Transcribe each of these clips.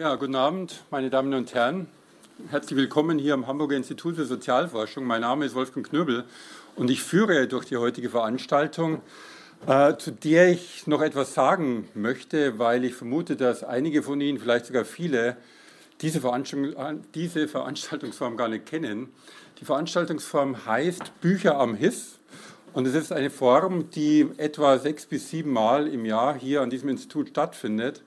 Ja, guten Abend, meine Damen und Herren. Herzlich willkommen hier am Hamburger Institut für Sozialforschung. Mein Name ist Wolfgang Knöbel und ich führe durch die heutige Veranstaltung, äh, zu der ich noch etwas sagen möchte, weil ich vermute, dass einige von Ihnen, vielleicht sogar viele, diese, Veranstaltung, diese Veranstaltungsform gar nicht kennen. Die Veranstaltungsform heißt Bücher am HIS und es ist eine Form, die etwa sechs bis sieben Mal im Jahr hier an diesem Institut stattfindet.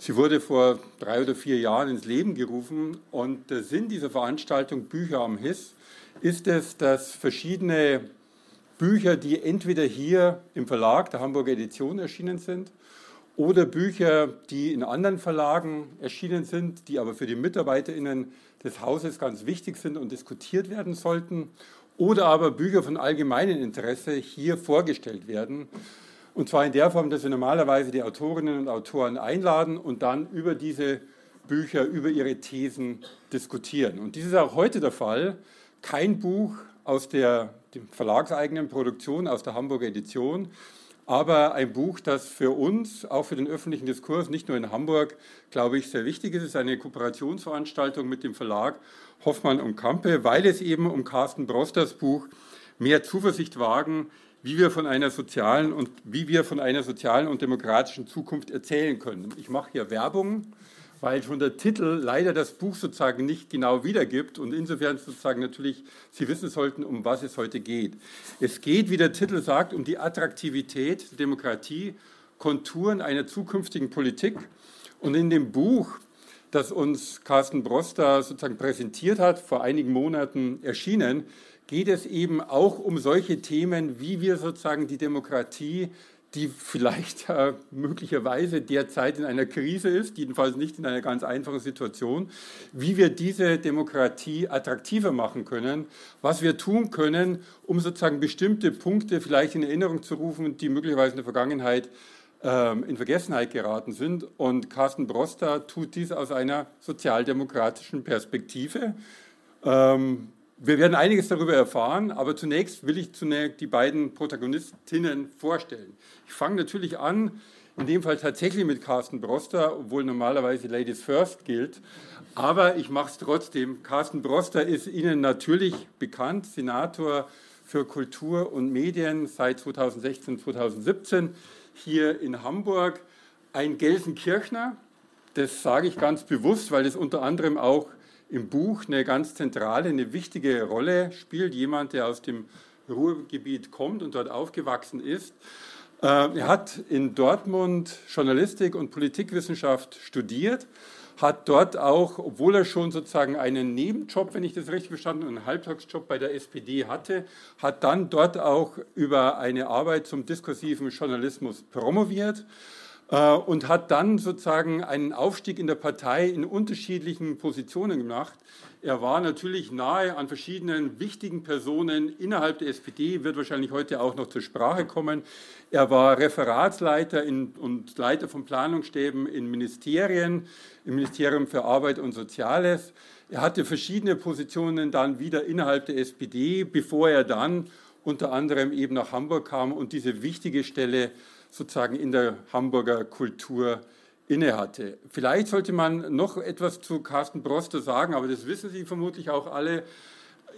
Sie wurde vor drei oder vier Jahren ins Leben gerufen und der Sinn dieser Veranstaltung Bücher am HIS ist es, dass verschiedene Bücher, die entweder hier im Verlag der Hamburger Edition erschienen sind oder Bücher, die in anderen Verlagen erschienen sind, die aber für die MitarbeiterInnen des Hauses ganz wichtig sind und diskutiert werden sollten, oder aber Bücher von allgemeinem Interesse hier vorgestellt werden. Und zwar in der Form, dass wir normalerweise die Autorinnen und Autoren einladen und dann über diese Bücher, über ihre Thesen diskutieren. Und dies ist auch heute der Fall. Kein Buch aus der verlagseigenen Produktion, aus der Hamburger Edition, aber ein Buch, das für uns, auch für den öffentlichen Diskurs, nicht nur in Hamburg, glaube ich, sehr wichtig ist. Es ist eine Kooperationsveranstaltung mit dem Verlag Hoffmann und Kampe, weil es eben um Carsten Brosters Buch Mehr Zuversicht wagen wie wir von einer sozialen und wie wir von einer sozialen und demokratischen Zukunft erzählen können. Ich mache hier Werbung, weil schon der Titel leider das Buch sozusagen nicht genau wiedergibt und insofern sozusagen natürlich Sie wissen sollten, um was es heute geht. Es geht, wie der Titel sagt, um die Attraktivität der Demokratie, Konturen einer zukünftigen Politik und in dem Buch das uns Carsten Broster sozusagen präsentiert hat, vor einigen Monaten erschienen, geht es eben auch um solche Themen, wie wir sozusagen die Demokratie, die vielleicht äh, möglicherweise derzeit in einer Krise ist, jedenfalls nicht in einer ganz einfachen Situation, wie wir diese Demokratie attraktiver machen können, was wir tun können, um sozusagen bestimmte Punkte vielleicht in Erinnerung zu rufen, die möglicherweise in der Vergangenheit ähm, in Vergessenheit geraten sind. Und Carsten Broster tut dies aus einer sozialdemokratischen Perspektive. Ähm, wir werden einiges darüber erfahren, aber zunächst will ich zunächst die beiden Protagonistinnen vorstellen. Ich fange natürlich an, in dem Fall tatsächlich mit Carsten Broster, obwohl normalerweise Ladies First gilt. Aber ich mache es trotzdem. Carsten Broster ist Ihnen natürlich bekannt, Senator für Kultur und Medien seit 2016, 2017 hier in Hamburg. Ein Gelsenkirchner, das sage ich ganz bewusst, weil es unter anderem auch im Buch eine ganz zentrale, eine wichtige Rolle spielt. Jemand, der aus dem Ruhrgebiet kommt und dort aufgewachsen ist. Äh, er hat in Dortmund Journalistik und Politikwissenschaft studiert, hat dort auch, obwohl er schon sozusagen einen Nebenjob, wenn ich das richtig verstanden habe, einen Halbtagsjob bei der SPD hatte, hat dann dort auch über eine Arbeit zum diskursiven Journalismus promoviert und hat dann sozusagen einen Aufstieg in der Partei in unterschiedlichen Positionen gemacht. Er war natürlich nahe an verschiedenen wichtigen Personen innerhalb der SPD, wird wahrscheinlich heute auch noch zur Sprache kommen. Er war Referatsleiter in, und Leiter von Planungsstäben in Ministerien, im Ministerium für Arbeit und Soziales. Er hatte verschiedene Positionen dann wieder innerhalb der SPD, bevor er dann unter anderem eben nach Hamburg kam und diese wichtige Stelle sozusagen in der Hamburger Kultur innehatte. Vielleicht sollte man noch etwas zu Carsten Broster sagen, aber das wissen Sie vermutlich auch alle.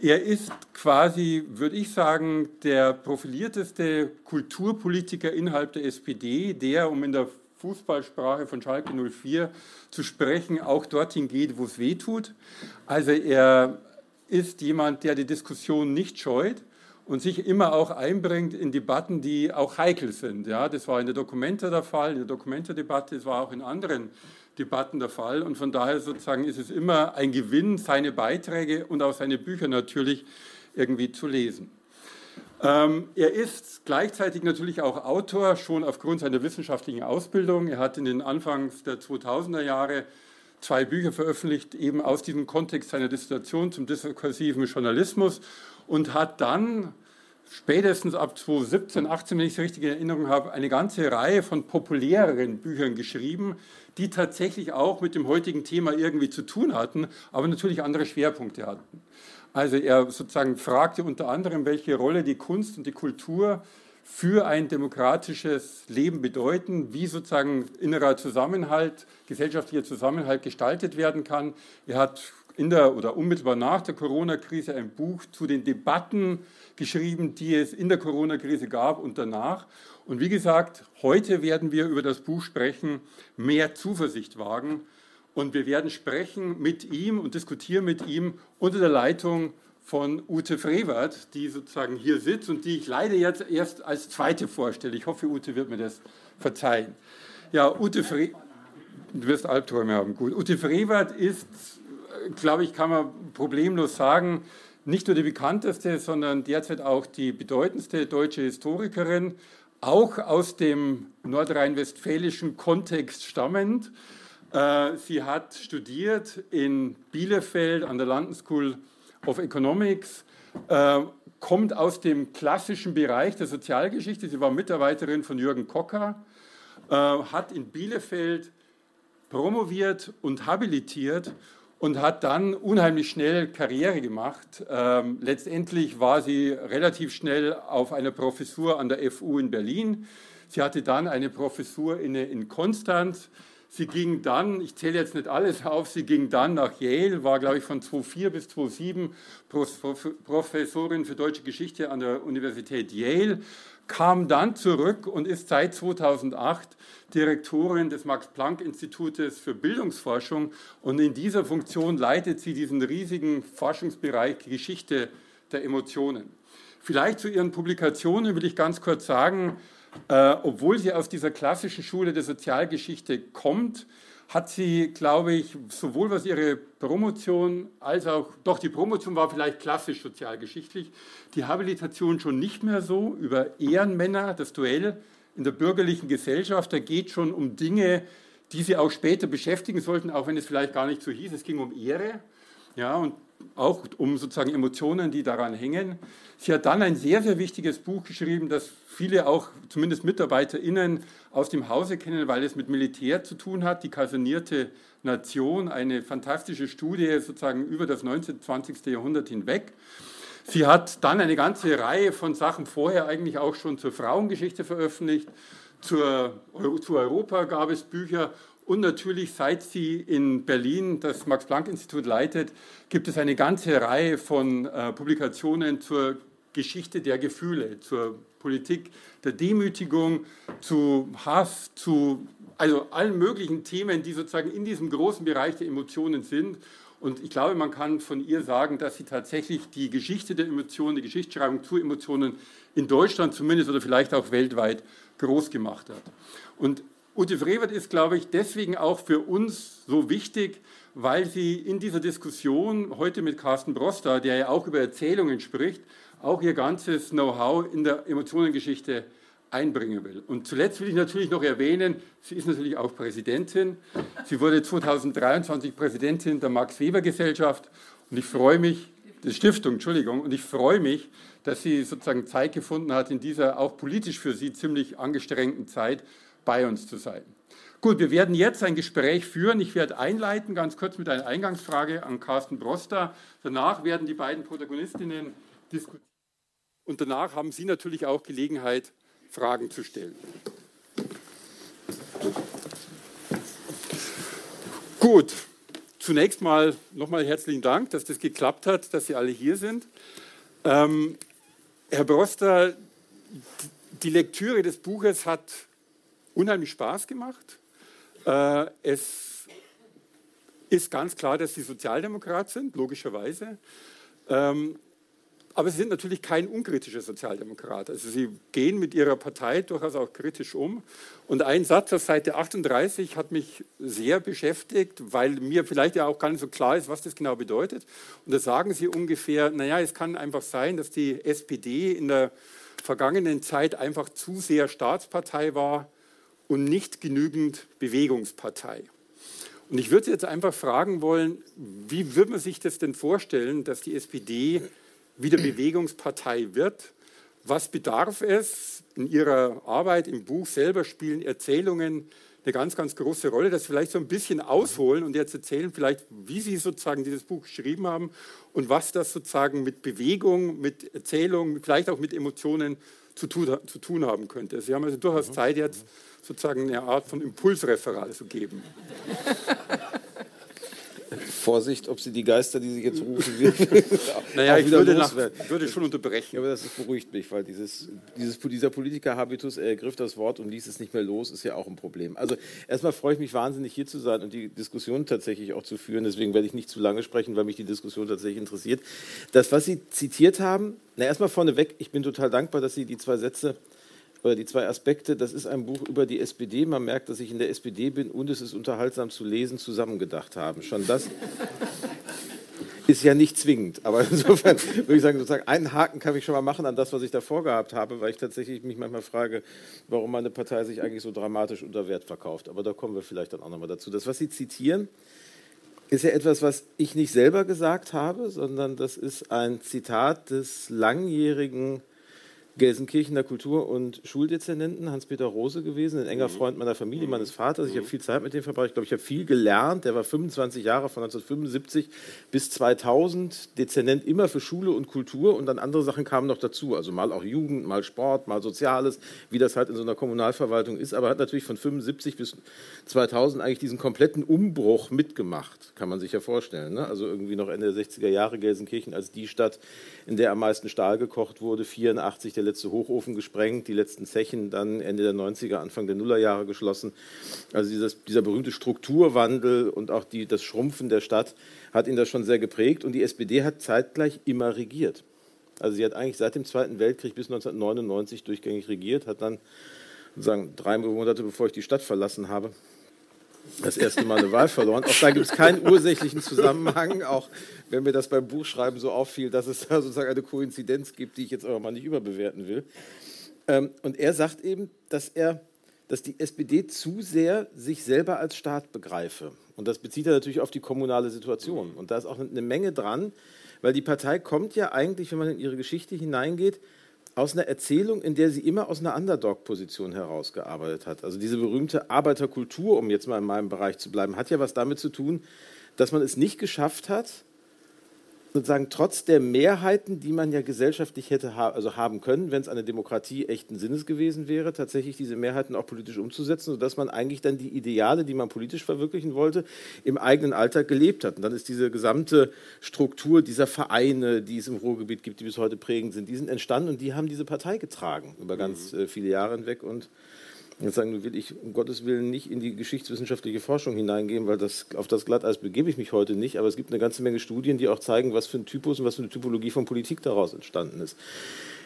Er ist quasi, würde ich sagen, der profilierteste Kulturpolitiker innerhalb der SPD, der, um in der Fußballsprache von Schalke 04 zu sprechen, auch dorthin geht, wo es weh tut. Also er ist jemand, der die Diskussion nicht scheut und sich immer auch einbringt in Debatten, die auch heikel sind. Ja, das war in der Dokumenta der Fall, in der Dokumenta-Debatte, das war auch in anderen Debatten der Fall. Und von daher sozusagen ist es immer ein Gewinn, seine Beiträge und auch seine Bücher natürlich irgendwie zu lesen. Ähm, er ist gleichzeitig natürlich auch Autor, schon aufgrund seiner wissenschaftlichen Ausbildung. Er hat in den Anfangs der 2000er Jahre zwei Bücher veröffentlicht, eben aus diesem Kontext seiner Dissertation zum diskursiven Journalismus und hat dann spätestens ab 2017, 18, wenn ich es richtig in Erinnerung habe, eine ganze Reihe von populäreren Büchern geschrieben, die tatsächlich auch mit dem heutigen Thema irgendwie zu tun hatten, aber natürlich andere Schwerpunkte hatten. Also er sozusagen fragte unter anderem, welche Rolle die Kunst und die Kultur für ein demokratisches Leben bedeuten, wie sozusagen innerer Zusammenhalt, gesellschaftlicher Zusammenhalt gestaltet werden kann. Er hat in der oder unmittelbar nach der Corona-Krise ein Buch zu den Debatten geschrieben, die es in der Corona-Krise gab und danach. Und wie gesagt, heute werden wir über das Buch sprechen, mehr Zuversicht wagen. Und wir werden sprechen mit ihm und diskutieren mit ihm unter der Leitung von Ute Frevert, die sozusagen hier sitzt und die ich leider jetzt erst als zweite vorstelle. Ich hoffe, Ute wird mir das verzeihen. Ja, Ute Frevert, du wirst Albträume haben, gut. Ute Frevert ist, glaube ich, kann man problemlos sagen, nicht nur die bekannteste, sondern derzeit auch die bedeutendste deutsche Historikerin, auch aus dem nordrhein-westfälischen Kontext stammend. Äh, sie hat studiert in Bielefeld an der London School of Economics, äh, kommt aus dem klassischen Bereich der Sozialgeschichte. Sie war Mitarbeiterin von Jürgen Kocker, äh, hat in Bielefeld promoviert und habilitiert und hat dann unheimlich schnell Karriere gemacht. Ähm, letztendlich war sie relativ schnell auf einer Professur an der FU in Berlin. Sie hatte dann eine Professur in, in Konstanz. Sie ging dann, ich zähle jetzt nicht alles auf, sie ging dann nach Yale, war glaube ich von 2004 bis 2007 Professorin für deutsche Geschichte an der Universität Yale, kam dann zurück und ist seit 2008 Direktorin des Max-Planck-Institutes für Bildungsforschung und in dieser Funktion leitet sie diesen riesigen Forschungsbereich Geschichte der Emotionen. Vielleicht zu ihren Publikationen will ich ganz kurz sagen, äh, obwohl sie aus dieser klassischen Schule der Sozialgeschichte kommt, hat sie, glaube ich, sowohl was ihre Promotion als auch, doch die Promotion war vielleicht klassisch sozialgeschichtlich, die Habilitation schon nicht mehr so über Ehrenmänner, das Duell in der bürgerlichen Gesellschaft, da geht schon um Dinge, die sie auch später beschäftigen sollten, auch wenn es vielleicht gar nicht so hieß. Es ging um Ehre ja, und auch um sozusagen Emotionen, die daran hängen. Sie hat dann ein sehr, sehr wichtiges Buch geschrieben, das viele auch, zumindest MitarbeiterInnen aus dem Hause kennen, weil es mit Militär zu tun hat. Die kasernierte Nation, eine fantastische Studie sozusagen über das 19. 20. Jahrhundert hinweg. Sie hat dann eine ganze Reihe von Sachen vorher eigentlich auch schon zur Frauengeschichte veröffentlicht. Zur, zu Europa gab es Bücher und natürlich, seit sie in Berlin das Max-Planck-Institut leitet, gibt es eine ganze Reihe von äh, Publikationen zur Geschichte der Gefühle, zur Politik der Demütigung, zu Hass, zu also allen möglichen Themen, die sozusagen in diesem großen Bereich der Emotionen sind. Und ich glaube, man kann von ihr sagen, dass sie tatsächlich die Geschichte der Emotionen, die Geschichtsschreibung zu Emotionen in Deutschland zumindest oder vielleicht auch weltweit groß gemacht hat. Und Ute Frevert ist, glaube ich, deswegen auch für uns so wichtig, weil sie in dieser Diskussion heute mit Carsten Broster, der ja auch über Erzählungen spricht, auch ihr ganzes Know-how in der Emotionengeschichte einbringen will. Und zuletzt will ich natürlich noch erwähnen, sie ist natürlich auch Präsidentin. Sie wurde 2023 Präsidentin der Max-Weber-Gesellschaft und ich freue mich, die Stiftung, Entschuldigung, und ich freue mich, dass sie sozusagen Zeit gefunden hat, in dieser auch politisch für sie ziemlich angestrengten Zeit bei uns zu sein. Gut, wir werden jetzt ein Gespräch führen. Ich werde einleiten, ganz kurz mit einer Eingangsfrage an Carsten Broster. Danach werden die beiden Protagonistinnen diskutieren. Und danach haben Sie natürlich auch Gelegenheit, Fragen zu stellen. Gut, zunächst mal nochmal herzlichen Dank, dass das geklappt hat, dass Sie alle hier sind. Ähm, Herr Broster, die Lektüre des Buches hat unheimlich Spaß gemacht. Äh, es ist ganz klar, dass Sie Sozialdemokrat sind, logischerweise. Ähm, aber Sie sind natürlich kein unkritischer Sozialdemokrat. Also Sie gehen mit Ihrer Partei durchaus auch kritisch um. Und ein Satz auf Seite 38 hat mich sehr beschäftigt, weil mir vielleicht ja auch gar nicht so klar ist, was das genau bedeutet. Und da sagen Sie ungefähr, naja, es kann einfach sein, dass die SPD in der vergangenen Zeit einfach zu sehr Staatspartei war und nicht genügend Bewegungspartei. Und ich würde Sie jetzt einfach fragen wollen, wie würde man sich das denn vorstellen, dass die SPD wieder Bewegungspartei wird. Was bedarf es? In Ihrer Arbeit im Buch selber spielen Erzählungen eine ganz, ganz große Rolle, Sie vielleicht so ein bisschen ausholen und jetzt erzählen vielleicht, wie Sie sozusagen dieses Buch geschrieben haben und was das sozusagen mit Bewegung, mit Erzählung, vielleicht auch mit Emotionen zu tun, zu tun haben könnte. Sie haben also durchaus mhm. Zeit, jetzt sozusagen eine Art von Impulsreferat zu geben. Vorsicht, ob Sie die Geister, die Sie jetzt rufen, naja, ich würde, nach, würde, schon unterbrechen. Aber das beruhigt mich, weil dieses, dieses, dieser Politiker-Habitus, er ergriff das Wort und ließ es nicht mehr los, ist ja auch ein Problem. Also erstmal freue ich mich wahnsinnig, hier zu sein und die Diskussion tatsächlich auch zu führen. Deswegen werde ich nicht zu lange sprechen, weil mich die Diskussion tatsächlich interessiert. Das, was Sie zitiert haben, na erstmal vorneweg, ich bin total dankbar, dass Sie die zwei Sätze oder die zwei Aspekte, das ist ein Buch über die SPD. Man merkt, dass ich in der SPD bin und es ist unterhaltsam zu lesen, zusammengedacht haben. Schon das ist ja nicht zwingend. Aber insofern würde ich sagen, sozusagen einen Haken kann ich schon mal machen an das, was ich da vorgehabt habe, weil ich tatsächlich mich manchmal frage, warum meine Partei sich eigentlich so dramatisch unter Wert verkauft. Aber da kommen wir vielleicht dann auch nochmal dazu. Das, was Sie zitieren, ist ja etwas, was ich nicht selber gesagt habe, sondern das ist ein Zitat des langjährigen Gelsenkirchener Kultur- und Schuldezernenten, Hans-Peter Rose gewesen, ein enger mhm. Freund meiner Familie, mhm. meines Vaters. Ich habe mhm. viel Zeit mit dem verbracht. Ich glaube, ich habe viel gelernt. Der war 25 Jahre von 1975 bis 2000 Dezernent immer für Schule und Kultur und dann andere Sachen kamen noch dazu. Also mal auch Jugend, mal Sport, mal Soziales, wie das halt in so einer Kommunalverwaltung ist. Aber hat natürlich von 75 bis 2000 eigentlich diesen kompletten Umbruch mitgemacht, kann man sich ja vorstellen. Ne? Also irgendwie noch Ende der 60er Jahre Gelsenkirchen als die Stadt, in der am meisten Stahl gekocht wurde, 84 der letzte Hochofen gesprengt, die letzten Zechen dann Ende der 90er, Anfang der Nullerjahre geschlossen. Also dieses, dieser berühmte Strukturwandel und auch die, das Schrumpfen der Stadt hat ihn das schon sehr geprägt und die SPD hat zeitgleich immer regiert. Also sie hat eigentlich seit dem Zweiten Weltkrieg bis 1999 durchgängig regiert, hat dann sagen drei Monate bevor ich die Stadt verlassen habe, das erste Mal eine Wahl verloren. Auch da gibt es keinen ursächlichen Zusammenhang, auch wenn mir das beim Buchschreiben so auffiel, dass es da sozusagen eine Koinzidenz gibt, die ich jetzt aber mal nicht überbewerten will. Ähm, und er sagt eben, dass er dass die SPD zu sehr sich selber als Staat begreife. Und das bezieht er natürlich auf die kommunale Situation. Und da ist auch eine Menge dran, weil die Partei kommt ja eigentlich, wenn man in ihre Geschichte hineingeht, aus einer Erzählung, in der sie immer aus einer Underdog-Position herausgearbeitet hat. Also diese berühmte Arbeiterkultur, um jetzt mal in meinem Bereich zu bleiben, hat ja was damit zu tun, dass man es nicht geschafft hat, sozusagen trotz der Mehrheiten, die man ja gesellschaftlich hätte ha also haben können, wenn es eine Demokratie echten Sinnes gewesen wäre, tatsächlich diese Mehrheiten auch politisch umzusetzen, sodass man eigentlich dann die Ideale, die man politisch verwirklichen wollte, im eigenen Alltag gelebt hat. Und dann ist diese gesamte Struktur dieser Vereine, die es im Ruhrgebiet gibt, die bis heute prägend sind, die sind entstanden und die haben diese Partei getragen über ganz mhm. äh, viele Jahre hinweg und Jetzt sagen, will ich um Gottes Willen nicht in die geschichtswissenschaftliche Forschung hineingehen, weil das, auf das Glatteis begebe ich mich heute nicht. Aber es gibt eine ganze Menge Studien, die auch zeigen, was für ein Typus und was für eine Typologie von Politik daraus entstanden ist.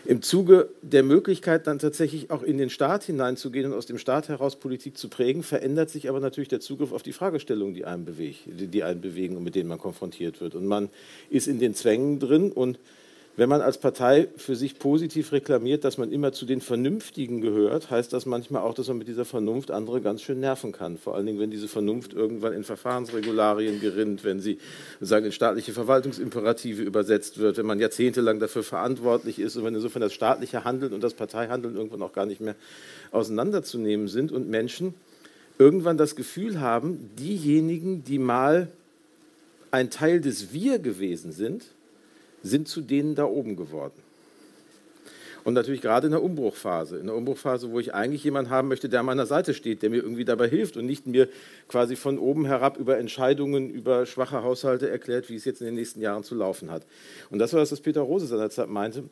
Im Zuge der Möglichkeit, dann tatsächlich auch in den Staat hineinzugehen und aus dem Staat heraus Politik zu prägen, verändert sich aber natürlich der Zugriff auf die Fragestellungen, die einen, beweg, die einen bewegen und mit denen man konfrontiert wird. Und man ist in den Zwängen drin und wenn man als Partei für sich positiv reklamiert, dass man immer zu den Vernünftigen gehört, heißt das manchmal auch, dass man mit dieser Vernunft andere ganz schön nerven kann. Vor allen Dingen, wenn diese Vernunft irgendwann in Verfahrensregularien gerinnt, wenn sie sagen, in staatliche Verwaltungsimperative übersetzt wird, wenn man jahrzehntelang dafür verantwortlich ist und wenn insofern das staatliche Handeln und das Parteihandeln irgendwann auch gar nicht mehr auseinanderzunehmen sind und Menschen irgendwann das Gefühl haben, diejenigen, die mal ein Teil des Wir gewesen sind, sind zu denen da oben geworden. Und natürlich gerade in der Umbruchphase. In der Umbruchphase, wo ich eigentlich jemanden haben möchte, der an meiner Seite steht, der mir irgendwie dabei hilft und nicht mir quasi von oben herab über Entscheidungen, über schwache Haushalte erklärt, wie es jetzt in den nächsten Jahren zu laufen hat. Und das war das, was Peter Rose seinerzeit meinte,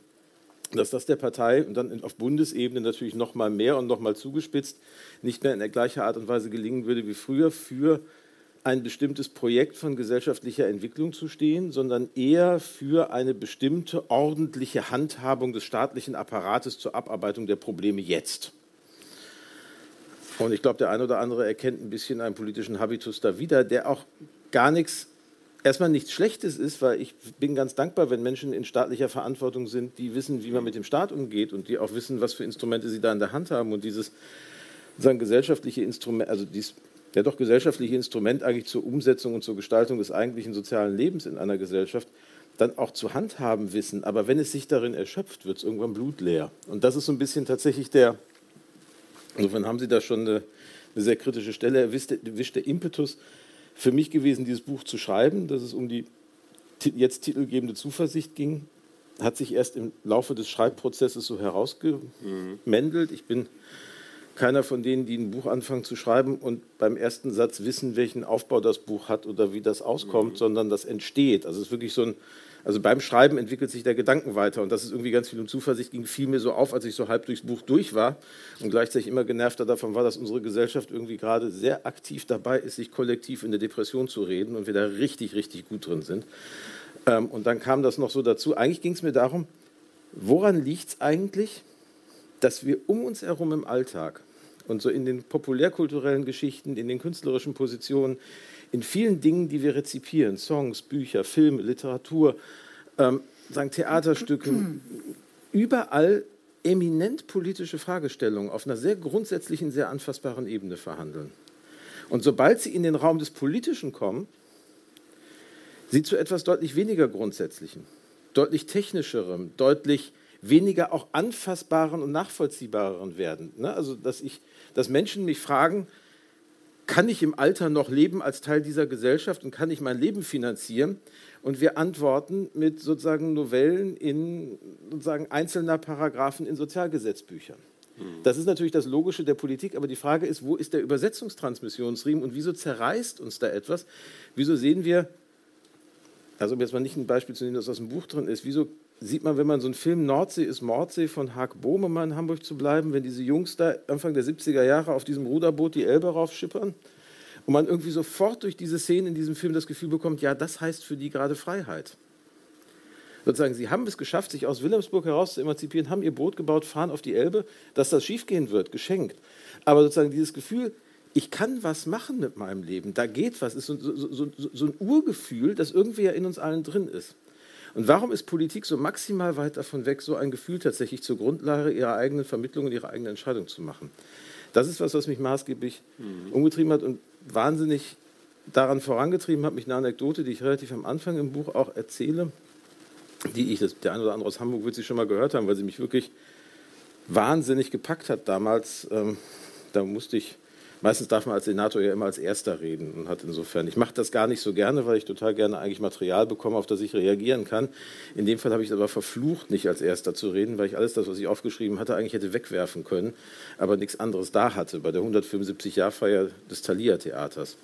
dass das der Partei und dann auf Bundesebene natürlich noch mal mehr und noch mal zugespitzt nicht mehr in der gleichen Art und Weise gelingen würde wie früher für ein bestimmtes Projekt von gesellschaftlicher Entwicklung zu stehen, sondern eher für eine bestimmte ordentliche Handhabung des staatlichen Apparates zur Abarbeitung der Probleme jetzt. Und ich glaube, der eine oder andere erkennt ein bisschen einen politischen Habitus da wieder, der auch gar nichts, erstmal nichts Schlechtes ist, weil ich bin ganz dankbar, wenn Menschen in staatlicher Verantwortung sind, die wissen, wie man mit dem Staat umgeht und die auch wissen, was für Instrumente sie da in der Hand haben und dieses sagen, gesellschaftliche Instrument, also dieses ja doch gesellschaftliche Instrument eigentlich zur Umsetzung und zur Gestaltung des eigentlichen sozialen Lebens in einer Gesellschaft dann auch zu handhaben wissen. Aber wenn es sich darin erschöpft, wird es irgendwann blutleer. Und das ist so ein bisschen tatsächlich der, insofern haben Sie da schon eine, eine sehr kritische Stelle erwischt, erwischt der Impetus für mich gewesen, dieses Buch zu schreiben, dass es um die jetzt titelgebende Zuversicht ging, hat sich erst im Laufe des Schreibprozesses so herausgemendelt. Ich bin keiner von denen, die ein Buch anfangen zu schreiben und beim ersten Satz wissen, welchen Aufbau das Buch hat oder wie das auskommt, mhm. sondern das entsteht. Also es ist wirklich so ein, also beim Schreiben entwickelt sich der Gedanken weiter und das ist irgendwie ganz viel um Zuversicht, ging viel mir so auf, als ich so halb durchs Buch durch war und gleichzeitig immer genervter davon war, dass unsere Gesellschaft irgendwie gerade sehr aktiv dabei ist, sich kollektiv in der Depression zu reden und wir da richtig, richtig gut drin sind. Ähm, und dann kam das noch so dazu. Eigentlich ging es mir darum, woran liegt es eigentlich, dass wir um uns herum im Alltag und so in den populärkulturellen Geschichten, in den künstlerischen Positionen, in vielen Dingen, die wir rezipieren, Songs, Bücher, Filme, Literatur, ähm, sagen Theaterstücke, überall eminent politische Fragestellungen auf einer sehr grundsätzlichen, sehr anfassbaren Ebene verhandeln. Und sobald sie in den Raum des Politischen kommen, sie zu etwas deutlich weniger Grundsätzlichem, deutlich technischerem, deutlich weniger auch anfassbaren und nachvollziehbaren werden. Ne? Also, dass, ich, dass Menschen mich fragen, kann ich im Alter noch leben als Teil dieser Gesellschaft und kann ich mein Leben finanzieren? Und wir antworten mit sozusagen Novellen in sozusagen einzelner Paragraphen in Sozialgesetzbüchern. Hm. Das ist natürlich das Logische der Politik, aber die Frage ist, wo ist der Übersetzungstransmissionsriemen und wieso zerreißt uns da etwas? Wieso sehen wir, also um jetzt mal nicht ein Beispiel zu nehmen, das aus dem Buch drin ist, wieso sieht man, wenn man so einen Film Nordsee ist Mordsee von Haag Bohm, mal in Hamburg zu bleiben, wenn diese Jungs da Anfang der 70er Jahre auf diesem Ruderboot die Elbe raufschippern und man irgendwie sofort durch diese Szene in diesem Film das Gefühl bekommt, ja, das heißt für die gerade Freiheit. Sozusagen, sie haben es geschafft, sich aus Wilhelmsburg heraus zu emanzipieren, haben ihr Boot gebaut, fahren auf die Elbe, dass das schiefgehen wird, geschenkt. Aber sozusagen dieses Gefühl, ich kann was machen mit meinem Leben, da geht was, ist so, so, so, so ein Urgefühl, das irgendwie ja in uns allen drin ist. Und warum ist Politik so maximal weit davon weg, so ein Gefühl tatsächlich zur Grundlage ihrer eigenen Vermittlung und ihrer eigenen Entscheidung zu machen? Das ist was, was mich maßgeblich mhm. umgetrieben hat und wahnsinnig daran vorangetrieben hat, mich eine Anekdote, die ich relativ am Anfang im Buch auch erzähle, die ich, das, der eine oder andere aus Hamburg wird sie schon mal gehört haben, weil sie mich wirklich wahnsinnig gepackt hat damals. Ähm, da musste ich Meistens darf man als Senator ja immer als Erster reden und hat insofern, ich mache das gar nicht so gerne, weil ich total gerne eigentlich Material bekomme, auf das ich reagieren kann. In dem Fall habe ich es aber verflucht, nicht als Erster zu reden, weil ich alles das, was ich aufgeschrieben hatte, eigentlich hätte wegwerfen können, aber nichts anderes da hatte bei der 175-Jahr-Feier des Thalia-Theaters.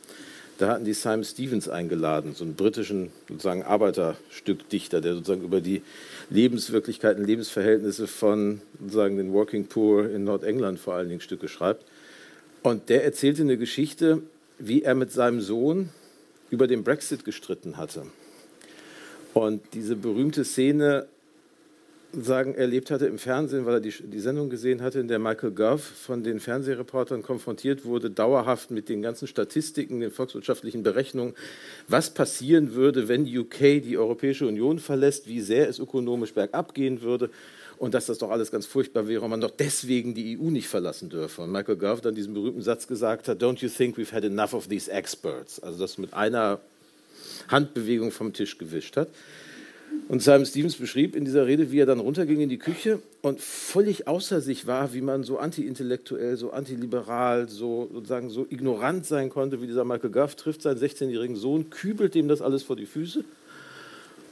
Da hatten die Simon Stevens eingeladen, so einen britischen sozusagen Arbeiterstückdichter, der sozusagen über die Lebenswirklichkeiten, Lebensverhältnisse von sozusagen den Working Poor in Nordengland vor allen Dingen Stücke schreibt. Und der erzählte eine Geschichte, wie er mit seinem Sohn über den Brexit gestritten hatte. Und diese berühmte Szene sagen, erlebt hatte im Fernsehen, weil er die, die Sendung gesehen hatte, in der Michael Gove von den Fernsehreportern konfrontiert wurde, dauerhaft mit den ganzen Statistiken, den volkswirtschaftlichen Berechnungen, was passieren würde, wenn UK die Europäische Union verlässt, wie sehr es ökonomisch bergab gehen würde und dass das doch alles ganz furchtbar wäre und man doch deswegen die EU nicht verlassen dürfe. Und Michael Gove dann diesen berühmten Satz gesagt hat, don't you think we've had enough of these experts? Also das mit einer Handbewegung vom Tisch gewischt hat. Und Simon Stevens beschrieb in dieser Rede, wie er dann runterging in die Küche und völlig außer sich war, wie man so antiintellektuell, so antiliberal, so sozusagen so ignorant sein konnte, wie dieser Michael Gove trifft seinen 16-jährigen Sohn, kübelt dem das alles vor die Füße.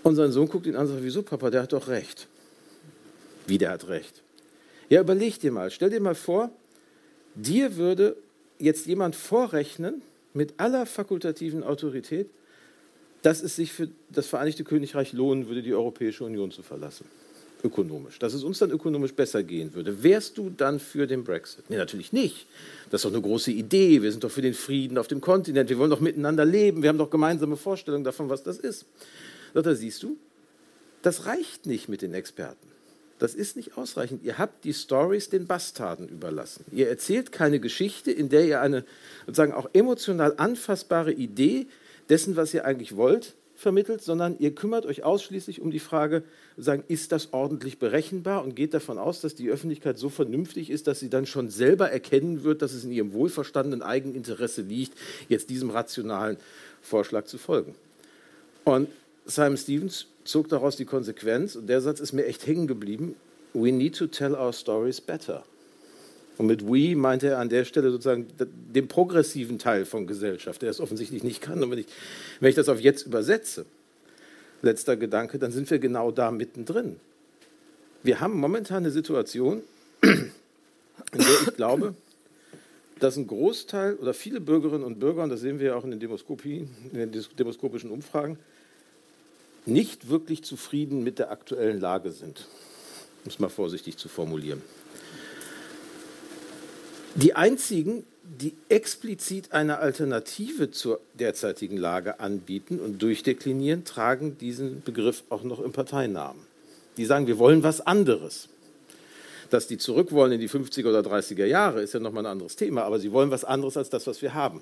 Und sein Sohn guckt ihn an und sagt, wieso Papa, der hat doch recht. Wie der hat recht. Ja, überleg dir mal, stell dir mal vor, dir würde jetzt jemand vorrechnen, mit aller fakultativen Autorität, dass es sich für das Vereinigte Königreich lohnen würde, die Europäische Union zu verlassen. Ökonomisch. Dass es uns dann ökonomisch besser gehen würde. Wärst du dann für den Brexit? Nee, natürlich nicht. Das ist doch eine große Idee. Wir sind doch für den Frieden auf dem Kontinent. Wir wollen doch miteinander leben. Wir haben doch gemeinsame Vorstellungen davon, was das ist. Da siehst du, das reicht nicht mit den Experten. Das ist nicht ausreichend. Ihr habt die Stories den Bastarden überlassen. Ihr erzählt keine Geschichte, in der ihr eine sozusagen auch emotional anfassbare Idee dessen, was ihr eigentlich wollt, vermittelt, sondern ihr kümmert euch ausschließlich um die Frage, sagen, ist das ordentlich berechenbar und geht davon aus, dass die Öffentlichkeit so vernünftig ist, dass sie dann schon selber erkennen wird, dass es in ihrem wohlverstandenen Eigeninteresse liegt, jetzt diesem rationalen Vorschlag zu folgen. Und Simon Stevens zog daraus die Konsequenz, und der Satz ist mir echt hängen geblieben, we need to tell our stories better. Und mit we meinte er an der Stelle sozusagen den progressiven Teil von Gesellschaft, der es offensichtlich nicht kann. Und wenn ich, wenn ich das auf jetzt übersetze, letzter Gedanke, dann sind wir genau da mittendrin. Wir haben momentan eine Situation, in der ich glaube, dass ein Großteil oder viele Bürgerinnen und Bürger, und das sehen wir ja auch in den, Demoskopien, in den demoskopischen Umfragen, nicht wirklich zufrieden mit der aktuellen Lage sind, um es mal vorsichtig zu formulieren. Die einzigen, die explizit eine Alternative zur derzeitigen Lage anbieten und durchdeklinieren, tragen diesen Begriff auch noch im Parteinamen. Die sagen, wir wollen was anderes. Dass die zurück wollen in die 50er oder 30er Jahre, ist ja nochmal ein anderes Thema, aber sie wollen was anderes als das, was wir haben.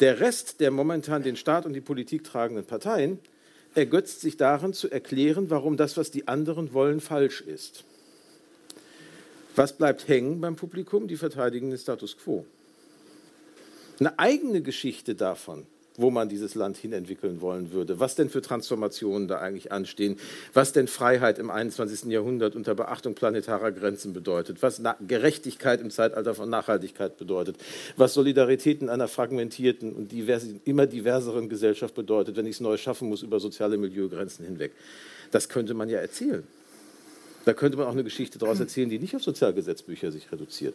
Der Rest der momentan den Staat und die Politik tragenden Parteien ergötzt sich darin zu erklären, warum das, was die anderen wollen, falsch ist. Was bleibt hängen beim Publikum? Die verteidigen den Status quo. Eine eigene Geschichte davon, wo man dieses Land hinentwickeln wollen würde, was denn für Transformationen da eigentlich anstehen, was denn Freiheit im 21. Jahrhundert unter Beachtung planetarer Grenzen bedeutet, was Gerechtigkeit im Zeitalter von Nachhaltigkeit bedeutet, was Solidarität in einer fragmentierten und divers, immer diverseren Gesellschaft bedeutet, wenn ich es neu schaffen muss über soziale Milieugrenzen hinweg. Das könnte man ja erzählen. Da könnte man auch eine Geschichte daraus erzählen, die nicht auf Sozialgesetzbücher sich reduziert.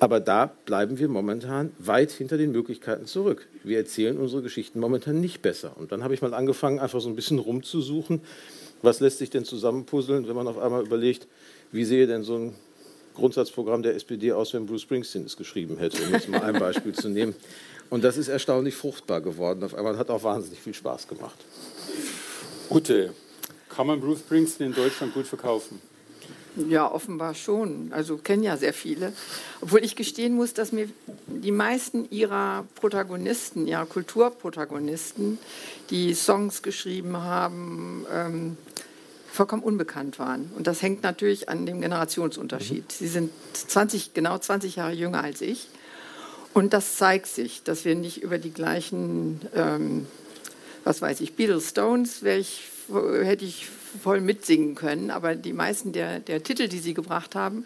Aber da bleiben wir momentan weit hinter den Möglichkeiten zurück. Wir erzählen unsere Geschichten momentan nicht besser. Und dann habe ich mal angefangen, einfach so ein bisschen rumzusuchen, was lässt sich denn zusammenpuzzeln, wenn man auf einmal überlegt, wie sehe denn so ein Grundsatzprogramm der SPD aus, wenn Bruce Springsteen es geschrieben hätte, um jetzt mal ein Beispiel zu nehmen. Und das ist erstaunlich fruchtbar geworden. Auf einmal hat auch wahnsinnig viel Spaß gemacht. Ute, kann man Bruce Springsteen in Deutschland gut verkaufen? Ja, offenbar schon. Also kennen ja sehr viele. Obwohl ich gestehen muss, dass mir die meisten ihrer Protagonisten, ihrer Kulturprotagonisten, die Songs geschrieben haben, ähm, vollkommen unbekannt waren. Und das hängt natürlich an dem Generationsunterschied. Mhm. Sie sind 20, genau 20 Jahre jünger als ich. Und das zeigt sich, dass wir nicht über die gleichen, ähm, was weiß ich, Beatles, Stones, welch, hätte ich voll mitsingen können, aber die meisten der, der Titel, die Sie gebracht haben,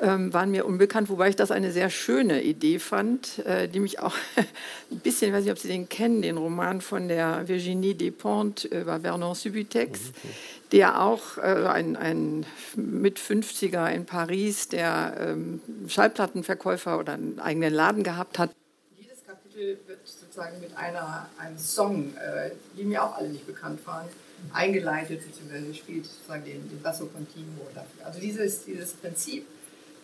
ähm, waren mir unbekannt, wobei ich das eine sehr schöne Idee fand, äh, die mich auch ein bisschen, ich weiß nicht, ob Sie den kennen, den Roman von der Virginie Despentes über Vernon Subutex, mhm. der auch äh, ein, ein mit 50er in Paris, der ähm, Schallplattenverkäufer oder einen eigenen Laden gehabt hat. Jedes Kapitel wird sozusagen mit einer, einem Song, äh, die mir auch alle nicht bekannt waren, eingeleitet, beziehungsweise spielt sozusagen den, den Basso Continuo dafür. Also dieses, dieses Prinzip,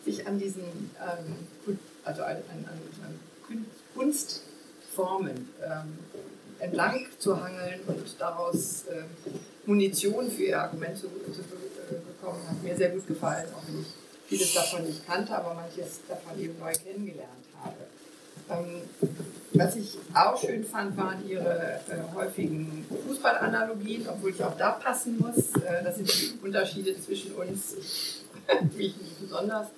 sich an diesen ähm, also an, an, an Kunstformen ähm, entlang zu hangeln und daraus äh, Munition für ihr Argument zu, zu äh, bekommen, hat mir sehr gut gefallen, auch wenn ich vieles davon nicht kannte, aber manches davon eben neu kennengelernt habe. Ähm, was ich auch schön fand, waren ihre äh, häufigen Fußballanalogien, obwohl ich auch da passen muss. Äh, das sind die Unterschiede zwischen uns, mich nicht besonders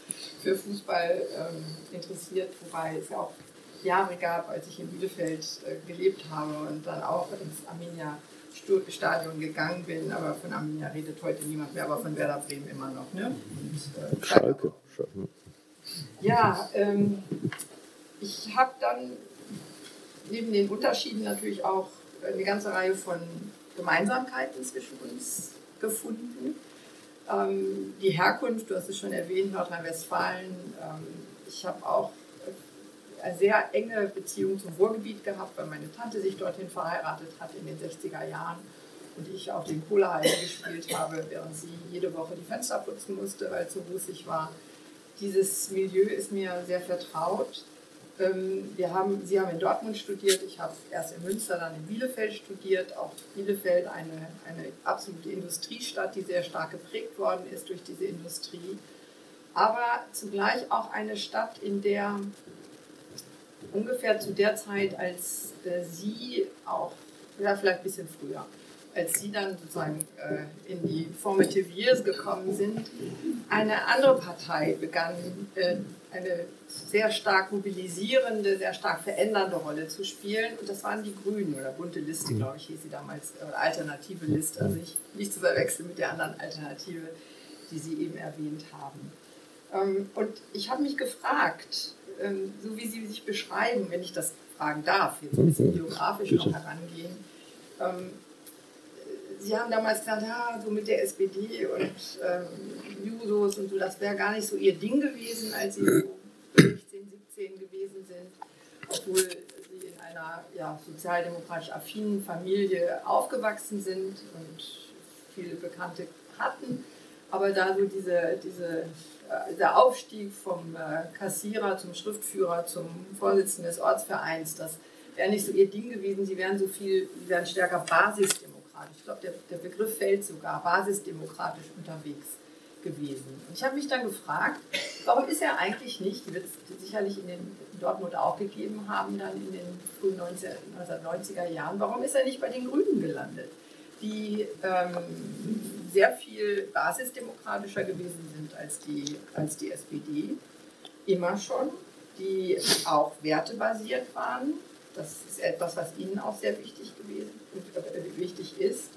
für Fußball ähm, interessiert, wobei es ja auch Jahre gab, als ich in Bielefeld äh, gelebt habe und dann auch ins Arminia Stadion gegangen bin, aber von Arminia redet heute niemand mehr, aber von Werder Bremen immer noch. Ne? Und, äh, Schalke. Ja, ähm, ich habe dann neben den Unterschieden natürlich auch eine ganze Reihe von Gemeinsamkeiten zwischen uns gefunden. Ähm, die Herkunft, du hast es schon erwähnt, Nordrhein-Westfalen. Ähm, ich habe auch eine sehr enge Beziehung zum Ruhrgebiet gehabt, weil meine Tante sich dorthin verheiratet hat in den 60er Jahren und ich auf den Kohlehallen gespielt habe, während sie jede Woche die Fenster putzen musste, weil es so rußig war. Dieses Milieu ist mir sehr vertraut. Ähm, wir haben, Sie haben in Dortmund studiert, ich habe erst in Münster, dann in Bielefeld studiert. Auch Bielefeld eine, eine absolute Industriestadt, die sehr stark geprägt worden ist durch diese Industrie. Aber zugleich auch eine Stadt, in der ungefähr zu der Zeit, als äh, Sie auch, ja vielleicht ein bisschen früher, als Sie dann sozusagen äh, in die Formative Years gekommen sind, eine andere Partei begann, äh, eine sehr stark mobilisierende, sehr stark verändernde Rolle zu spielen. Und das waren die Grünen oder bunte Liste, glaube ich, hieß sie damals, oder alternative Liste. Also nicht, nicht zu verwechseln mit der anderen Alternative, die Sie eben erwähnt haben. Ähm, und ich habe mich gefragt, ähm, so wie Sie sich beschreiben, wenn ich das fragen darf, jetzt ein bisschen biografisch noch herangehen, ähm, Sie haben damals gesagt, ja, so mit der SPD und ähm, Jusos und so, das wäre gar nicht so Ihr Ding gewesen, als Sie so 16, 17 gewesen sind, obwohl Sie in einer ja, sozialdemokratisch affinen Familie aufgewachsen sind und viele Bekannte hatten. Aber da so diese, diese, äh, der Aufstieg vom äh, Kassierer zum Schriftführer zum Vorsitzenden des Ortsvereins, das wäre nicht so ihr Ding gewesen. Sie wären so viel, sie wären stärker basisdemokratisch. Ich glaube, der, der Begriff fällt sogar, basisdemokratisch unterwegs gewesen. Und ich habe mich dann gefragt, warum ist er eigentlich nicht, die wird es sicherlich in den Dortmund auch gegeben haben, dann in den frühen 1990er Jahren, warum ist er nicht bei den Grünen gelandet, die ähm, sehr viel basisdemokratischer gewesen sind als die, als die SPD, immer schon, die auch wertebasiert waren, das ist etwas, was Ihnen auch sehr wichtig gewesen wichtig ist,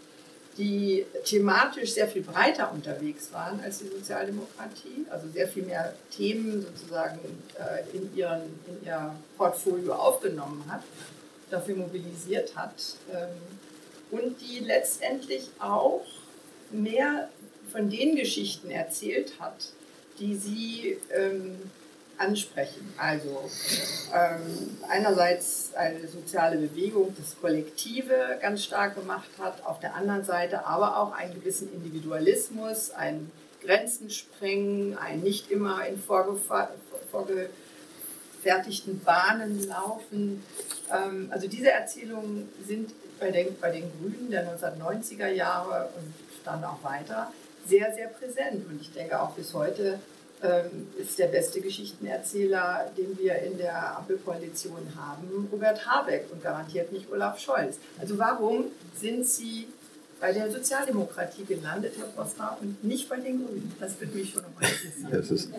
die thematisch sehr viel breiter unterwegs waren als die Sozialdemokratie, also sehr viel mehr Themen sozusagen äh, in, ihren, in ihr Portfolio aufgenommen hat, dafür mobilisiert hat ähm, und die letztendlich auch mehr von den Geschichten erzählt hat, die sie ähm, ansprechen. Also ähm, einerseits eine soziale Bewegung, das Kollektive ganz stark gemacht hat, auf der anderen Seite aber auch einen gewissen Individualismus, ein Grenzen sprengen, ein nicht immer in vorgefertigten Bahnen laufen. Ähm, also diese Erzählungen sind bei den, bei den Grünen der 1990er Jahre und dann auch weiter sehr, sehr präsent. Und ich denke auch bis heute ist der beste Geschichtenerzähler, den wir in der Ampelkoalition haben, Robert Habeck und garantiert nicht Olaf Scholz. Also warum sind Sie bei der Sozialdemokratie gelandet, Herr Postra, und nicht bei den Grünen? Das würde mich schon nochmal interessieren. Das ist,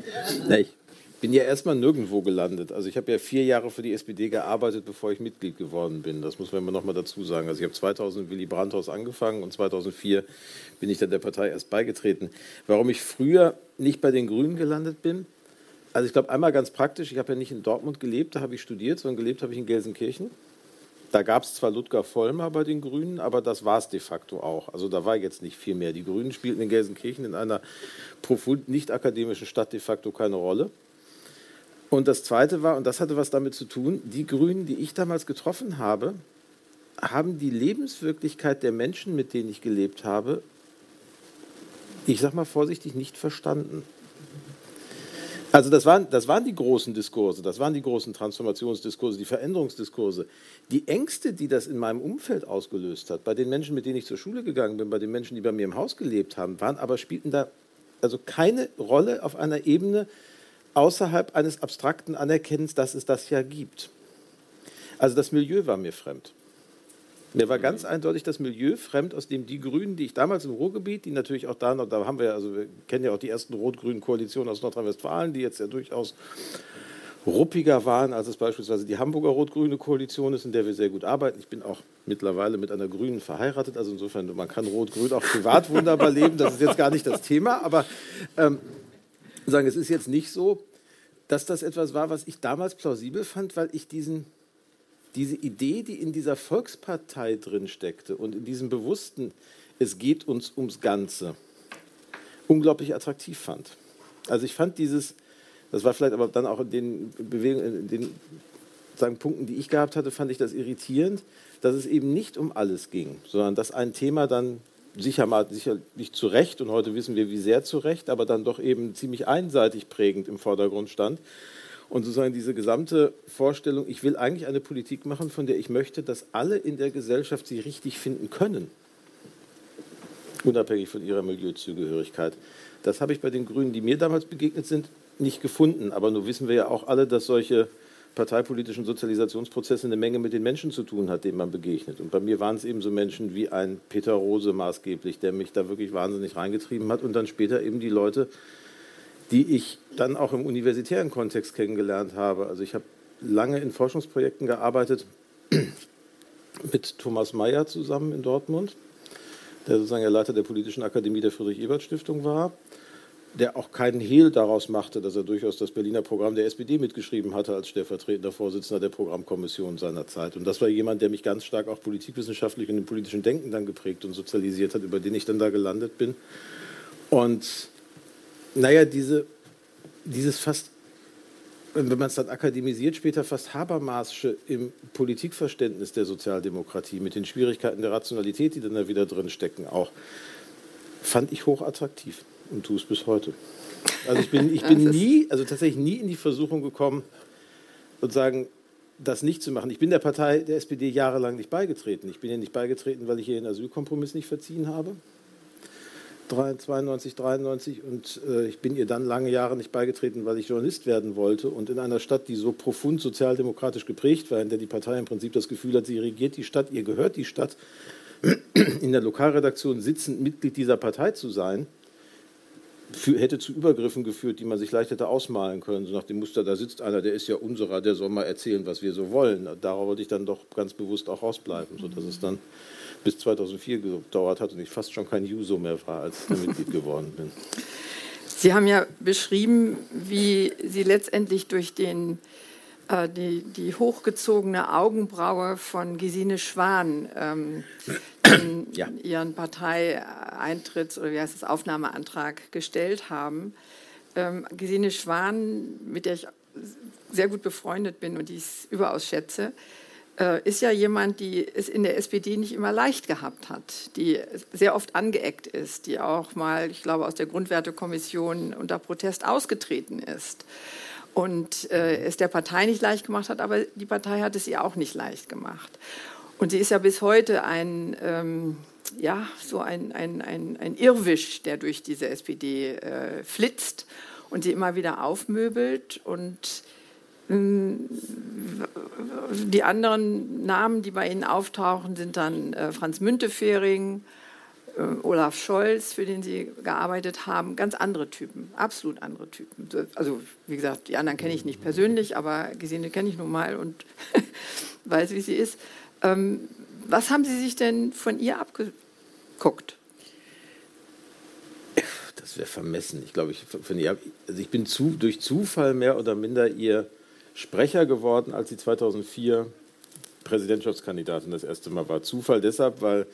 ich bin ja erstmal nirgendwo gelandet. Also ich habe ja vier Jahre für die SPD gearbeitet, bevor ich Mitglied geworden bin. Das muss man immer noch mal dazu sagen. Also ich habe 2000 Willy Brandt angefangen und 2004 bin ich dann der Partei erst beigetreten. Warum ich früher nicht bei den Grünen gelandet bin? Also ich glaube einmal ganz praktisch, ich habe ja nicht in Dortmund gelebt, da habe ich studiert, sondern gelebt habe ich in Gelsenkirchen. Da gab es zwar Ludger Vollmer bei den Grünen, aber das war es de facto auch. Also da war jetzt nicht viel mehr. Die Grünen spielten in Gelsenkirchen in einer profund nicht akademischen Stadt de facto keine Rolle. Und das Zweite war, und das hatte was damit zu tun, die Grünen, die ich damals getroffen habe, haben die Lebenswirklichkeit der Menschen, mit denen ich gelebt habe, ich sage mal vorsichtig, nicht verstanden. Also das waren, das waren die großen Diskurse, das waren die großen Transformationsdiskurse, die Veränderungsdiskurse. Die Ängste, die das in meinem Umfeld ausgelöst hat, bei den Menschen, mit denen ich zur Schule gegangen bin, bei den Menschen, die bei mir im Haus gelebt haben, waren aber spielten da also keine Rolle auf einer Ebene, außerhalb eines abstrakten Anerkennens, dass es das ja gibt. Also das Milieu war mir fremd. Mir war ganz eindeutig das Milieu fremd, aus dem die Grünen, die ich damals im Ruhrgebiet, die natürlich auch da noch, da haben wir, also wir kennen ja auch die ersten rot-grünen Koalitionen aus Nordrhein-Westfalen, die jetzt ja durchaus ruppiger waren, als es beispielsweise die Hamburger rot-grüne Koalition ist, in der wir sehr gut arbeiten. Ich bin auch mittlerweile mit einer Grünen verheiratet, also insofern, man kann rot-grün auch privat wunderbar leben, das ist jetzt gar nicht das Thema, aber ähm, sagen, es ist jetzt nicht so, dass das etwas war, was ich damals plausibel fand, weil ich diesen, diese Idee, die in dieser Volkspartei drin steckte und in diesem Bewussten, es geht uns ums Ganze, unglaublich attraktiv fand. Also ich fand dieses, das war vielleicht aber dann auch in den Bewegungen, in den sagen, Punkten, die ich gehabt hatte, fand ich das irritierend, dass es eben nicht um alles ging, sondern dass ein Thema dann sicher mal sicherlich zu Recht, und heute wissen wir, wie sehr zu Recht, aber dann doch eben ziemlich einseitig prägend im Vordergrund stand. Und sozusagen diese gesamte Vorstellung, ich will eigentlich eine Politik machen, von der ich möchte, dass alle in der Gesellschaft sie richtig finden können, unabhängig von ihrer Milieuzugehörigkeit. Das habe ich bei den Grünen, die mir damals begegnet sind, nicht gefunden. Aber nur wissen wir ja auch alle, dass solche parteipolitischen Sozialisationsprozesse eine Menge mit den Menschen zu tun hat, denen man begegnet. Und bei mir waren es eben so Menschen wie ein Peter Rose maßgeblich, der mich da wirklich wahnsinnig reingetrieben hat. Und dann später eben die Leute, die ich dann auch im universitären Kontext kennengelernt habe. Also ich habe lange in Forschungsprojekten gearbeitet mit Thomas Mayer zusammen in Dortmund, der sozusagen der Leiter der Politischen Akademie der Friedrich-Ebert-Stiftung war. Der auch keinen Hehl daraus machte, dass er durchaus das Berliner Programm der SPD mitgeschrieben hatte als stellvertretender Vorsitzender der Programmkommission seiner Zeit. Und das war jemand, der mich ganz stark auch politikwissenschaftlich und im politischen Denken dann geprägt und sozialisiert hat, über den ich dann da gelandet bin. Und naja, diese, dieses fast, wenn man es dann akademisiert, später fast Habermasche im Politikverständnis der Sozialdemokratie mit den Schwierigkeiten der Rationalität, die dann da wieder drin stecken, auch, fand ich hochattraktiv und tue es bis heute. Also ich bin, ich bin nie, also tatsächlich nie in die Versuchung gekommen, sozusagen das nicht zu machen. Ich bin der Partei der SPD jahrelang nicht beigetreten. Ich bin ihr nicht beigetreten, weil ich hier den Asylkompromiss nicht verziehen habe. 92, 93 und äh, ich bin ihr dann lange Jahre nicht beigetreten, weil ich Journalist werden wollte und in einer Stadt, die so profund sozialdemokratisch geprägt war, in der die Partei im Prinzip das Gefühl hat, sie regiert die Stadt, ihr gehört die Stadt, in der Lokalredaktion sitzend Mitglied dieser Partei zu sein, für, hätte zu Übergriffen geführt, die man sich leicht hätte ausmalen können. So nach dem Muster, da sitzt einer, der ist ja unserer, der soll mal erzählen, was wir so wollen. Darauf wollte ich dann doch ganz bewusst auch rausbleiben, sodass es dann bis 2004 gedauert hat und ich fast schon kein Juso mehr war, als ich Mitglied geworden bin. Sie haben ja beschrieben, wie Sie letztendlich durch den, äh, die, die, hochgezogene Augenbraue von Gesine Schwan ähm, ja. Ihren Parteieintritts- oder wie heißt das, Aufnahmeantrag gestellt haben. Ähm, Gesine Schwan, mit der ich sehr gut befreundet bin und die ich überaus schätze, äh, ist ja jemand, die es in der SPD nicht immer leicht gehabt hat, die sehr oft angeeckt ist, die auch mal, ich glaube, aus der Grundwertekommission unter Protest ausgetreten ist und äh, es der Partei nicht leicht gemacht hat, aber die Partei hat es ihr auch nicht leicht gemacht. Und sie ist ja bis heute ein, ähm, ja, so ein, ein, ein, ein Irrwisch, der durch diese SPD äh, flitzt und sie immer wieder aufmöbelt und die anderen Namen, die bei Ihnen auftauchen, sind dann äh, Franz Müntefering, Olaf Scholz, für den Sie gearbeitet haben. Ganz andere Typen, absolut andere Typen. Also, wie gesagt, die anderen kenne ich nicht persönlich, aber Gesine kenne ich nun mal und weiß, wie sie ist. Ähm, was haben Sie sich denn von ihr abgeguckt? Das wäre vermessen. Ich glaube, ich, also ich bin zu, durch Zufall mehr oder minder ihr Sprecher geworden, als sie 2004 Präsidentschaftskandidatin das erste Mal war. Zufall deshalb, weil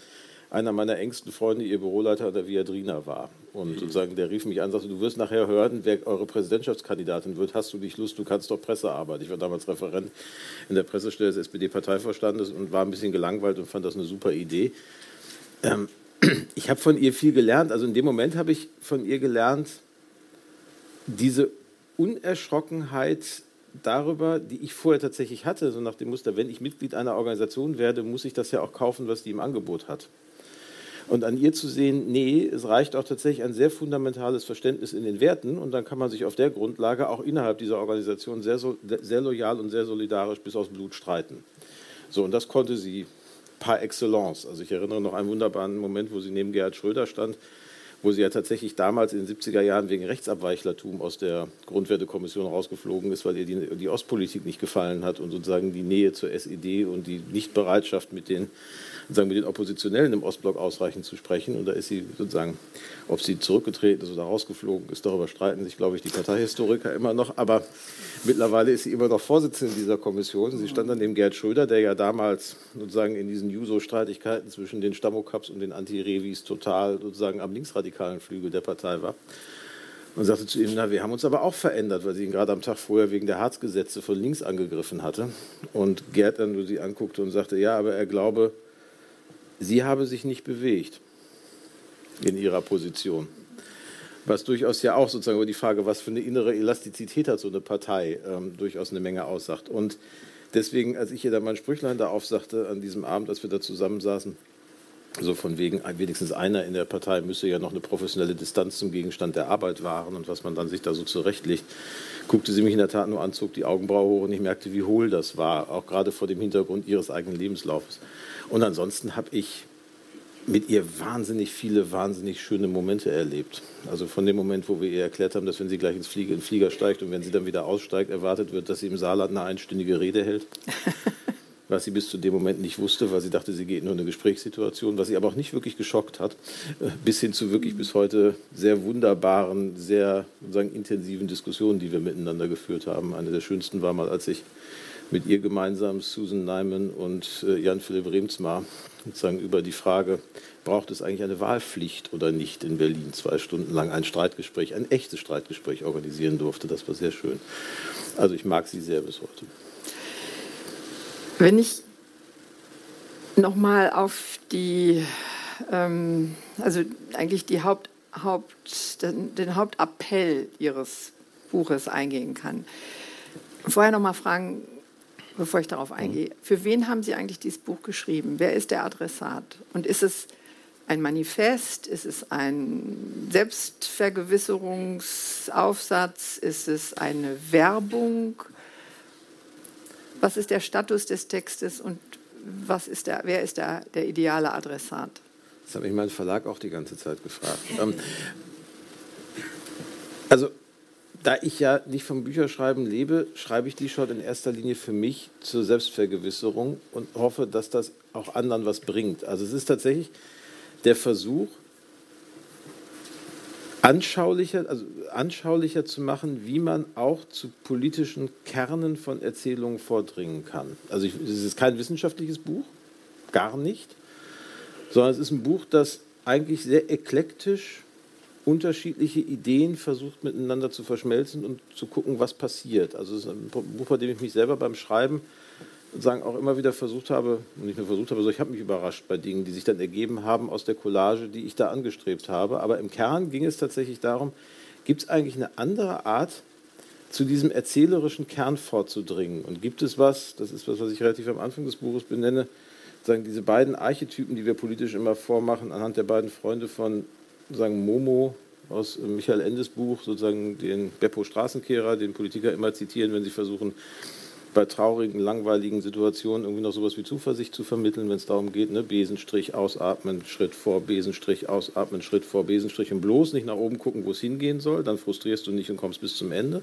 einer meiner engsten Freunde ihr Büroleiter der Viadrina war. Und sozusagen der rief mich an und sagte, du wirst nachher hören, wer eure Präsidentschaftskandidatin wird. Hast du nicht Lust, du kannst doch Pressearbeit. Ich war damals Referent in der Pressestelle des SPD-Parteivorstandes und war ein bisschen gelangweilt und fand das eine super Idee. Ähm, ich habe von ihr viel gelernt. Also in dem Moment habe ich von ihr gelernt, diese Unerschrockenheit darüber, die ich vorher tatsächlich hatte, so nach dem Muster, wenn ich Mitglied einer Organisation werde, muss ich das ja auch kaufen, was die im Angebot hat. Und an ihr zu sehen, nee, es reicht auch tatsächlich ein sehr fundamentales Verständnis in den Werten und dann kann man sich auf der Grundlage auch innerhalb dieser Organisation sehr, sehr loyal und sehr solidarisch bis aufs Blut streiten. So, und das konnte sie par excellence. Also ich erinnere noch einen wunderbaren Moment, wo sie neben Gerhard Schröder stand wo sie ja tatsächlich damals in den 70er Jahren wegen Rechtsabweichlertum aus der Grundwertekommission rausgeflogen ist, weil ihr die, die Ostpolitik nicht gefallen hat und sozusagen die Nähe zur SED und die Nichtbereitschaft mit den sozusagen mit den Oppositionellen im Ostblock ausreichend zu sprechen. Und da ist sie sozusagen, ob sie zurückgetreten ist oder rausgeflogen ist, darüber streiten sich, glaube ich, die Parteihistoriker immer noch. Aber mittlerweile ist sie immer noch Vorsitzende dieser Kommission. Sie stand dann neben Gerd Schröder, der ja damals sozusagen in diesen Juso-Streitigkeiten zwischen den Stammokaps und den Anti-Revis total sozusagen am linksradikalen Flügel der Partei war und sagte zu ihm, na, wir haben uns aber auch verändert, weil sie ihn gerade am Tag vorher wegen der Harzgesetze von links angegriffen hatte. Und Gerd dann nur sie anguckte und sagte, ja, aber er glaube, sie habe sich nicht bewegt in ihrer Position. Was durchaus ja auch sozusagen über die Frage, was für eine innere Elastizität hat so eine Partei, ähm, durchaus eine Menge aussagt. Und deswegen, als ich ihr da mein Sprüchlein da aufsagte an diesem Abend, als wir da zusammensaßen, so von wegen, wenigstens einer in der Partei müsse ja noch eine professionelle Distanz zum Gegenstand der Arbeit wahren und was man dann sich da so zurechtlegt, guckte sie mich in der Tat nur an, zog die Augenbraue hoch und ich merkte, wie hohl das war, auch gerade vor dem Hintergrund ihres eigenen Lebenslaufes. Und ansonsten habe ich mit ihr wahnsinnig viele, wahnsinnig schöne Momente erlebt. Also von dem Moment, wo wir ihr erklärt haben, dass wenn sie gleich ins Flieger, in den Flieger steigt und wenn sie dann wieder aussteigt, erwartet wird, dass sie im Saarland eine einstündige Rede hält. was sie bis zu dem Moment nicht wusste, weil sie dachte, sie geht nur in eine Gesprächssituation, was sie aber auch nicht wirklich geschockt hat, äh, bis hin zu wirklich bis heute sehr wunderbaren, sehr sozusagen intensiven Diskussionen, die wir miteinander geführt haben. Eine der schönsten war mal, als ich mit ihr gemeinsam Susan Neiman und äh, Jan-Philipp Remsmar sozusagen über die Frage, braucht es eigentlich eine Wahlpflicht oder nicht in Berlin, zwei Stunden lang ein Streitgespräch, ein echtes Streitgespräch organisieren durfte. Das war sehr schön. Also ich mag sie sehr bis heute. Wenn ich nochmal auf die, ähm, also eigentlich die Haupt, Haupt, den, den Hauptappell Ihres Buches eingehen kann. Vorher nochmal fragen, bevor ich darauf eingehe. Für wen haben Sie eigentlich dieses Buch geschrieben? Wer ist der Adressat? Und ist es ein Manifest? Ist es ein Selbstvergewisserungsaufsatz? Ist es eine Werbung? Was ist der Status des Textes und was ist der, wer ist der, der ideale Adressat? Das habe ich meinen Verlag auch die ganze Zeit gefragt. Ähm, also da ich ja nicht vom Bücherschreiben lebe, schreibe ich die schon in erster Linie für mich zur Selbstvergewisserung und hoffe, dass das auch anderen was bringt. Also es ist tatsächlich der Versuch, anschaulicher, also anschaulicher zu machen, wie man auch zu politischen Kernen von Erzählungen vordringen kann. Also ich, es ist kein wissenschaftliches Buch, gar nicht, sondern es ist ein Buch, das eigentlich sehr eklektisch unterschiedliche Ideen versucht miteinander zu verschmelzen und zu gucken, was passiert. Also es ist ein Buch, bei dem ich mich selber beim Schreiben sagen auch immer wieder versucht habe, nicht nur versucht habe, sondern ich habe mich überrascht bei Dingen, die sich dann ergeben haben aus der Collage, die ich da angestrebt habe. Aber im Kern ging es tatsächlich darum, gibt es eigentlich eine andere Art, zu diesem erzählerischen Kern vorzudringen? Und gibt es was, das ist was, was ich relativ am Anfang des Buches benenne, sagen diese beiden Archetypen, die wir politisch immer vormachen, anhand der beiden Freunde von sagen Momo aus Michael Endes Buch, sozusagen den Beppo Straßenkehrer, den Politiker immer zitieren, wenn sie versuchen, bei traurigen, langweiligen Situationen irgendwie noch sowas wie Zuversicht zu vermitteln, wenn es darum geht, ne, Besenstrich, ausatmen, Schritt vor, Besenstrich, ausatmen, Schritt vor, Besenstrich und bloß nicht nach oben gucken, wo es hingehen soll, dann frustrierst du nicht und kommst bis zum Ende.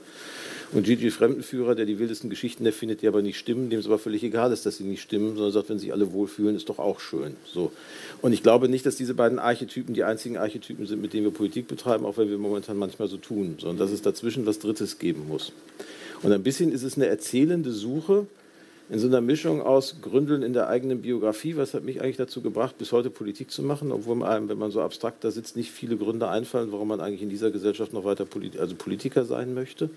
Und Gigi Fremdenführer, der die wildesten Geschichten erfindet, die aber nicht stimmen, dem es aber völlig egal ist, dass sie nicht stimmen, sondern sagt, wenn sich alle wohlfühlen, ist doch auch schön. So. Und ich glaube nicht, dass diese beiden Archetypen die einzigen Archetypen sind, mit denen wir Politik betreiben, auch wenn wir momentan manchmal so tun, sondern dass es dazwischen was Drittes geben muss. Und ein bisschen ist es eine erzählende Suche in so einer Mischung aus Gründeln in der eigenen Biografie. Was hat mich eigentlich dazu gebracht, bis heute Politik zu machen, obwohl einem, wenn man so abstrakt da sitzt, nicht viele Gründe einfallen, warum man eigentlich in dieser Gesellschaft noch weiter Polit also Politiker sein möchte.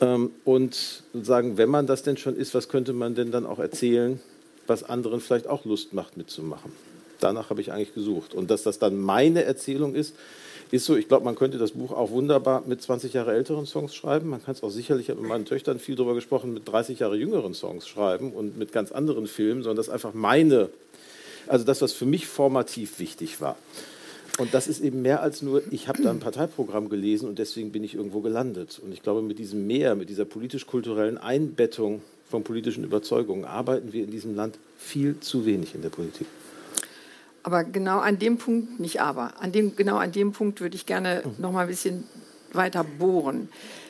Ähm, und sagen, wenn man das denn schon ist, was könnte man denn dann auch erzählen, was anderen vielleicht auch Lust macht mitzumachen? Danach habe ich eigentlich gesucht. Und dass das dann meine Erzählung ist, ist so, ich glaube, man könnte das Buch auch wunderbar mit 20 Jahre älteren Songs schreiben. Man kann es auch sicherlich, ich habe mit meinen Töchtern viel darüber gesprochen, mit 30 Jahre jüngeren Songs schreiben und mit ganz anderen Filmen, sondern das einfach meine, also das, was für mich formativ wichtig war. Und das ist eben mehr als nur, ich habe da ein Parteiprogramm gelesen und deswegen bin ich irgendwo gelandet. Und ich glaube, mit diesem Mehr, mit dieser politisch-kulturellen Einbettung von politischen Überzeugungen arbeiten wir in diesem Land viel zu wenig in der Politik. Aber genau an dem Punkt, nicht aber, an dem, genau an dem Punkt würde ich gerne noch mal ein bisschen weiter bohren.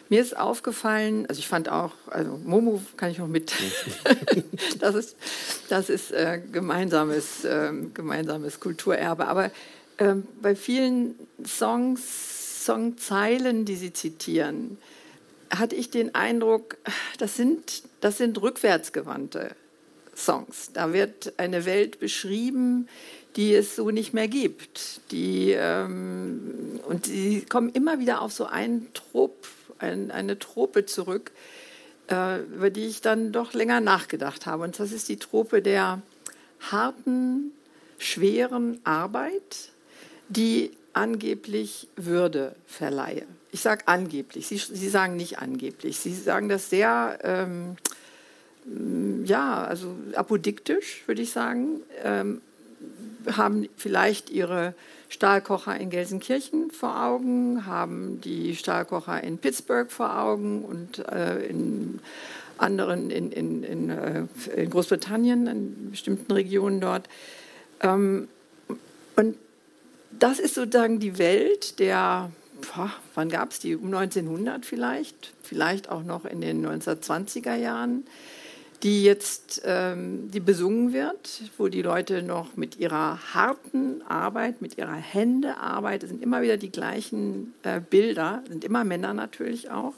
Mir ist aufgefallen, also ich fand auch, also Momo kann ich noch mit, das ist, das ist äh, gemeinsames, äh, gemeinsames Kulturerbe. Aber äh, bei vielen Songs, Songzeilen, die Sie zitieren, hatte ich den Eindruck, das sind, das sind rückwärtsgewandte Songs. Da wird eine Welt beschrieben, die es so nicht mehr gibt. Die, ähm, und die kommen immer wieder auf so einen Trop, ein, eine Trope zurück, äh, über die ich dann doch länger nachgedacht habe. Und das ist die Trope der harten, schweren Arbeit, die angeblich Würde verleihe. Ich sage angeblich, Sie, Sie, sagen nicht angeblich. Sie sagen das sehr, ähm, ja, also apodiktisch, würde ich sagen. Ähm, haben vielleicht ihre Stahlkocher in Gelsenkirchen vor Augen, haben die Stahlkocher in Pittsburgh vor Augen und äh, in anderen in, in, in, äh, in, Großbritannien, in bestimmten Regionen dort. Ähm, und das ist sozusagen die Welt der, boah, wann gab es die? Um 1900 vielleicht, vielleicht auch noch in den 1920er Jahren die jetzt ähm, die besungen wird, wo die Leute noch mit ihrer harten Arbeit, mit ihrer Händearbeit, es sind immer wieder die gleichen äh, Bilder, sind immer Männer natürlich auch,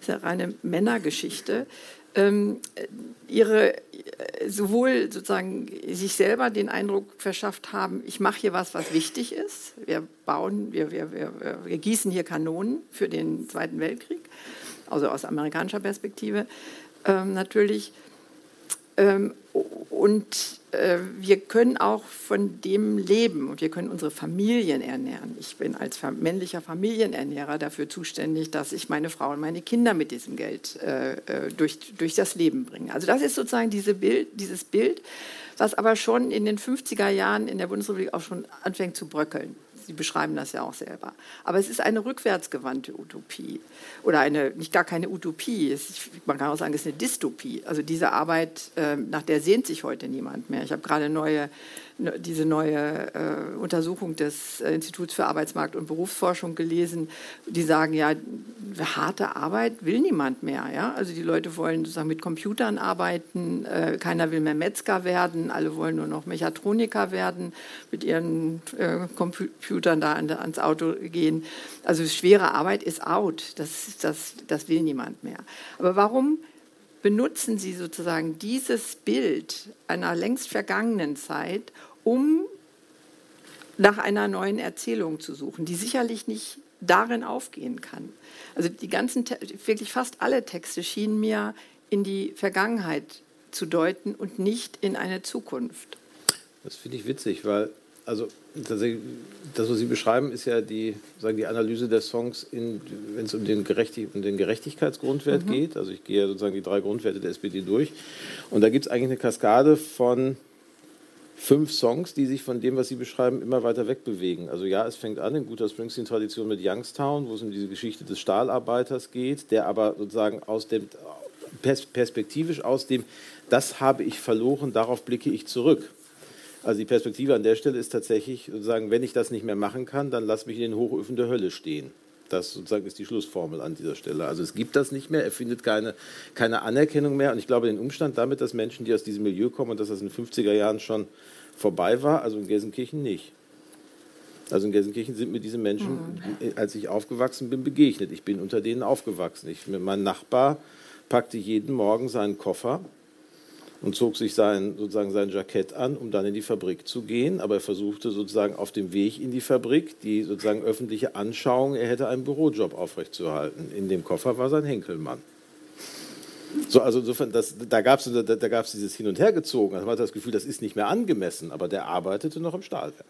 ist ja reine Männergeschichte, ähm, ihre äh, sowohl sozusagen sich selber den Eindruck verschafft haben, ich mache hier was, was wichtig ist. Wir bauen, wir, wir, wir, wir gießen hier Kanonen für den Zweiten Weltkrieg, also aus amerikanischer Perspektive ähm, natürlich. Ähm, und äh, wir können auch von dem leben und wir können unsere Familien ernähren. Ich bin als männlicher Familienernährer dafür zuständig, dass ich meine Frau und meine Kinder mit diesem Geld äh, äh, durch, durch das Leben bringe. Also das ist sozusagen diese Bild, dieses Bild, was aber schon in den 50er Jahren in der Bundesrepublik auch schon anfängt zu bröckeln. Sie beschreiben das ja auch selber. Aber es ist eine rückwärtsgewandte Utopie oder eine, nicht gar keine Utopie, ist, man kann auch sagen, es ist eine Dystopie. Also diese Arbeit, äh, nach der sehnt sich heute niemand mehr. Ich habe gerade neue Ne, diese neue äh, Untersuchung des äh, Instituts für Arbeitsmarkt und Berufsforschung gelesen, die sagen, ja, harte Arbeit will niemand mehr. Ja? Also die Leute wollen sozusagen mit Computern arbeiten, äh, keiner will mehr Metzger werden, alle wollen nur noch Mechatroniker werden, mit ihren äh, Computern da an, ans Auto gehen. Also schwere Arbeit ist out, das, das, das will niemand mehr. Aber warum benutzen Sie sozusagen dieses Bild einer längst vergangenen Zeit, um nach einer neuen Erzählung zu suchen, die sicherlich nicht darin aufgehen kann. Also die ganzen, wirklich fast alle Texte schienen mir in die Vergangenheit zu deuten und nicht in eine Zukunft. Das finde ich witzig, weil also das, was Sie beschreiben, ist ja die, sagen, die Analyse der Songs, wenn es um den, Gerechtig um den Gerechtigkeitsgrundwert mhm. geht. Also ich gehe ja sozusagen die drei Grundwerte der SPD durch. Und da gibt es eigentlich eine Kaskade von fünf Songs, die sich von dem, was Sie beschreiben, immer weiter wegbewegen. Also ja, es fängt an in guter Springsteen-Tradition mit Youngstown, wo es um diese Geschichte des Stahlarbeiters geht, der aber sozusagen aus dem perspektivisch aus dem, das habe ich verloren, darauf blicke ich zurück. Also die Perspektive an der Stelle ist tatsächlich sozusagen, wenn ich das nicht mehr machen kann, dann lass mich in den Hochöfen der Hölle stehen. Das sozusagen ist die Schlussformel an dieser Stelle. Also es gibt das nicht mehr, er findet keine, keine Anerkennung mehr. Und ich glaube, den Umstand damit, dass Menschen, die aus diesem Milieu kommen und dass das in den 50er Jahren schon vorbei war, also in Gelsenkirchen nicht. Also in Gelsenkirchen sind mir diese Menschen, mhm. als ich aufgewachsen bin, begegnet. Ich bin unter denen aufgewachsen. Ich, mein Nachbar packte jeden Morgen seinen Koffer und zog sich sein, sozusagen sein Jackett an, um dann in die Fabrik zu gehen. Aber er versuchte sozusagen auf dem Weg in die Fabrik die sozusagen öffentliche Anschauung, er hätte einen Bürojob aufrechtzuerhalten. In dem Koffer war sein Henkelmann. So, also insofern, das, da gab es da, da dieses Hin- und Hergezogen. Also man hat das Gefühl, das ist nicht mehr angemessen, aber der arbeitete noch im Stahlwerk.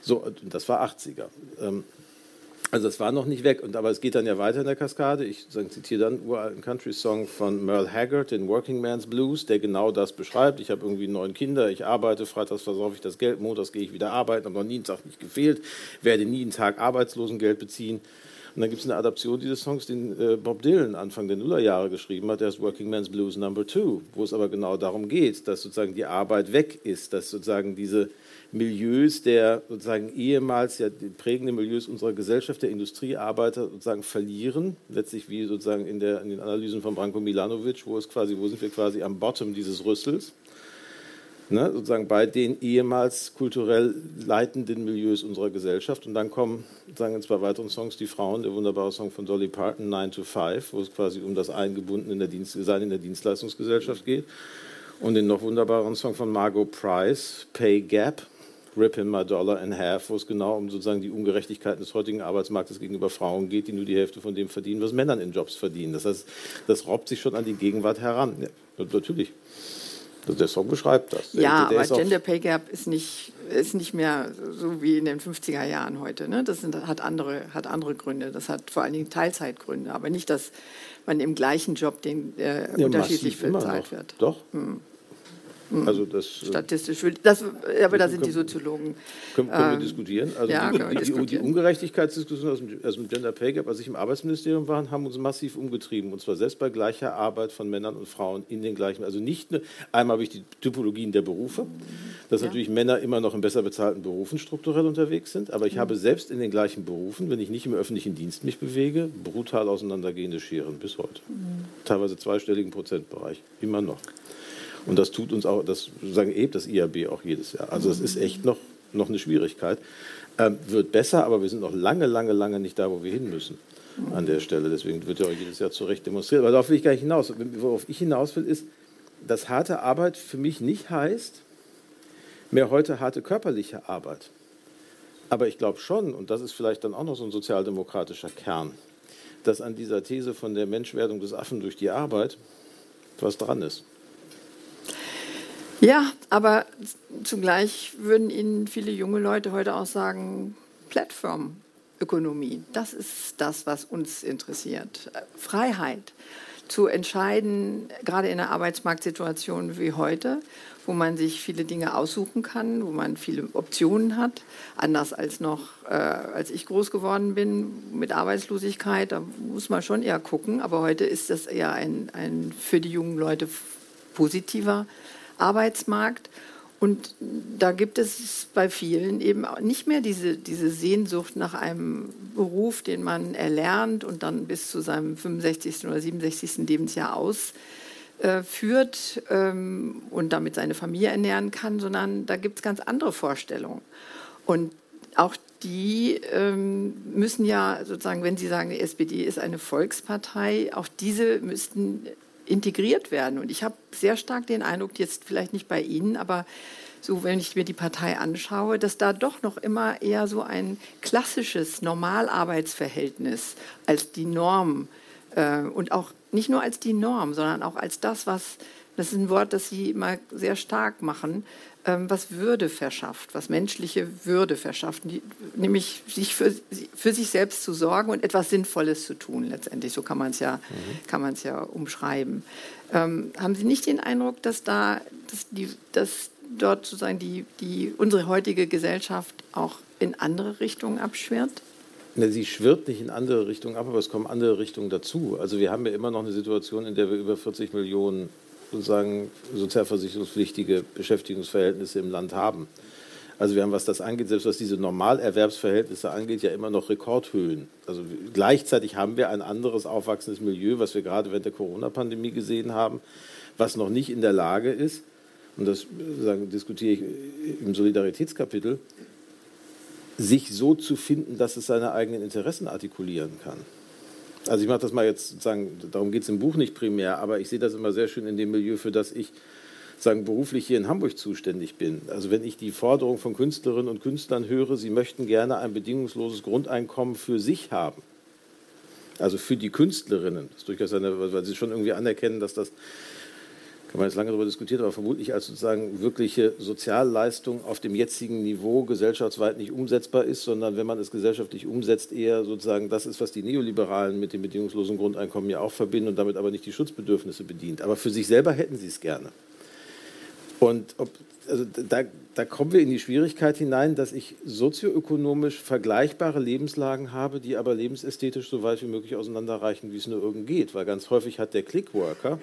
So, das war 80er. Also das war noch nicht weg, und, aber es geht dann ja weiter in der Kaskade. Ich zitiere dann einen Country-Song von Merle Haggard, den Working Man's Blues, der genau das beschreibt. Ich habe irgendwie neun Kinder, ich arbeite, freitags versaufe ich das Geld, montags gehe ich wieder arbeiten, habe noch nie einen Tag nicht gefehlt, werde nie einen Tag Arbeitslosengeld beziehen. Und dann gibt es eine Adaption dieses Songs, den äh, Bob Dylan Anfang der Nullerjahre geschrieben hat, der ist Working Man's Blues Number Two, wo es aber genau darum geht, dass sozusagen die Arbeit weg ist, dass sozusagen diese Milieus der sozusagen ehemals ja prägenden Milieus unserer Gesellschaft, der Industriearbeiter sozusagen verlieren, letztlich wie sozusagen in, der, in den Analysen von Branko Milanovic, wo es quasi, wo sind wir quasi am Bottom dieses Rüssels, ne, sozusagen bei den ehemals kulturell leitenden Milieus unserer Gesellschaft. Und dann kommen sozusagen in zwei weiteren Songs die Frauen, der wunderbare Song von Dolly Parton, 9 to 5, wo es quasi um das Eingebunden in der Dienst Sein in der Dienstleistungsgesellschaft geht. Und den noch wunderbaren Song von Margot Price, Pay Gap, Ripping My Dollar in Half, wo es genau um sozusagen die Ungerechtigkeiten des heutigen Arbeitsmarktes gegenüber Frauen geht, die nur die Hälfte von dem verdienen, was Männern in Jobs verdienen. Das heißt, das robbt sich schon an die Gegenwart heran. Ja, natürlich. Der Song beschreibt das. Ja, der, der aber Gender Pay Gap ist nicht, ist nicht mehr so wie in den 50er Jahren heute. Ne? Das sind, hat, andere, hat andere Gründe. Das hat vor allen Dingen Teilzeitgründe, aber nicht, dass man im gleichen Job den, äh, ja, unterschiedlich bezahlt wird. Doch. Hm. Hm. Also das, äh, Statistisch, das, aber da sind die Soziologen. Können, können wir ähm, diskutieren? Also ja, die, die, diskutieren. die, Ungerechtigkeitsdiskussion aus dem, aus dem, Gender Pay Gap, als ich im Arbeitsministerium war, haben uns massiv umgetrieben. Und zwar selbst bei gleicher Arbeit von Männern und Frauen in den gleichen. Also nicht nur, einmal habe ich die Typologien der Berufe, dass ja. natürlich Männer immer noch in besser bezahlten Berufen strukturell unterwegs sind. Aber ich mhm. habe selbst in den gleichen Berufen, wenn ich nicht im öffentlichen Dienst mich bewege, brutal auseinandergehende Scheren bis heute. Mhm. Teilweise zweistelligen Prozentbereich. Immer noch. Und das tut uns auch, das sagen eben das IAB auch jedes Jahr. Also es ist echt noch, noch eine Schwierigkeit. Ähm, wird besser, aber wir sind noch lange, lange, lange nicht da, wo wir hin müssen an der Stelle. Deswegen wird ja auch jedes Jahr zu Recht demonstriert. Aber darauf will ich gar nicht hinaus. Worauf ich hinaus will, ist, dass harte Arbeit für mich nicht heißt, mehr heute harte körperliche Arbeit. Aber ich glaube schon, und das ist vielleicht dann auch noch so ein sozialdemokratischer Kern, dass an dieser These von der Menschwerdung des Affen durch die Arbeit was dran ist. Ja, aber zugleich würden Ihnen viele junge Leute heute auch sagen, Plattformökonomie, das ist das, was uns interessiert. Freiheit zu entscheiden, gerade in einer Arbeitsmarktsituation wie heute, wo man sich viele Dinge aussuchen kann, wo man viele Optionen hat, anders als noch, äh, als ich groß geworden bin mit Arbeitslosigkeit, da muss man schon eher gucken, aber heute ist das eher ein, ein für die jungen Leute positiver Arbeitsmarkt. Und da gibt es bei vielen eben nicht mehr diese, diese Sehnsucht nach einem Beruf, den man erlernt und dann bis zu seinem 65. oder 67. Lebensjahr ausführt ähm, und damit seine Familie ernähren kann, sondern da gibt es ganz andere Vorstellungen. Und auch die ähm, müssen ja sozusagen, wenn Sie sagen, die SPD ist eine Volkspartei, auch diese müssten integriert werden. Und ich habe sehr stark den Eindruck, jetzt vielleicht nicht bei Ihnen, aber so, wenn ich mir die Partei anschaue, dass da doch noch immer eher so ein klassisches Normalarbeitsverhältnis als die Norm äh, und auch nicht nur als die Norm, sondern auch als das, was, das ist ein Wort, das Sie immer sehr stark machen, was Würde verschafft, was menschliche Würde verschafft, nämlich sich für, für, sich selbst zu sorgen und etwas Sinnvolles zu tun, letztendlich. So kann man es ja, mhm. ja umschreiben. Ähm, haben Sie nicht den Eindruck, dass, da, dass, die, dass dort sozusagen die, die, unsere heutige Gesellschaft auch in andere Richtungen abschwirrt? Sie schwirrt nicht in andere Richtungen ab, aber es kommen andere Richtungen dazu. Also wir haben ja immer noch eine Situation, in der wir über 40 Millionen sozusagen sozialversicherungspflichtige Beschäftigungsverhältnisse im Land haben. Also wir haben, was das angeht, selbst was diese Normalerwerbsverhältnisse angeht, ja immer noch Rekordhöhen. Also gleichzeitig haben wir ein anderes aufwachsendes Milieu, was wir gerade während der Corona-Pandemie gesehen haben, was noch nicht in der Lage ist, und das sagen, diskutiere ich im Solidaritätskapitel, sich so zu finden, dass es seine eigenen Interessen artikulieren kann. Also ich mache das mal jetzt sozusagen, darum geht es im Buch nicht primär, aber ich sehe das immer sehr schön in dem Milieu, für das ich sagen, beruflich hier in Hamburg zuständig bin. Also wenn ich die Forderung von Künstlerinnen und Künstlern höre, sie möchten gerne ein bedingungsloses Grundeinkommen für sich haben. Also für die Künstlerinnen. Das ist durchaus eine, weil sie schon irgendwie anerkennen, dass das kann man jetzt lange darüber diskutieren, aber vermutlich als sozusagen wirkliche Sozialleistung auf dem jetzigen Niveau gesellschaftsweit nicht umsetzbar ist, sondern wenn man es gesellschaftlich umsetzt, eher sozusagen das ist, was die Neoliberalen mit dem bedingungslosen Grundeinkommen ja auch verbinden und damit aber nicht die Schutzbedürfnisse bedient. Aber für sich selber hätten sie es gerne. Und ob, also da, da kommen wir in die Schwierigkeit hinein, dass ich sozioökonomisch vergleichbare Lebenslagen habe, die aber lebensästhetisch so weit wie möglich auseinanderreichen, wie es nur irgend geht. Weil ganz häufig hat der Clickworker,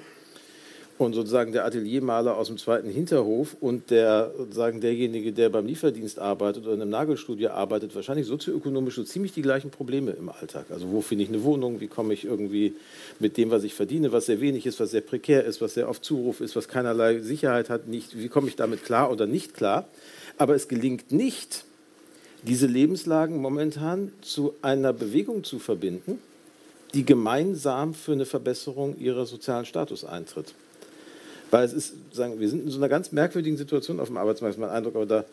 und sozusagen der Ateliermaler aus dem zweiten Hinterhof und der, sozusagen derjenige, der beim Lieferdienst arbeitet oder in einem Nagelstudio arbeitet, wahrscheinlich sozioökonomisch so ziemlich die gleichen Probleme im Alltag. Also wo finde ich eine Wohnung, wie komme ich irgendwie mit dem, was ich verdiene, was sehr wenig ist, was sehr prekär ist, was sehr auf Zuruf ist, was keinerlei Sicherheit hat, nicht, wie komme ich damit klar oder nicht klar. Aber es gelingt nicht, diese Lebenslagen momentan zu einer Bewegung zu verbinden, die gemeinsam für eine Verbesserung ihrer sozialen Status eintritt. Weil es ist, sagen, wir sind in so einer ganz merkwürdigen Situation auf dem Arbeitsmarkt, ist mein Eindruck, aber da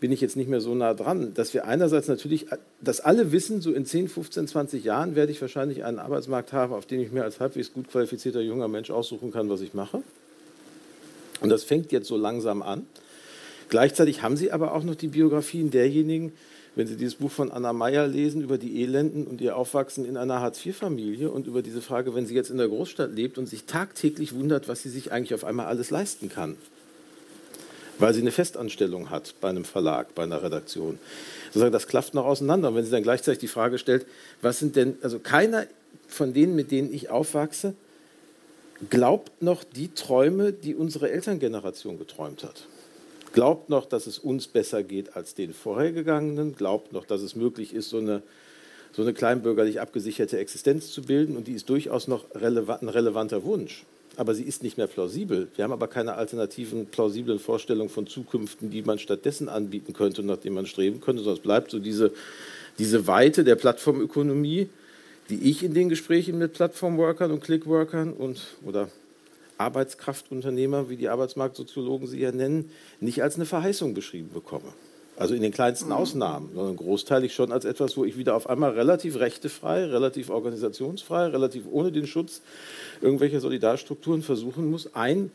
bin ich jetzt nicht mehr so nah dran, dass wir einerseits natürlich, dass alle wissen, so in 10, 15, 20 Jahren werde ich wahrscheinlich einen Arbeitsmarkt haben, auf dem ich mir als halbwegs gut qualifizierter junger Mensch aussuchen kann, was ich mache. Und das fängt jetzt so langsam an. Gleichzeitig haben sie aber auch noch die Biografien derjenigen, wenn Sie dieses Buch von Anna Meyer lesen über die Elenden und ihr Aufwachsen in einer Hartz-IV-Familie und über diese Frage, wenn sie jetzt in der Großstadt lebt und sich tagtäglich wundert, was sie sich eigentlich auf einmal alles leisten kann. weil sie eine Festanstellung hat bei einem Verlag, bei einer Redaktion. Sozusagen, das klafft noch auseinander. Und wenn sie dann gleichzeitig die Frage stellt, was sind denn, also keiner von denen, mit denen ich aufwachse, glaubt noch die Träume, die unsere Elterngeneration geträumt hat. Glaubt noch, dass es uns besser geht als den vorhergegangenen, glaubt noch, dass es möglich ist, so eine, so eine kleinbürgerlich abgesicherte Existenz zu bilden und die ist durchaus noch relevant, ein relevanter Wunsch. Aber sie ist nicht mehr plausibel. Wir haben aber keine alternativen, plausiblen Vorstellungen von Zukünften, die man stattdessen anbieten könnte nach denen man streben könnte, es bleibt so diese, diese Weite der Plattformökonomie, die ich in den Gesprächen mit Plattformworkern und Clickworkern und oder Arbeitskraftunternehmer, wie die Arbeitsmarktsoziologen sie ja nennen, nicht als eine Verheißung beschrieben bekomme. Also in den kleinsten mhm. Ausnahmen, sondern großteilig schon als etwas, wo ich wieder auf einmal relativ rechtefrei, relativ organisationsfrei, relativ ohne den Schutz irgendwelcher Solidarstrukturen versuchen muss, ein,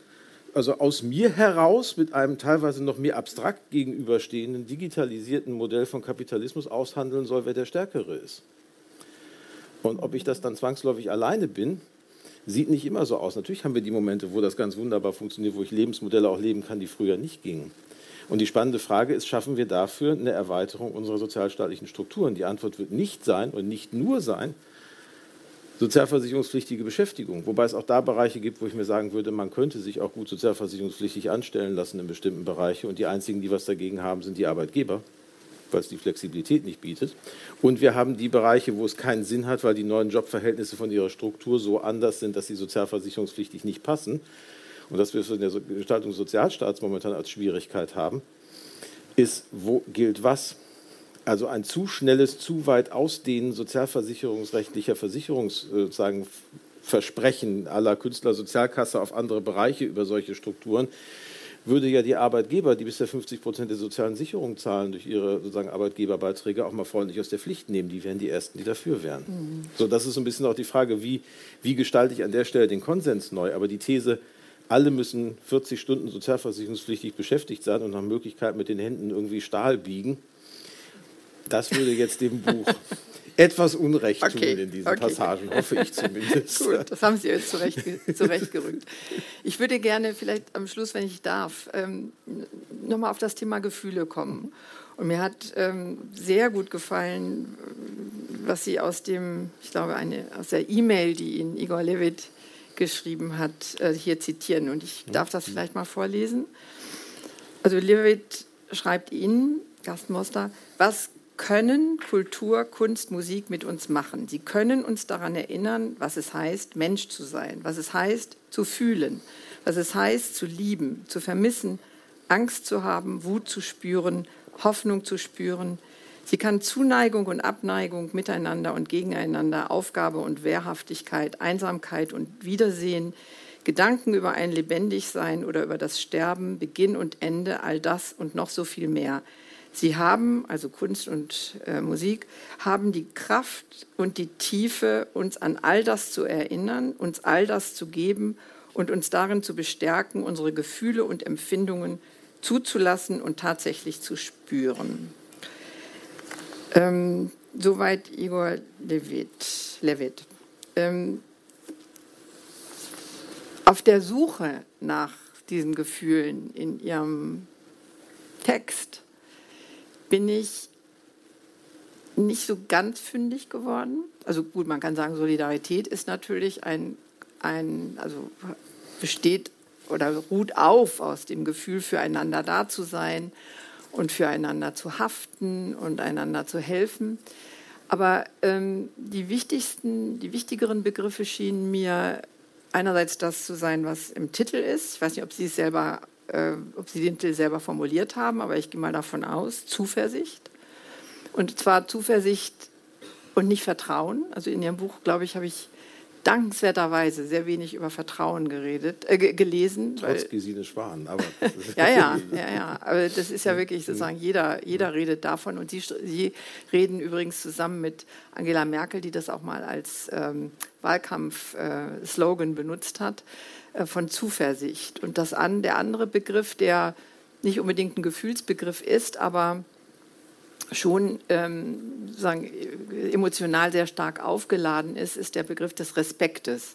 also aus mir heraus mit einem teilweise noch mehr abstrakt gegenüberstehenden digitalisierten Modell von Kapitalismus aushandeln soll, wer der Stärkere ist. Und ob ich das dann zwangsläufig alleine bin, sieht nicht immer so aus. Natürlich haben wir die Momente, wo das ganz wunderbar funktioniert, wo ich Lebensmodelle auch leben kann, die früher nicht gingen. Und die spannende Frage ist, schaffen wir dafür eine Erweiterung unserer sozialstaatlichen Strukturen? Die Antwort wird nicht sein und nicht nur sein, sozialversicherungspflichtige Beschäftigung. Wobei es auch da Bereiche gibt, wo ich mir sagen würde, man könnte sich auch gut sozialversicherungspflichtig anstellen lassen in bestimmten Bereichen. Und die einzigen, die was dagegen haben, sind die Arbeitgeber weil es die Flexibilität nicht bietet. Und wir haben die Bereiche, wo es keinen Sinn hat, weil die neuen Jobverhältnisse von ihrer Struktur so anders sind, dass sie sozialversicherungspflichtig nicht passen. Und dass wir es in der Gestaltung des Sozialstaats momentan als Schwierigkeit haben, ist, wo gilt was? Also ein zu schnelles, zu weit ausdehnen sozialversicherungsrechtlicher Versicherungsversprechen aller Künstlersozialkasse auf andere Bereiche über solche Strukturen würde ja die Arbeitgeber, die bisher 50 Prozent der sozialen Sicherung zahlen durch ihre sozusagen Arbeitgeberbeiträge, auch mal freundlich aus der Pflicht nehmen. Die wären die Ersten, die dafür wären. Mhm. So, das ist so ein bisschen auch die Frage, wie, wie gestalte ich an der Stelle den Konsens neu? Aber die These, alle müssen 40 Stunden sozialversicherungspflichtig beschäftigt sein und nach Möglichkeit mit den Händen irgendwie Stahl biegen, das würde jetzt dem Buch etwas Unrecht okay. tun in diesen okay. Passagen, hoffe ich zumindest. Gut, das haben Sie jetzt zurecht, zurechtgerückt. Ich würde gerne vielleicht am Schluss, wenn ich darf, ähm, nochmal auf das Thema Gefühle kommen. Und mir hat ähm, sehr gut gefallen, was Sie aus dem, ich glaube, eine, aus der E-Mail, die Ihnen Igor Levit geschrieben hat, äh, hier zitieren. Und ich darf das vielleicht mal vorlesen. Also Levit schreibt Ihnen, Gastmoster, was können Kultur, Kunst, Musik mit uns machen. Sie können uns daran erinnern, was es heißt, Mensch zu sein, was es heißt, zu fühlen, was es heißt, zu lieben, zu vermissen, Angst zu haben, Wut zu spüren, Hoffnung zu spüren. Sie kann Zuneigung und Abneigung miteinander und gegeneinander, Aufgabe und Wehrhaftigkeit, Einsamkeit und Wiedersehen, Gedanken über ein Lebendigsein oder über das Sterben, Beginn und Ende, all das und noch so viel mehr. Sie haben, also Kunst und äh, Musik, haben die Kraft und die Tiefe, uns an all das zu erinnern, uns all das zu geben und uns darin zu bestärken, unsere Gefühle und Empfindungen zuzulassen und tatsächlich zu spüren. Ähm, soweit Igor Levit. Levit. Ähm, auf der Suche nach diesen Gefühlen in Ihrem Text bin ich nicht so ganz fündig geworden. Also gut, man kann sagen, Solidarität ist natürlich ein, ein also besteht oder ruht auf aus dem Gefühl, füreinander da zu sein und füreinander zu haften und einander zu helfen. Aber ähm, die wichtigsten, die wichtigeren Begriffe schienen mir einerseits das zu sein, was im Titel ist. Ich weiß nicht, ob Sie es selber äh, ob Sie den Titel selber formuliert haben, aber ich gehe mal davon aus, Zuversicht. Und zwar Zuversicht und nicht Vertrauen. Also in Ihrem Buch, glaube ich, habe ich dankenswerterweise sehr wenig über Vertrauen geredet, äh, gelesen. Trotz Gesine Schwan, aber. ja, ja, ja, ja. Aber das ist ja wirklich sozusagen, jeder, jeder redet davon. Und Sie, Sie reden übrigens zusammen mit Angela Merkel, die das auch mal als ähm, Wahlkampf-Slogan äh, benutzt hat. Äh, von Zuversicht. Und das an, der andere Begriff, der nicht unbedingt ein Gefühlsbegriff ist, aber schon ähm, sagen, emotional sehr stark aufgeladen ist, ist der Begriff des Respektes.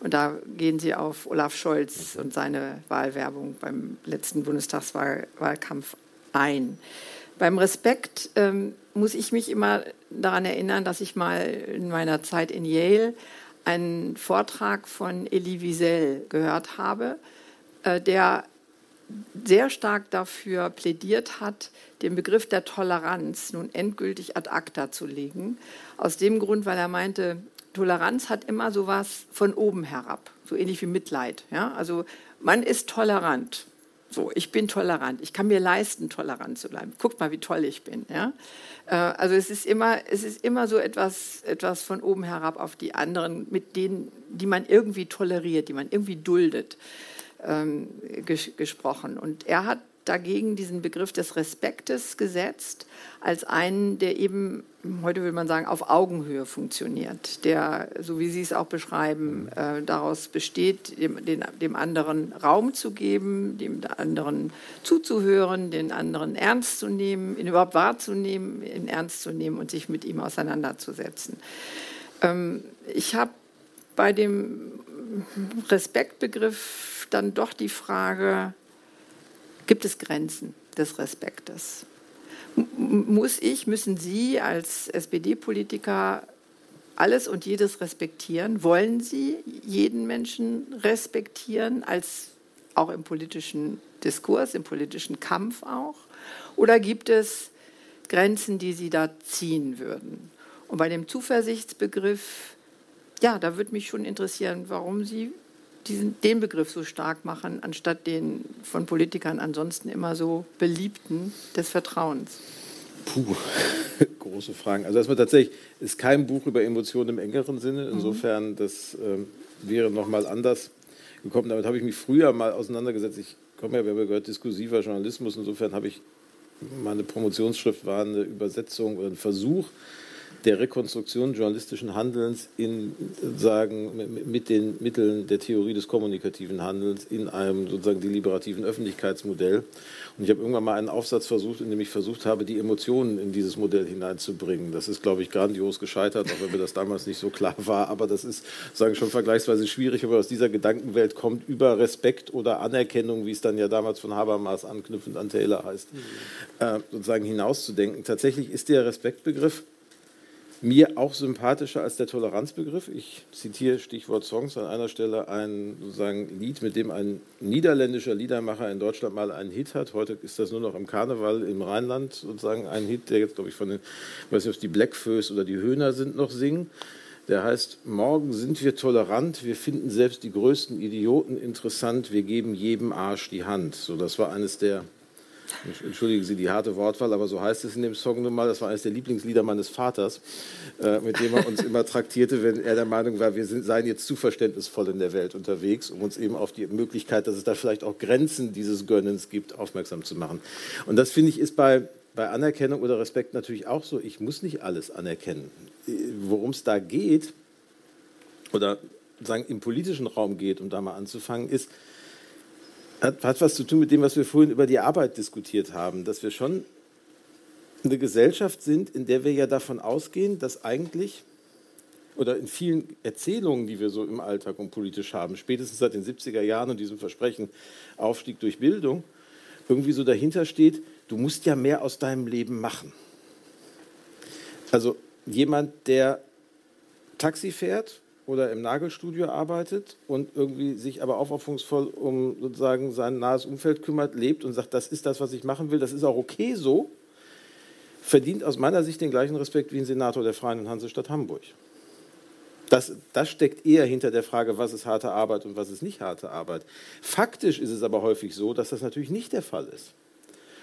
Und da gehen Sie auf Olaf Scholz und seine Wahlwerbung beim letzten Bundestagswahlkampf ein. Beim Respekt ähm, muss ich mich immer daran erinnern, dass ich mal in meiner Zeit in Yale einen Vortrag von Elie Wiesel gehört habe, äh, der sehr stark dafür plädiert hat, den Begriff der Toleranz nun endgültig ad acta zu legen. Aus dem Grund, weil er meinte, Toleranz hat immer so was von oben herab, so ähnlich wie Mitleid. Ja? Also man ist tolerant. So, ich bin tolerant. Ich kann mir leisten, tolerant zu bleiben. Guckt mal, wie toll ich bin. Ja? Äh, also es ist immer, es ist immer so etwas, etwas von oben herab auf die anderen, mit denen, die man irgendwie toleriert, die man irgendwie duldet ähm, ges gesprochen. Und er hat dagegen diesen Begriff des Respektes gesetzt als einen, der eben, heute will man sagen, auf Augenhöhe funktioniert, der, so wie Sie es auch beschreiben, äh, daraus besteht, dem, den, dem anderen Raum zu geben, dem anderen zuzuhören, den anderen ernst zu nehmen, ihn überhaupt wahrzunehmen, ihn ernst zu nehmen und sich mit ihm auseinanderzusetzen. Ähm, ich habe bei dem Respektbegriff dann doch die Frage, gibt es Grenzen des Respektes? Muss ich, müssen Sie als SPD-Politiker alles und jedes respektieren? Wollen Sie jeden Menschen respektieren, als auch im politischen Diskurs, im politischen Kampf auch? Oder gibt es Grenzen, die Sie da ziehen würden? Und bei dem Zuversichtsbegriff, ja, da würde mich schon interessieren, warum Sie diesen, den Begriff so stark machen, anstatt den von Politikern ansonsten immer so beliebten des Vertrauens? Puh, große Fragen. Also erstmal tatsächlich ist kein Buch über Emotionen im engeren Sinne. Mhm. Insofern, das ähm, wäre nochmal anders gekommen. Damit habe ich mich früher mal auseinandergesetzt. Ich komme ja, wir haben ja gehört, diskursiver Journalismus. Insofern habe ich meine Promotionsschrift war eine Übersetzung oder ein Versuch, der Rekonstruktion journalistischen Handelns in, sagen, mit den Mitteln der Theorie des kommunikativen Handelns in einem sozusagen deliberativen Öffentlichkeitsmodell. Und ich habe irgendwann mal einen Aufsatz versucht, in dem ich versucht habe, die Emotionen in dieses Modell hineinzubringen. Das ist, glaube ich, grandios gescheitert, auch wenn mir das damals nicht so klar war. Aber das ist, sagen schon vergleichsweise schwierig, wenn man aus dieser Gedankenwelt kommt, über Respekt oder Anerkennung, wie es dann ja damals von Habermas anknüpfend an Taylor heißt, mhm. äh, sozusagen hinauszudenken. Tatsächlich ist der Respektbegriff mir auch sympathischer als der Toleranzbegriff. Ich zitiere Stichwort Songs an einer Stelle ein sozusagen Lied, mit dem ein niederländischer Liedermacher in Deutschland mal einen Hit hat. Heute ist das nur noch im Karneval im Rheinland sozusagen ein Hit, der jetzt, glaube ich, von den, ich weiß nicht, ob die Blackfoes oder die Höhner sind, noch singen. Der heißt, morgen sind wir tolerant, wir finden selbst die größten Idioten interessant, wir geben jedem Arsch die Hand. So, das war eines der Entschuldigen Sie die harte Wortwahl, aber so heißt es in dem Song nun mal. Das war eines der Lieblingslieder meines Vaters, äh, mit dem er uns immer traktierte, wenn er der Meinung war, wir sind, seien jetzt zu verständnisvoll in der Welt unterwegs, um uns eben auf die Möglichkeit, dass es da vielleicht auch Grenzen dieses Gönnens gibt, aufmerksam zu machen. Und das finde ich ist bei, bei Anerkennung oder Respekt natürlich auch so. Ich muss nicht alles anerkennen. Worum es da geht, oder sagen im politischen Raum geht, um da mal anzufangen, ist, hat, hat was zu tun mit dem, was wir vorhin über die Arbeit diskutiert haben, dass wir schon eine Gesellschaft sind, in der wir ja davon ausgehen, dass eigentlich oder in vielen Erzählungen, die wir so im Alltag und politisch haben, spätestens seit den 70er Jahren und diesem Versprechen Aufstieg durch Bildung, irgendwie so dahinter steht, du musst ja mehr aus deinem Leben machen. Also jemand, der Taxi fährt oder im Nagelstudio arbeitet und irgendwie sich aber aufopferungsvoll um sozusagen sein nahes Umfeld kümmert, lebt und sagt, das ist das, was ich machen will, das ist auch okay so, verdient aus meiner Sicht den gleichen Respekt wie ein Senator der Freien Hansestadt Hamburg. Das, das steckt eher hinter der Frage, was ist harte Arbeit und was ist nicht harte Arbeit. Faktisch ist es aber häufig so, dass das natürlich nicht der Fall ist.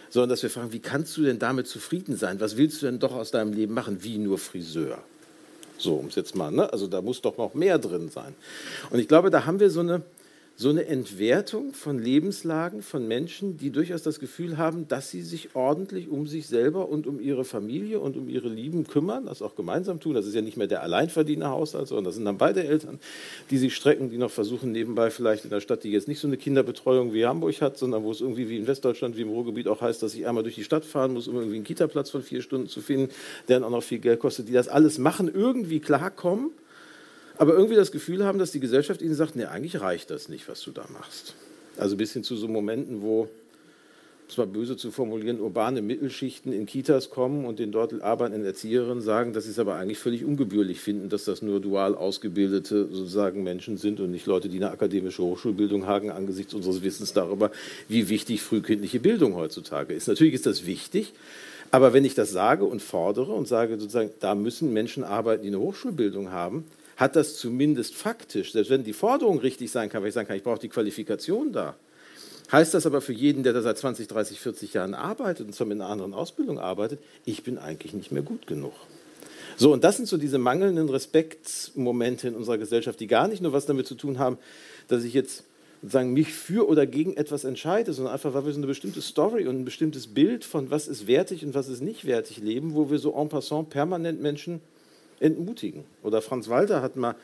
Sondern dass wir fragen, wie kannst du denn damit zufrieden sein? Was willst du denn doch aus deinem Leben machen, wie nur Friseur? So, um es jetzt mal, ne? also da muss doch noch mehr drin sein. Und ich glaube, da haben wir so eine, so eine Entwertung von Lebenslagen von Menschen, die durchaus das Gefühl haben, dass sie sich ordentlich um sich selber und um ihre Familie und um ihre Lieben kümmern, das auch gemeinsam tun. Das ist ja nicht mehr der Alleinverdienerhaushalt, sondern das sind dann beide Eltern, die sich strecken, die noch versuchen, nebenbei vielleicht in der Stadt, die jetzt nicht so eine Kinderbetreuung wie Hamburg hat, sondern wo es irgendwie wie in Westdeutschland, wie im Ruhrgebiet auch heißt, dass ich einmal durch die Stadt fahren muss, um irgendwie einen Kitaplatz von vier Stunden zu finden, der dann auch noch viel Geld kostet, die das alles machen, irgendwie klarkommen aber irgendwie das Gefühl haben, dass die Gesellschaft ihnen sagt, nee, eigentlich reicht das nicht, was du da machst. Also bis hin zu so Momenten, wo, um es mal böse zu formulieren, urbane Mittelschichten in Kitas kommen und den dort arbeitenden Erzieherinnen sagen, dass sie es aber eigentlich völlig ungebührlich finden, dass das nur dual ausgebildete sozusagen Menschen sind und nicht Leute, die eine akademische Hochschulbildung haben, angesichts unseres Wissens darüber, wie wichtig frühkindliche Bildung heutzutage ist. Natürlich ist das wichtig, aber wenn ich das sage und fordere und sage sozusagen, da müssen Menschen arbeiten, die eine Hochschulbildung haben, hat das zumindest faktisch, selbst wenn die Forderung richtig sein kann, weil ich sagen kann, ich brauche die Qualifikation da, heißt das aber für jeden, der da seit 20, 30, 40 Jahren arbeitet und zwar mit einer anderen Ausbildung arbeitet, ich bin eigentlich nicht mehr gut genug. So, und das sind so diese mangelnden Respektsmomente in unserer Gesellschaft, die gar nicht nur was damit zu tun haben, dass ich jetzt sozusagen mich für oder gegen etwas entscheide, sondern einfach, weil wir so eine bestimmte Story und ein bestimmtes Bild von was ist wertig und was ist nicht wertig leben, wo wir so en passant permanent Menschen entmutigen. Oder Franz Walter hat mal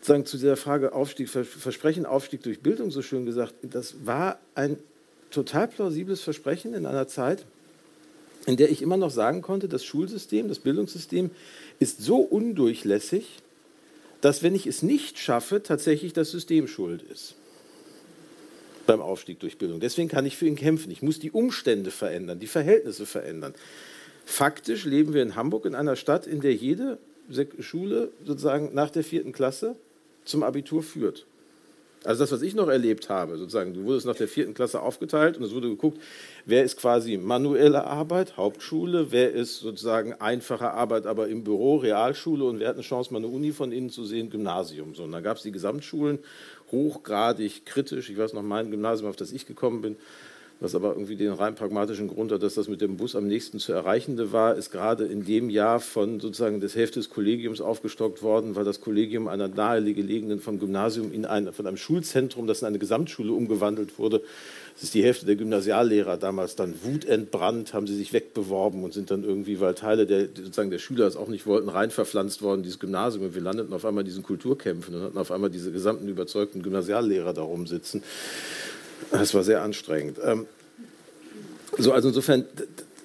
sagen, zu dieser Frage Aufstieg, Versprechen, Aufstieg durch Bildung so schön gesagt, das war ein total plausibles Versprechen in einer Zeit, in der ich immer noch sagen konnte, das Schulsystem, das Bildungssystem ist so undurchlässig, dass wenn ich es nicht schaffe, tatsächlich das System schuld ist beim Aufstieg durch Bildung. Deswegen kann ich für ihn kämpfen. Ich muss die Umstände verändern, die Verhältnisse verändern. Faktisch leben wir in Hamburg in einer Stadt, in der jede Schule sozusagen nach der vierten Klasse zum Abitur führt. Also das, was ich noch erlebt habe, sozusagen, du wurdest nach der vierten Klasse aufgeteilt und es wurde geguckt, wer ist quasi manuelle Arbeit, Hauptschule, wer ist sozusagen einfache Arbeit, aber im Büro, Realschule und wer hat eine Chance, mal eine Uni von innen zu sehen, Gymnasium. So, und dann gab es die Gesamtschulen, hochgradig kritisch. Ich weiß noch, mein Gymnasium, auf das ich gekommen bin, was aber irgendwie den rein pragmatischen Grund hat, dass das mit dem Bus am nächsten zu erreichende war, ist gerade in dem Jahr von sozusagen des Hälfte des Kollegiums aufgestockt worden, weil das Kollegium einer nahegelegenen vom Gymnasium in ein, von einem Schulzentrum, das in eine Gesamtschule umgewandelt wurde. Das ist die Hälfte der Gymnasiallehrer damals dann wutentbrannt, haben sie sich wegbeworben und sind dann irgendwie, weil Teile der, sozusagen der Schüler es auch nicht wollten, rein verpflanzt worden, dieses Gymnasium. Und wir landeten auf einmal in diesen Kulturkämpfen und hatten auf einmal diese gesamten überzeugten Gymnasiallehrer da rumsitzen. Das war sehr anstrengend. Ähm, so, also insofern,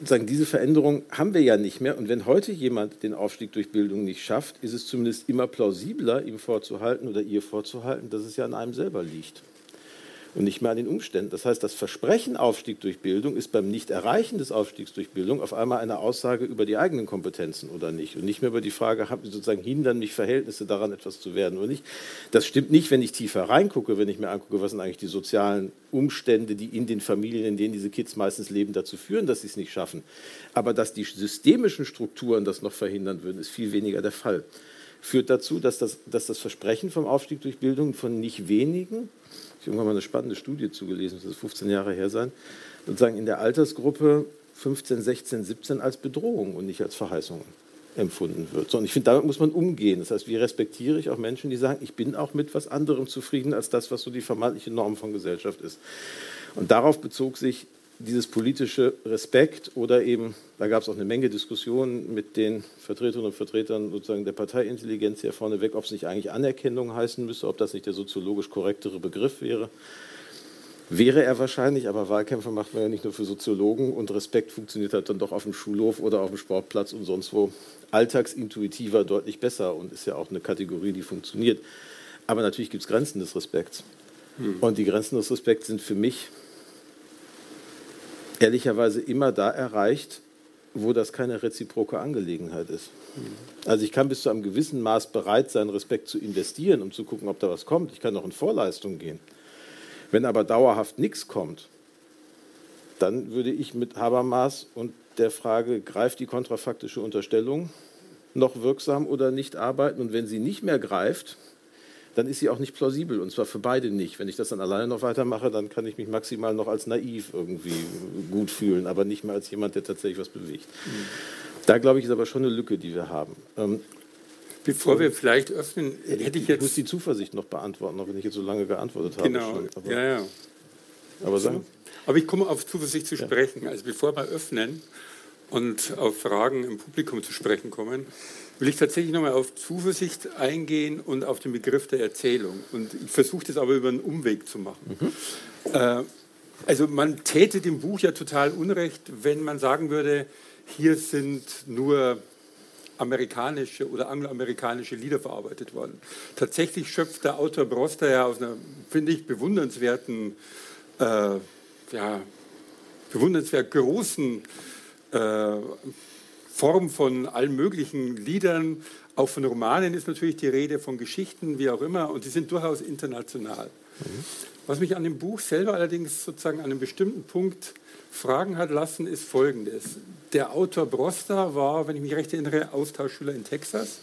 sagen, diese Veränderung haben wir ja nicht mehr. Und wenn heute jemand den Aufstieg durch Bildung nicht schafft, ist es zumindest immer plausibler, ihm vorzuhalten oder ihr vorzuhalten, dass es ja an einem selber liegt und nicht mehr an den Umständen. Das heißt, das Versprechen Aufstieg durch Bildung ist beim Nicht-Erreichen des Aufstiegs durch Bildung auf einmal eine Aussage über die eigenen Kompetenzen oder nicht und nicht mehr über die Frage, sozusagen hindern mich Verhältnisse daran, etwas zu werden oder nicht. Das stimmt nicht, wenn ich tiefer reingucke, wenn ich mir angucke, was sind eigentlich die sozialen Umstände, die in den Familien, in denen diese Kids meistens leben, dazu führen, dass sie es nicht schaffen. Aber dass die systemischen Strukturen das noch verhindern würden, ist viel weniger der Fall führt dazu, dass das, dass das Versprechen vom Aufstieg durch Bildung von nicht wenigen, ich habe irgendwann mal eine spannende Studie zugelesen, das ist 15 Jahre her sein, sozusagen in der Altersgruppe 15, 16, 17 als Bedrohung und nicht als Verheißung empfunden wird. So, und ich finde, damit muss man umgehen. Das heißt, wie respektiere ich auch Menschen, die sagen, ich bin auch mit was anderem zufrieden als das, was so die vermeintliche Norm von Gesellschaft ist. Und darauf bezog sich dieses politische Respekt oder eben, da gab es auch eine Menge Diskussionen mit den Vertreterinnen und Vertretern sozusagen der Parteiintelligenz hier vorneweg, ob es nicht eigentlich Anerkennung heißen müsste, ob das nicht der soziologisch korrektere Begriff wäre. Wäre er wahrscheinlich, aber Wahlkämpfe macht man ja nicht nur für Soziologen und Respekt funktioniert halt dann doch auf dem Schulhof oder auf dem Sportplatz und sonst wo alltagsintuitiver deutlich besser und ist ja auch eine Kategorie, die funktioniert. Aber natürlich gibt es Grenzen des Respekts. Hm. Und die Grenzen des Respekts sind für mich ehrlicherweise immer da erreicht, wo das keine reziproke Angelegenheit ist. Also ich kann bis zu einem gewissen Maß bereit sein, Respekt zu investieren, um zu gucken, ob da was kommt. Ich kann auch in Vorleistung gehen. Wenn aber dauerhaft nichts kommt, dann würde ich mit Habermas und der Frage, greift die kontrafaktische Unterstellung noch wirksam oder nicht arbeiten? Und wenn sie nicht mehr greift, dann ist sie auch nicht plausibel und zwar für beide nicht. Wenn ich das dann alleine noch weitermache, dann kann ich mich maximal noch als naiv irgendwie gut fühlen, aber nicht mehr als jemand, der tatsächlich was bewegt. Mhm. Da glaube ich, ist aber schon eine Lücke, die wir haben. Ähm, Bevor wir vielleicht öffnen, hätte ich jetzt. Ich muss die Zuversicht noch beantworten, auch wenn ich jetzt so lange geantwortet habe. Genau, schon, aber, ja, ja. Aber sagen. Aber ich komme auf Zuversicht zu sprechen. Ja. Also bevor wir öffnen und auf Fragen im Publikum zu sprechen kommen, will ich tatsächlich nochmal auf Zuversicht eingehen und auf den Begriff der Erzählung. Und ich versuche das aber über einen Umweg zu machen. Mhm. Äh, also man täte dem Buch ja total unrecht, wenn man sagen würde, hier sind nur amerikanische oder angloamerikanische Lieder verarbeitet worden. Tatsächlich schöpft der Autor Broster ja aus einer, finde ich, bewundernswerten, äh, ja, bewundernswert großen äh, Form von allen möglichen Liedern, auch von Romanen ist natürlich die Rede, von Geschichten, wie auch immer, und die sind durchaus international. Mhm. Was mich an dem Buch selber allerdings sozusagen an einem bestimmten Punkt fragen hat lassen, ist folgendes. Der Autor Broster war, wenn ich mich recht erinnere, Austauschschüler in Texas.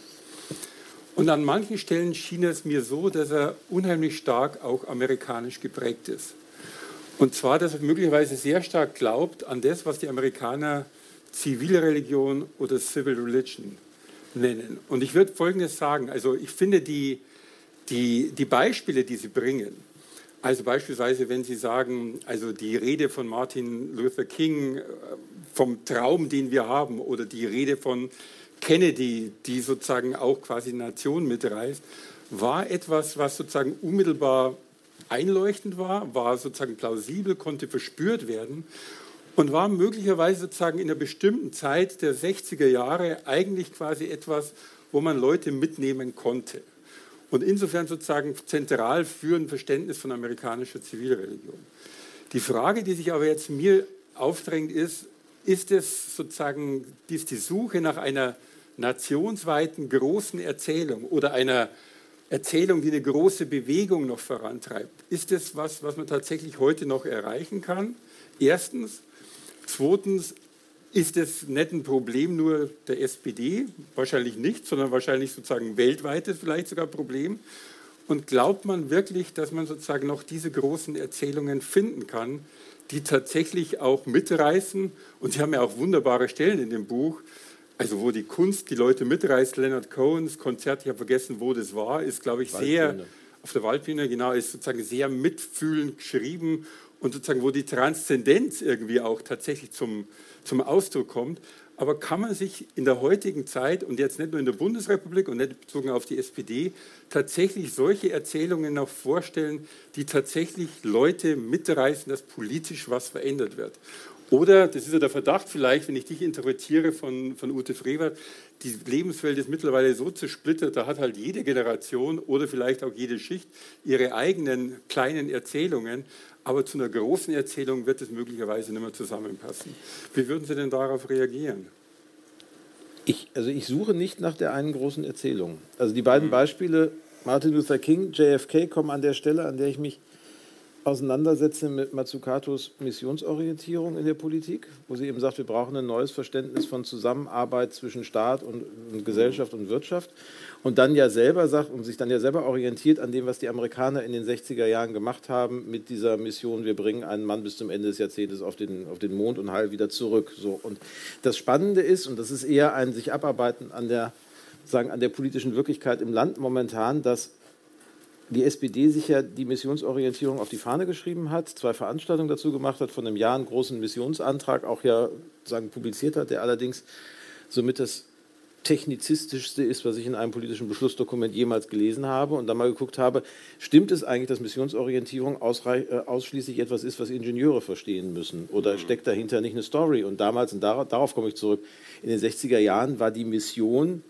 Und an manchen Stellen schien es mir so, dass er unheimlich stark auch amerikanisch geprägt ist. Und zwar, dass er möglicherweise sehr stark glaubt an das, was die Amerikaner Zivilreligion oder Civil Religion nennen. Und ich würde Folgendes sagen. Also ich finde die, die, die Beispiele, die Sie bringen, also beispielsweise, wenn Sie sagen, also die Rede von Martin Luther King äh, vom Traum, den wir haben, oder die Rede von Kennedy, die sozusagen auch quasi Nation mitreißt, war etwas, was sozusagen unmittelbar einleuchtend war, war sozusagen plausibel, konnte verspürt werden und war möglicherweise sozusagen in einer bestimmten Zeit der 60er Jahre eigentlich quasi etwas, wo man Leute mitnehmen konnte. Und insofern sozusagen zentral für ein Verständnis von amerikanischer Zivilreligion. Die Frage, die sich aber jetzt mir aufdrängt, ist, ist es sozusagen ist die Suche nach einer nationsweiten großen Erzählung oder einer Erzählung, die eine große Bewegung noch vorantreibt? Ist es was, was man tatsächlich heute noch erreichen kann? Erstens. Zweitens, ist es nicht ein Problem nur der SPD? Wahrscheinlich nicht, sondern wahrscheinlich sozusagen weltweites vielleicht sogar Problem. Und glaubt man wirklich, dass man sozusagen noch diese großen Erzählungen finden kann, die tatsächlich auch mitreißen? Und Sie haben ja auch wunderbare Stellen in dem Buch, also wo die Kunst die Leute mitreißt. Leonard Cohens Konzert, ich habe vergessen, wo das war, ist, glaube ich, sehr auf der Waldbühne, genau, ist sozusagen sehr mitfühlend geschrieben und sozusagen, wo die Transzendenz irgendwie auch tatsächlich zum, zum Ausdruck kommt. Aber kann man sich in der heutigen Zeit und jetzt nicht nur in der Bundesrepublik und nicht bezogen auf die SPD tatsächlich solche Erzählungen noch vorstellen, die tatsächlich Leute mitreißen, dass politisch was verändert wird? Oder, das ist ja der Verdacht vielleicht, wenn ich dich interpretiere von, von Ute Frevert, die Lebenswelt ist mittlerweile so zersplittert, da hat halt jede Generation oder vielleicht auch jede Schicht ihre eigenen kleinen Erzählungen aber zu einer großen Erzählung wird es möglicherweise nicht mehr zusammenpassen. Wie würden Sie denn darauf reagieren? Ich, also ich suche nicht nach der einen großen Erzählung. Also die beiden. Beispiele, Martin Luther King, JFK, kommen an der Stelle, an der ich mich auseinandersetze mit Mazzucatos Missionsorientierung in der Politik, wo sie eben sagt, wir brauchen ein neues Verständnis von Zusammenarbeit zwischen Staat und, und, Gesellschaft und Wirtschaft und dann ja selber sagt und sich dann ja selber orientiert an dem, was die Amerikaner in den 60er Jahren gemacht haben mit dieser Mission, wir bringen einen Mann bis zum Ende des Jahrzehnts auf den, auf den Mond und heil wieder zurück. So. Und das Spannende ist, und das ist eher ein sich abarbeiten an der, sagen, an der politischen Wirklichkeit im Land momentan, dass die SPD sich ja die Missionsorientierung auf die Fahne geschrieben hat, zwei Veranstaltungen dazu gemacht hat, von einem Jahr einen großen Missionsantrag auch ja sagen, publiziert hat, der allerdings somit das technizistischste ist, was ich in einem politischen Beschlussdokument jemals gelesen habe und dann mal geguckt habe, stimmt es eigentlich, dass Missionsorientierung äh, ausschließlich etwas ist, was Ingenieure verstehen müssen oder mhm. steckt dahinter nicht eine Story? Und damals, und darauf, darauf komme ich zurück, in den 60er Jahren war die Mission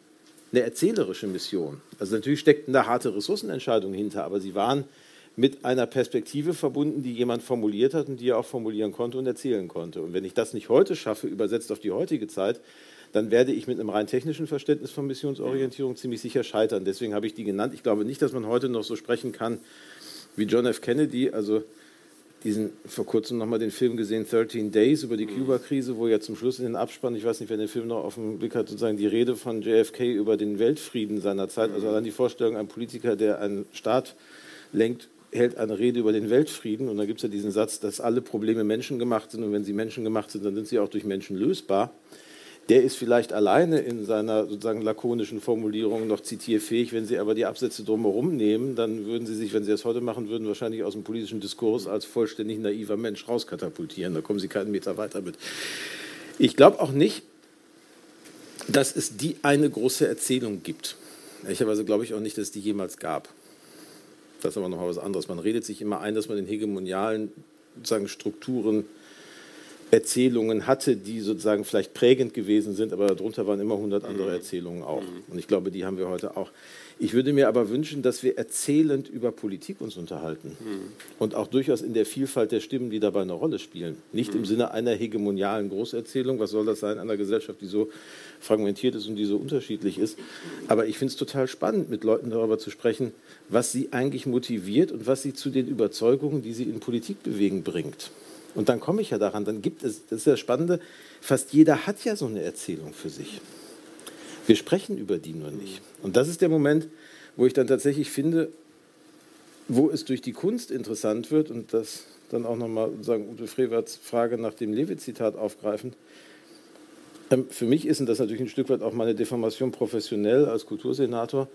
eine erzählerische Mission. Also natürlich steckten da harte Ressourcenentscheidungen hinter, aber sie waren mit einer Perspektive verbunden, die jemand formuliert hat und die er auch formulieren konnte und erzählen konnte. Und wenn ich das nicht heute schaffe, übersetzt auf die heutige Zeit, dann werde ich mit einem rein technischen Verständnis von Missionsorientierung ziemlich sicher scheitern. Deswegen habe ich die genannt. Ich glaube nicht, dass man heute noch so sprechen kann wie John F. Kennedy. Also diesen vor kurzem nochmal den Film gesehen, 13 Days, über die. Kuba-Krise, wo ja zum Schluss in den Abspann, ich weiß nicht, wer den Film noch auf dem Blick hat, sozusagen die Rede von JFK über den Weltfrieden seiner Zeit, also allein die Vorstellung, ein Politiker, der einen Staat lenkt, hält eine Rede über den Weltfrieden und da gibt es ja diesen Satz, dass alle Probleme menschengemacht sind und wenn sie menschengemacht sind, dann sind sie auch durch Menschen lösbar. Der ist vielleicht alleine in seiner sozusagen lakonischen Formulierung noch zitierfähig. Wenn Sie aber die Absätze drumherum nehmen, dann würden Sie sich, wenn Sie das heute machen würden, wahrscheinlich aus dem politischen Diskurs als vollständig naiver Mensch rauskatapultieren. Da kommen Sie keinen Meter weiter mit. Ich glaube auch nicht, dass es die eine große Erzählung gibt. Ehrlicherweise glaube ich auch nicht, dass es die jemals gab. Das ist aber noch mal was anderes. Man redet sich immer ein, dass man in hegemonialen sozusagen Strukturen Erzählungen hatte, die sozusagen vielleicht prägend gewesen sind, aber darunter waren immer 100 andere mhm. Erzählungen auch. Mhm. Und ich glaube, die haben wir heute auch. Ich würde mir aber wünschen, dass wir erzählend über Politik uns unterhalten mhm. und auch durchaus in der Vielfalt der Stimmen, die dabei eine Rolle spielen. Nicht im Sinne einer hegemonialen Großerzählung, was soll das sein, einer Gesellschaft, die so fragmentiert ist und die so unterschiedlich ist. Aber ich finde es total spannend, mit Leuten darüber zu sprechen, was sie eigentlich motiviert und was sie zu den Überzeugungen, die sie in Politik bewegen, bringt. Und dann komme ich ja daran, dann gibt es, das ist ja Spannende, fast jeder hat ja so eine Erzählung für sich. Wir sprechen über die nur nicht. Und das ist der Moment, wo ich dann tatsächlich finde, wo es durch die Kunst interessant wird und das dann auch nochmal sagen Ute Frewerts Frage nach dem Levi-Zitat aufgreifen. Ähm, für mich ist, und das natürlich ein Stück weit auch meine Deformation professionell als Kultursenator,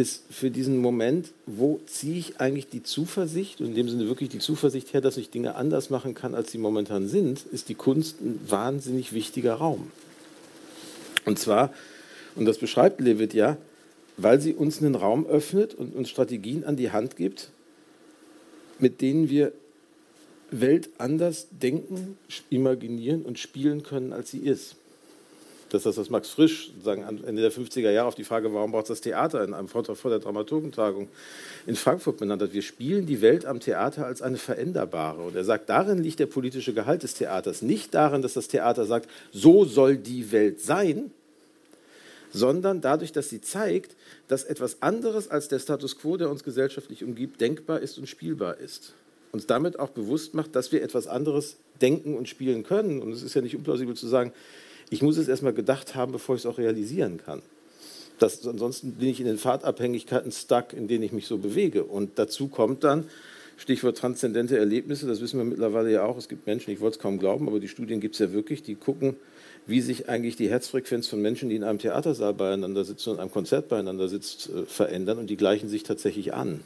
ist für diesen Moment, wo ziehe ich eigentlich die Zuversicht, und in dem Sinne wirklich die Zuversicht her, dass ich Dinge anders machen kann, als sie momentan sind, ist die Kunst ein wahnsinnig wichtiger Raum. Und zwar, und das beschreibt Levitt ja, weil sie uns einen Raum öffnet und uns Strategien an die Hand gibt, mit denen wir Welt anders denken, imaginieren und spielen können, als sie ist dass das, was Max Frisch sagen, Ende der 50er Jahre auf die Frage, warum braucht es das Theater in einem Vortrag vor der Dramaturgentagung in Frankfurt benannt hat. Wir spielen die Welt am Theater als eine veränderbare. Und er sagt, darin liegt der politische Gehalt des Theaters. Nicht darin, dass das Theater sagt, so soll die Welt sein, sondern dadurch, dass sie zeigt, dass etwas anderes als der Status quo, der uns gesellschaftlich umgibt, denkbar ist und spielbar ist. Uns damit auch bewusst macht, dass wir etwas anderes denken und spielen können. Und es ist ja nicht unplausibel zu sagen, ich muss es erstmal gedacht haben, bevor ich es auch realisieren kann. Das, ansonsten bin ich in den Fahrtabhängigkeiten stuck, in denen ich mich so bewege. Und dazu kommt dann, Stichwort transzendente Erlebnisse, das wissen wir mittlerweile ja auch. Es gibt Menschen, ich wollte es kaum glauben, aber die Studien gibt es ja wirklich, die gucken, wie sich eigentlich die Herzfrequenz von Menschen, die in einem Theatersaal beieinander sitzen und in einem Konzert beieinander sitzen, äh, verändern und die gleichen sich tatsächlich an.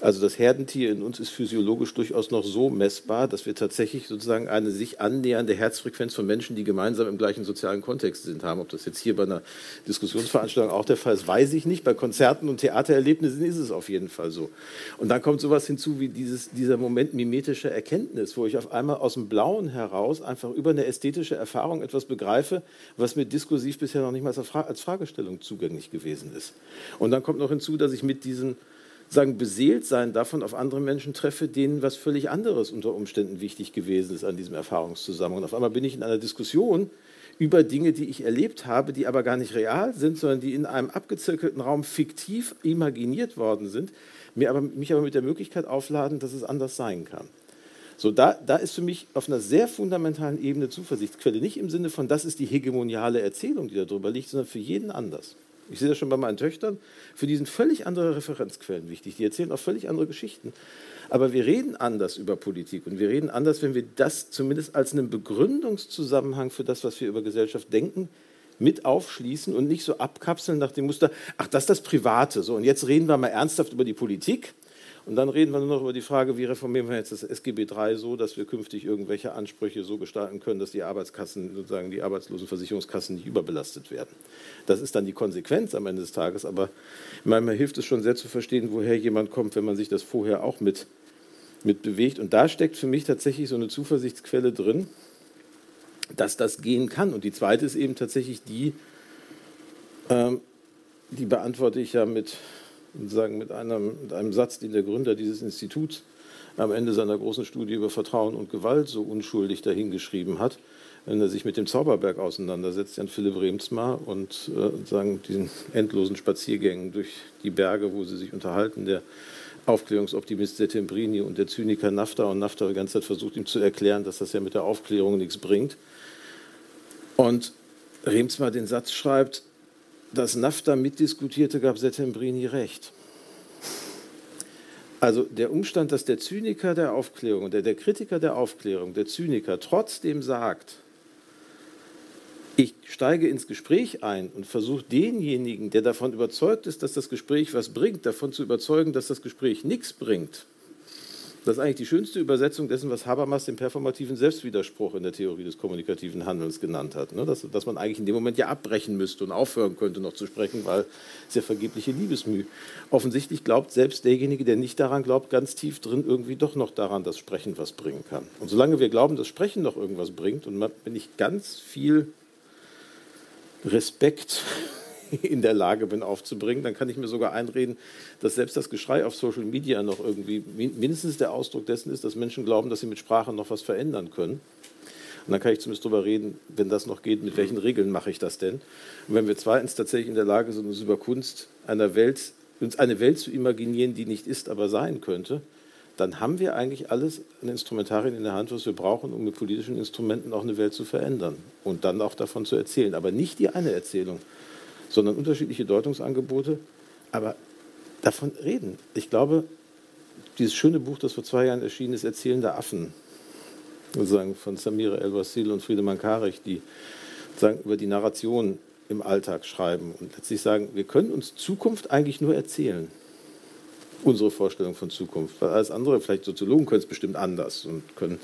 Also das Herdentier in uns ist physiologisch durchaus noch so messbar, dass wir tatsächlich sozusagen eine sich annähernde Herzfrequenz von Menschen, die gemeinsam im gleichen sozialen Kontext sind, haben. Ob das jetzt hier bei einer Diskussionsveranstaltung auch der Fall ist, weiß ich nicht. Bei Konzerten und Theatererlebnissen ist es auf jeden Fall so. Und dann kommt sowas hinzu wie dieses, dieser Moment mimetischer Erkenntnis, wo ich auf einmal aus dem Blauen heraus einfach über eine ästhetische Erfahrung etwas begreife, was mir diskursiv bisher noch nicht mal als Fragestellung zugänglich gewesen ist. Und dann kommt noch hinzu, dass ich mit diesen sagen, beseelt sein davon auf andere Menschen treffe, denen was völlig anderes unter Umständen wichtig gewesen ist an diesem Erfahrungszusammenhang. Und auf einmal bin ich in einer Diskussion über Dinge, die ich erlebt habe, die aber gar nicht real sind, sondern die in einem abgezirkelten Raum fiktiv imaginiert worden sind, mir aber, mich aber mit der Möglichkeit aufladen, dass es anders sein kann. So, da, da ist für mich auf einer sehr fundamentalen Ebene Zuversichtsquelle. Nicht im Sinne von, das ist die hegemoniale Erzählung, die darüber liegt, sondern für jeden anders. Ich sehe das schon bei meinen Töchtern. Für die sind völlig andere Referenzquellen wichtig. Die erzählen auch völlig andere Geschichten. Aber wir reden anders über Politik und wir reden anders, wenn wir das zumindest als einen Begründungszusammenhang für das, was wir über Gesellschaft denken, mit aufschließen und nicht so abkapseln nach dem Muster, ach, das ist das Private. So, und jetzt reden wir mal ernsthaft über die Politik und dann reden wir nur noch über die Frage, wie reformieren wir jetzt das SGB III so, dass wir künftig irgendwelche Ansprüche so gestalten können, dass die Arbeitskassen, sozusagen die Arbeitslosenversicherungskassen nicht überbelastet werden. Das ist dann die Konsequenz am Ende des Tages, aber manchmal hilft es schon sehr zu verstehen, woher jemand kommt, wenn man sich das vorher auch mit, mit bewegt. Und da steckt für mich tatsächlich so eine Zuversichtsquelle drin, dass das gehen kann. Und die zweite ist eben tatsächlich die, ähm, die beantworte ich ja mit sagen, mit, einem, mit einem Satz, den der Gründer dieses Instituts am Ende seiner großen Studie über Vertrauen und Gewalt so unschuldig dahingeschrieben hat, wenn er sich mit dem Zauberberg auseinandersetzt, Jan Philipp Remsmar, und äh, sagen, diesen endlosen Spaziergängen durch die Berge, wo sie sich unterhalten, der Aufklärungsoptimist Settembrini und der Zyniker Nafta und Nafta die ganze Zeit versucht ihm zu erklären, dass das ja mit der Aufklärung nichts bringt. Und Remsmar den Satz schreibt, dass NAFTA mitdiskutierte, gab Settembrini recht. Also der Umstand, dass der Zyniker der Aufklärung, der, der Kritiker der Aufklärung, der Zyniker trotzdem sagt, ich steige ins Gespräch ein und versuche denjenigen, der davon überzeugt ist, dass das Gespräch was bringt, davon zu überzeugen, dass das Gespräch nichts bringt. Das ist eigentlich die schönste Übersetzung dessen, was Habermas den performativen Selbstwiderspruch in der Theorie des kommunikativen Handelns genannt hat. Ne? Dass, dass, man eigentlich in dem Moment ja abbrechen müsste und aufhören könnte, noch zu sprechen, weil es ja vergebliche Liebesmüh. Offensichtlich glaubt selbst derjenige, der nicht daran glaubt, ganz tief drin irgendwie doch noch daran, dass Sprechen was bringen kann. Und solange wir glauben, dass Sprechen noch irgendwas bringt, und wenn ich ganz viel Respekt in der Lage bin aufzubringen, dann kann ich mir sogar einreden, dass selbst das Geschrei auf Social Media noch irgendwie mindestens der Ausdruck dessen ist, dass Menschen glauben, dass sie mit Sprache noch was verändern können. Und dann kann ich zumindest darüber reden, wenn das noch geht, mit welchen Regeln mache ich das denn? Und wenn wir zweitens tatsächlich in der Lage sind, uns über Kunst einer Welt, uns eine Welt zu imaginieren, die nicht ist, aber sein könnte, dann haben wir eigentlich alles an Instrumentarien in der Hand, was wir brauchen, um mit politischen Instrumenten auch eine Welt zu verändern und dann auch davon zu erzählen. Aber nicht die eine Erzählung, sondern unterschiedliche Deutungsangebote, aber davon reden. Ich glaube, dieses schöne Buch, das vor zwei Jahren erschienen ist, Erzählende Affen, sozusagen von Samira El-Wasil und Friedemann Karich, die sagen, über die Narration im Alltag schreiben und letztlich sagen, wir können uns Zukunft eigentlich nur erzählen unsere Vorstellung von Zukunft. Weil alles andere, vielleicht Soziologen können es bestimmt anders und können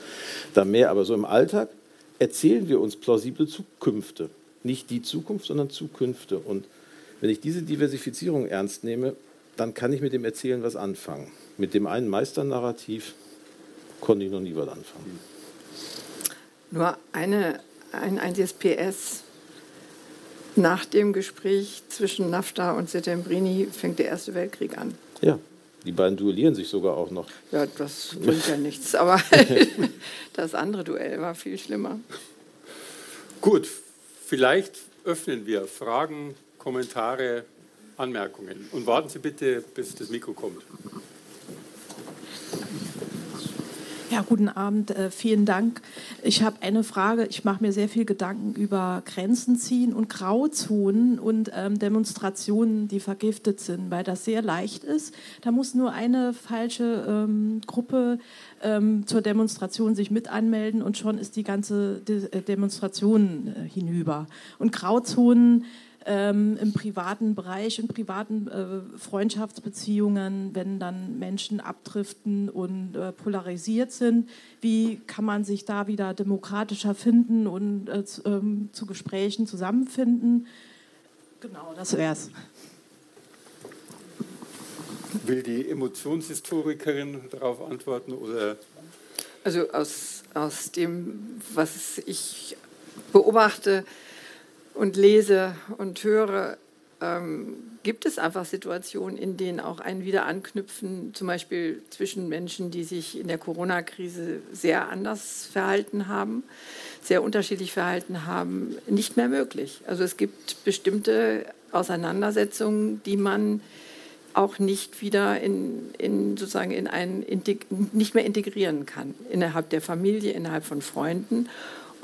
da mehr, aber so im Alltag erzählen wir uns plausible Zukünfte. Nicht die Zukunft, sondern Zukünfte. Und wenn ich diese Diversifizierung ernst nehme, dann kann ich mit dem Erzählen was anfangen. Mit dem einen Meisternarrativ konnte ich noch nie was anfangen. Nur eine, ein einziges PS. Nach dem Gespräch zwischen NAFTA und Settembrini fängt der Erste Weltkrieg an. Ja, die beiden duellieren sich sogar auch noch. Ja, das bringt ja nichts, aber das andere Duell war viel schlimmer. Gut, vielleicht öffnen wir Fragen, Kommentare, Anmerkungen. Und warten Sie bitte, bis das Mikro kommt. Ja, guten Abend, äh, vielen Dank. Ich habe eine Frage. Ich mache mir sehr viel Gedanken über Grenzen ziehen und Grauzonen und ähm, Demonstrationen, die vergiftet sind, weil das sehr leicht ist. Da muss nur eine falsche ähm, Gruppe ähm, zur Demonstration sich mit anmelden und schon ist die ganze De äh, Demonstration äh, hinüber. Und Grauzonen ähm, im privaten Bereich, in privaten äh, Freundschaftsbeziehungen, wenn dann Menschen abdriften und äh, polarisiert sind. Wie kann man sich da wieder demokratischer finden und äh, zu, ähm, zu Gesprächen zusammenfinden? Genau, das wär's. Will die Emotionshistorikerin darauf antworten oder? Also aus, aus dem, was ich beobachte, und lese und höre, ähm, gibt es einfach Situationen, in denen auch ein Wiederanknüpfen, zum Beispiel zwischen Menschen, die sich in der Corona-Krise sehr anders verhalten haben, sehr unterschiedlich verhalten haben, nicht mehr möglich. Also es gibt bestimmte Auseinandersetzungen, die man auch nicht wieder in, in sozusagen in ein nicht mehr integrieren kann innerhalb der Familie, innerhalb von Freunden.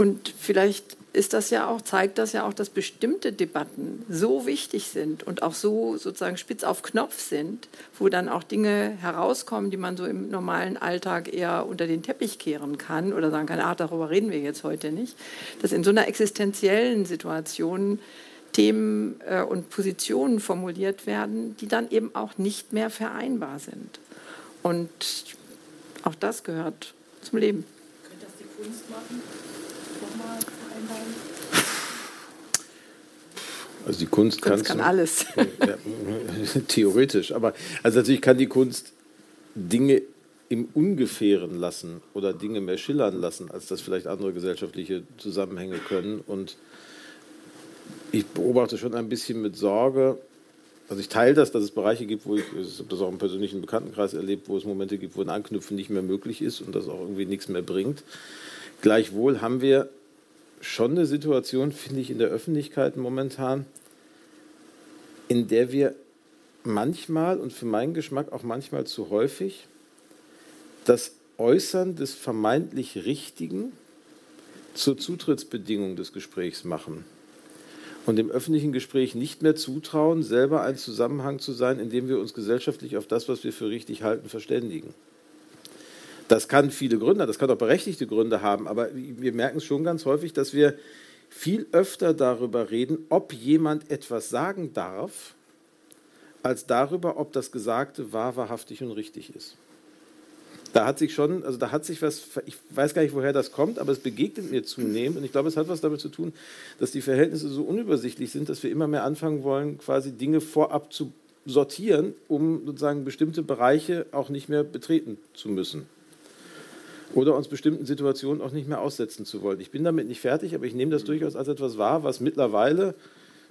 Und vielleicht ist das ja auch, zeigt das ja auch, dass bestimmte Debatten so wichtig sind und auch so sozusagen spitz auf Knopf sind, wo dann auch Dinge herauskommen, die man so im normalen Alltag eher unter den Teppich kehren kann oder sagen kann, ah, darüber reden wir jetzt heute nicht, dass in so einer existenziellen Situation Themen äh, und Positionen formuliert werden, die dann eben auch nicht mehr vereinbar sind. Und auch das gehört zum Leben. Könnte das die Kunst machen? Also die Kunst, Kunst kann alles. Ja, theoretisch, aber also natürlich kann die Kunst Dinge im Ungefähren lassen oder Dinge mehr schillern lassen, als das vielleicht andere gesellschaftliche Zusammenhänge können. Und ich beobachte schon ein bisschen mit Sorge, also ich teile das, dass es Bereiche gibt, wo ich, ich habe das auch im persönlichen Bekanntenkreis erlebt, wo es Momente gibt, wo ein Anknüpfen nicht mehr möglich ist und das auch irgendwie nichts mehr bringt. Gleichwohl haben wir schon eine Situation, finde ich, in der Öffentlichkeit momentan, in der wir manchmal und für meinen Geschmack auch manchmal zu häufig das Äußern des vermeintlich Richtigen zur Zutrittsbedingung des Gesprächs machen und dem öffentlichen Gespräch nicht mehr zutrauen, selber ein Zusammenhang zu sein, in dem wir uns gesellschaftlich auf das, was wir für richtig halten, verständigen. Das kann viele Gründe, das kann auch berechtigte Gründe haben, aber wir merken es schon ganz häufig, dass wir viel öfter darüber reden, ob jemand etwas sagen darf, als darüber, ob das Gesagte wahr, wahrhaftig und richtig ist. Da hat sich schon, also da hat sich was, ich weiß gar nicht, woher das kommt, aber es begegnet mir zunehmend und ich glaube, es hat was damit zu tun, dass die Verhältnisse so unübersichtlich sind, dass wir immer mehr anfangen wollen, quasi Dinge vorab zu sortieren, um sozusagen bestimmte Bereiche auch nicht mehr betreten zu müssen. Oder uns bestimmten Situationen auch nicht mehr aussetzen zu wollen. Ich bin damit nicht fertig, aber ich nehme das durchaus als etwas wahr, was mittlerweile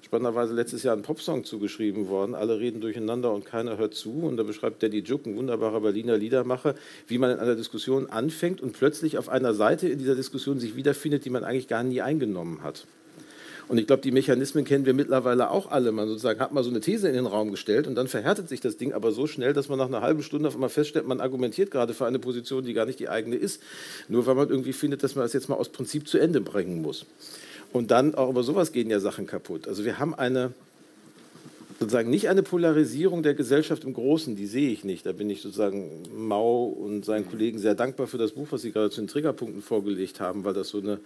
spannenderweise letztes Jahr ein Popsong zugeschrieben worden. Alle reden durcheinander und keiner hört zu. Und da beschreibt Daddy Juk, ein wunderbarer Berliner Liedermacher, wie man in einer Diskussion anfängt und plötzlich auf einer Seite in dieser Diskussion sich wiederfindet, die man eigentlich gar nie eingenommen hat. Und ich glaube, die Mechanismen kennen wir mittlerweile auch alle. Man sozusagen hat mal so eine These in den Raum gestellt und dann verhärtet sich das Ding aber so schnell, dass man nach einer halben Stunde auf einmal feststellt, man argumentiert gerade für eine Position, die gar nicht die eigene ist, nur weil man irgendwie findet, dass man das jetzt mal aus Prinzip zu Ende bringen muss. Und dann auch über sowas gehen ja Sachen kaputt. Also wir haben eine sozusagen nicht eine Polarisierung der Gesellschaft im Großen, die sehe ich nicht. Da bin ich sozusagen Mau und seinen Kollegen sehr dankbar für das Buch, was sie gerade zu den Triggerpunkten vorgelegt haben, weil das so eine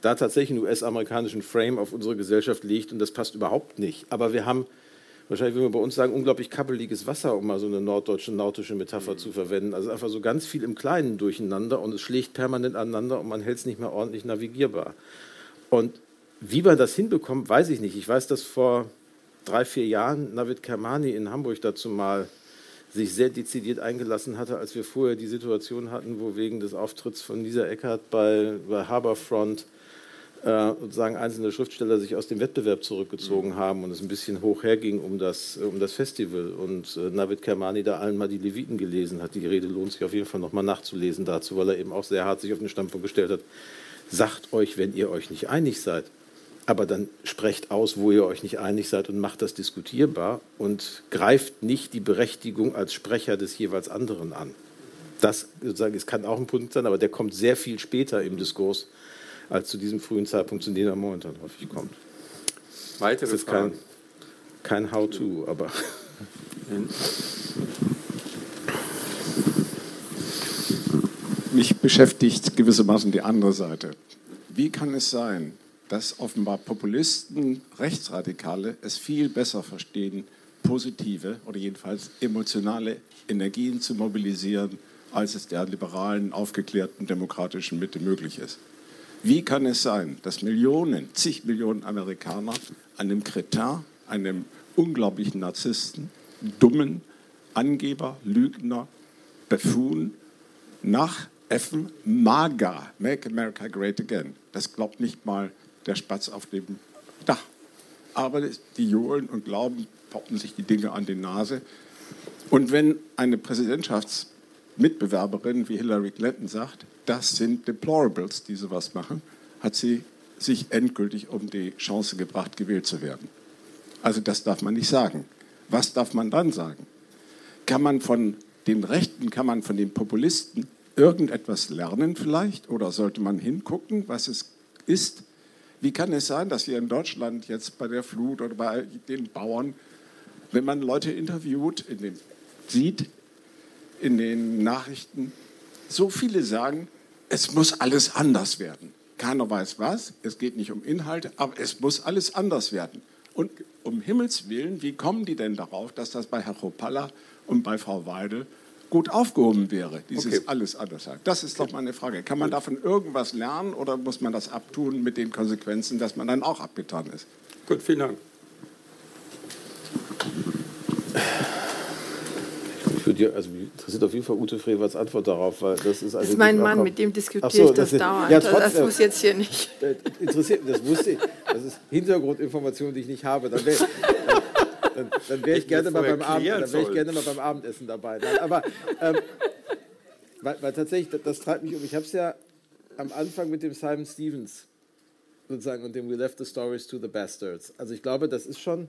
da tatsächlich einen US-amerikanischen Frame auf unsere Gesellschaft legt und das passt überhaupt nicht. Aber wir haben wahrscheinlich, würden wir bei uns sagen, unglaublich kabbeliges Wasser, um mal so eine norddeutsche nautische Metapher mhm. zu verwenden. Also einfach so ganz viel im Kleinen durcheinander und es schlägt permanent aneinander und man hält es nicht mehr ordentlich navigierbar. Und wie man das hinbekommt, weiß ich nicht. Ich weiß, dass vor drei, vier Jahren Navid Kermani in Hamburg dazu mal sich sehr dezidiert eingelassen hatte, als wir vorher die Situation hatten, wo wegen des Auftritts von Lisa Eckert bei, bei Harbourfront äh, sozusagen einzelne Schriftsteller sich aus dem Wettbewerb zurückgezogen mhm. haben und es ein bisschen hoch herging um das, um das Festival und äh, Navid Kermani da allen mal die Leviten gelesen hat. Die Rede lohnt sich auf jeden Fall nochmal nachzulesen dazu, weil er eben auch sehr hart sich auf den Standpunkt gestellt hat. Sagt euch, wenn ihr euch nicht einig seid, aber dann sprecht aus, wo ihr euch nicht einig seid und macht das diskutierbar und greift nicht die Berechtigung als Sprecher des jeweils anderen an. Das sozusagen, es kann auch ein Punkt sein, aber der kommt sehr viel später im Diskurs als zu diesem frühen Zeitpunkt, zu dem er momentan häufig kommt. Weitere das ist kein, kein How-to, aber. Mich beschäftigt gewissermaßen die andere Seite. Wie kann es sein, dass offenbar Populisten, Rechtsradikale es viel besser verstehen, positive oder jedenfalls emotionale Energien zu mobilisieren, als es der liberalen, aufgeklärten, demokratischen Mitte möglich ist? Wie kann es sein, dass Millionen, zig Millionen Amerikaner einem Kretin, einem unglaublichen Narzissten, dummen Angeber, Lügner, Buffoon nachäffen, MAGA, Make America Great Again. Das glaubt nicht mal der Spatz auf dem Dach. Aber die johlen und glauben, poppen sich die Dinge an die Nase. Und wenn eine Präsidentschaftsmitbewerberin wie Hillary Clinton sagt, das sind Deplorables, die sowas machen, hat sie sich endgültig um die Chance gebracht, gewählt zu werden. Also das darf man nicht sagen. Was darf man dann sagen? Kann man von den Rechten, kann man von den Populisten irgendetwas lernen vielleicht? Oder sollte man hingucken, was es ist? Wie kann es sein, dass hier in Deutschland jetzt bei der Flut oder bei den Bauern, wenn man Leute interviewt, in den, sieht in den Nachrichten, so viele sagen, es muss alles anders werden. Keiner weiß was, es geht nicht um Inhalte, aber es muss alles anders werden. Und um Himmels Willen, wie kommen die denn darauf, dass das bei Herr Chopalla und bei Frau Weidel gut aufgehoben wäre, dieses okay. alles anders sein? Das ist doch mal eine Frage. Kann man davon irgendwas lernen oder muss man das abtun mit den Konsequenzen, dass man dann auch abgetan ist? Gut, vielen Dank. Würde also mich interessiert auf jeden Fall Ute Frevers Antwort darauf, weil das ist also Das ist mein Mann, mit dem diskutiere so, ich das, das dauernd. Ja, trotzdem, das muss jetzt hier nicht. Interessiert, das wusste ich. Das ist Hintergrundinformation, die ich nicht habe. Dann wäre dann, dann wär ich, gerne mal beim Abend, dann wär ich gerne mal beim Abendessen dabei. Nein, aber ähm, weil, weil, tatsächlich, das, das treibt mich um. Ich habe es ja am Anfang mit dem Simon Stevens sozusagen und dem We Left the Stories to the Bastards. Also ich glaube, das ist schon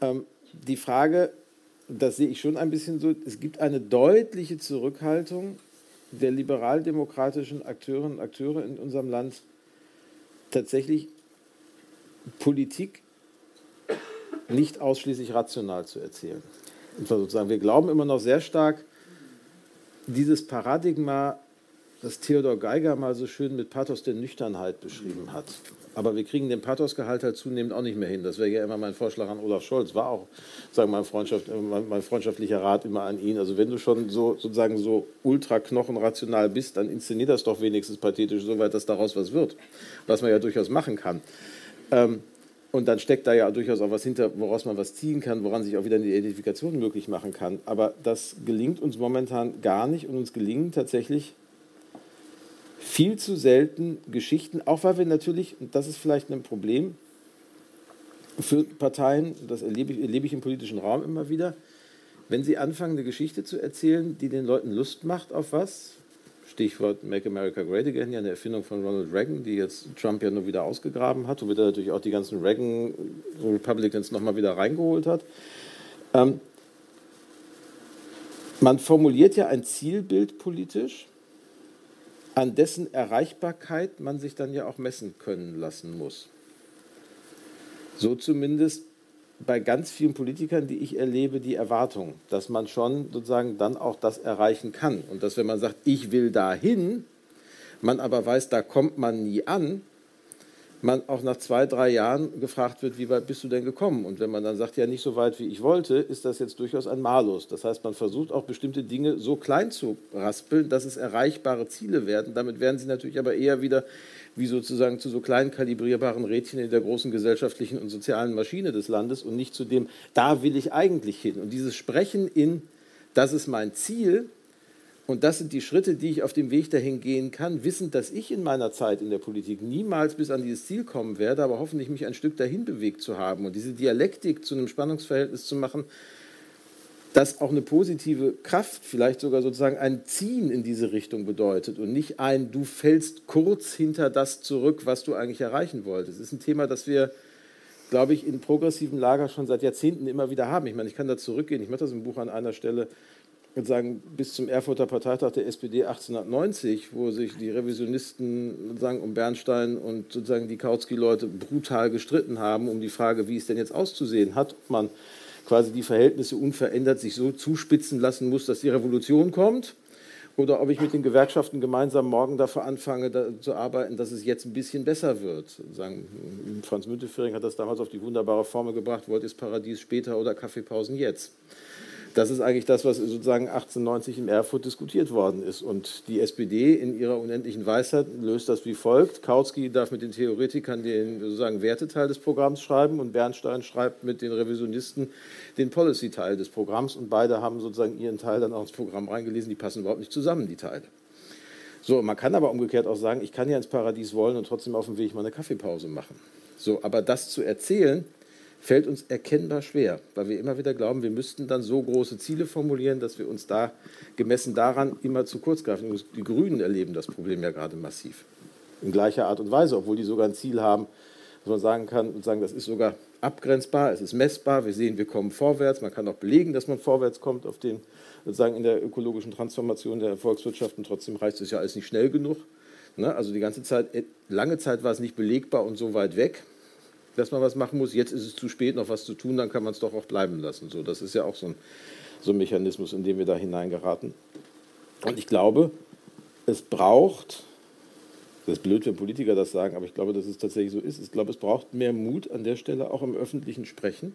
ähm, die Frage, das sehe ich schon ein bisschen so, es gibt eine deutliche Zurückhaltung der liberaldemokratischen Akteurinnen und Akteure in unserem Land, tatsächlich Politik nicht ausschließlich rational zu erzählen. Und sozusagen, wir glauben immer noch sehr stark, dieses Paradigma das Theodor Geiger mal so schön mit Pathos der Nüchternheit beschrieben hat. Aber wir kriegen den Pathosgehalt halt zunehmend auch nicht mehr hin. Das wäre ja immer mein Vorschlag an Olaf Scholz. War auch, sagen mein, Freundschaft, mein freundschaftlicher Rat immer an ihn. Also wenn du schon so sozusagen so ultra knochenrational bist, dann inszenier das doch wenigstens pathetisch, soweit dass daraus was wird. Was man ja durchaus machen kann. Ähm, und dann steckt da ja durchaus auch was hinter, woraus man was ziehen kann, woran sich auch wieder eine Identifikation möglich machen kann. Aber das gelingt uns momentan gar nicht und uns gelingen tatsächlich viel zu selten Geschichten, auch weil wir natürlich, und das ist vielleicht ein Problem für Parteien, das erlebe ich, erlebe ich im politischen Raum immer wieder, wenn sie anfangen, eine Geschichte zu erzählen, die den Leuten Lust macht auf was, Stichwort Make America Great Again, ja eine Erfindung von Ronald Reagan, die jetzt Trump ja nur wieder ausgegraben hat, womit er natürlich auch die ganzen Reagan-Republicans nochmal wieder reingeholt hat. Ähm, man formuliert ja ein Zielbild politisch, an dessen Erreichbarkeit man sich dann ja auch messen können lassen muss. So zumindest bei ganz vielen Politikern, die ich erlebe, die Erwartung, dass man schon sozusagen dann auch das erreichen kann. Und dass, wenn man sagt, ich will dahin, man aber weiß, da kommt man nie an, man auch nach zwei, drei Jahren gefragt wird, wie weit bist du denn gekommen? Und wenn man dann sagt, ja, nicht so weit, wie ich wollte, ist das jetzt durchaus ein Malus. Das heißt, man versucht auch bestimmte Dinge so klein zu raspeln, dass es erreichbare Ziele werden. Damit werden sie natürlich aber eher wieder wie sozusagen zu so klein kalibrierbaren Rädchen in der großen gesellschaftlichen und sozialen Maschine des Landes und nicht zu dem, da will ich eigentlich hin. Und dieses Sprechen in, das ist mein Ziel, und das sind die Schritte, die ich auf dem Weg dahin gehen kann, wissend, dass ich in meiner Zeit in der Politik niemals bis an dieses Ziel kommen werde, aber hoffentlich mich ein Stück dahin bewegt zu haben und diese Dialektik zu einem Spannungsverhältnis zu machen, das auch eine positive Kraft, vielleicht sogar sozusagen ein Ziehen in diese Richtung bedeutet und nicht ein, du fällst kurz hinter das zurück, was du eigentlich erreichen wolltest. Das ist ein Thema, das wir, glaube ich, in progressiven Lager schon seit Jahrzehnten immer wieder haben. Ich meine, ich kann da zurückgehen, ich mache das im Buch an einer Stelle, sagen, bis zum Erfurter Parteitag der SPD 1890, wo sich die Revisionisten sozusagen um Bernstein und sozusagen die Kautsky-Leute brutal gestritten haben um die Frage, wie es denn jetzt auszusehen hat, ob man quasi die Verhältnisse unverändert sich so zuspitzen lassen muss, dass die Revolution kommt, oder ob ich mit den Gewerkschaften gemeinsam morgen dafür anfange da, zu arbeiten, dass es jetzt ein bisschen besser wird. Sagen, Franz Müntefering hat das damals auf die wunderbare Formel gebracht, wollt ist Paradies später oder Kaffeepausen jetzt. Das ist eigentlich das, was sozusagen 1890 in Erfurt diskutiert worden ist. Und die SPD in ihrer unendlichen Weisheit löst das wie folgt. Kautsky darf mit den Theoretikern den sozusagen Werteteil des Programms schreiben und Bernstein schreibt mit den Revisionisten den Policy-Teil des Programms. Und beide haben sozusagen ihren Teil dann auch ins Programm reingelesen. Die passen überhaupt nicht zusammen, die Teile. So, man kann aber umgekehrt auch sagen, ich kann ja ins Paradies wollen und trotzdem auf dem Weg mal eine Kaffeepause machen. So, aber das zu erzählen, fällt uns erkennbar schwer, weil wir immer wieder glauben, wir müssten dann so große Ziele formulieren, dass wir uns da gemessen daran immer zu kurz greifen. Die Grünen erleben das Problem ja gerade massiv. In gleicher Art und Weise, obwohl die sogar ein Ziel haben, dass man sagen kann und sagen, das ist sogar abgrenzbar, es ist messbar, wir sehen, wir kommen vorwärts, man kann auch belegen, dass man vorwärts kommt auf den, sozusagen in der ökologischen Transformation der Volkswirtschaft und trotzdem reicht es ja alles nicht schnell genug. Ne? Also die ganze Zeit, lange Zeit war es nicht belegbar und so weit weg dass man was machen muss. Jetzt ist es zu spät, noch was zu tun, dann kann man es doch auch bleiben lassen. So, das ist ja auch so ein, so ein Mechanismus, in den wir da hineingeraten. Und ich glaube, es braucht, das ist blöd, wenn Politiker das sagen, aber ich glaube, dass es tatsächlich so ist. Ich glaube, es braucht mehr Mut an der Stelle, auch im öffentlichen Sprechen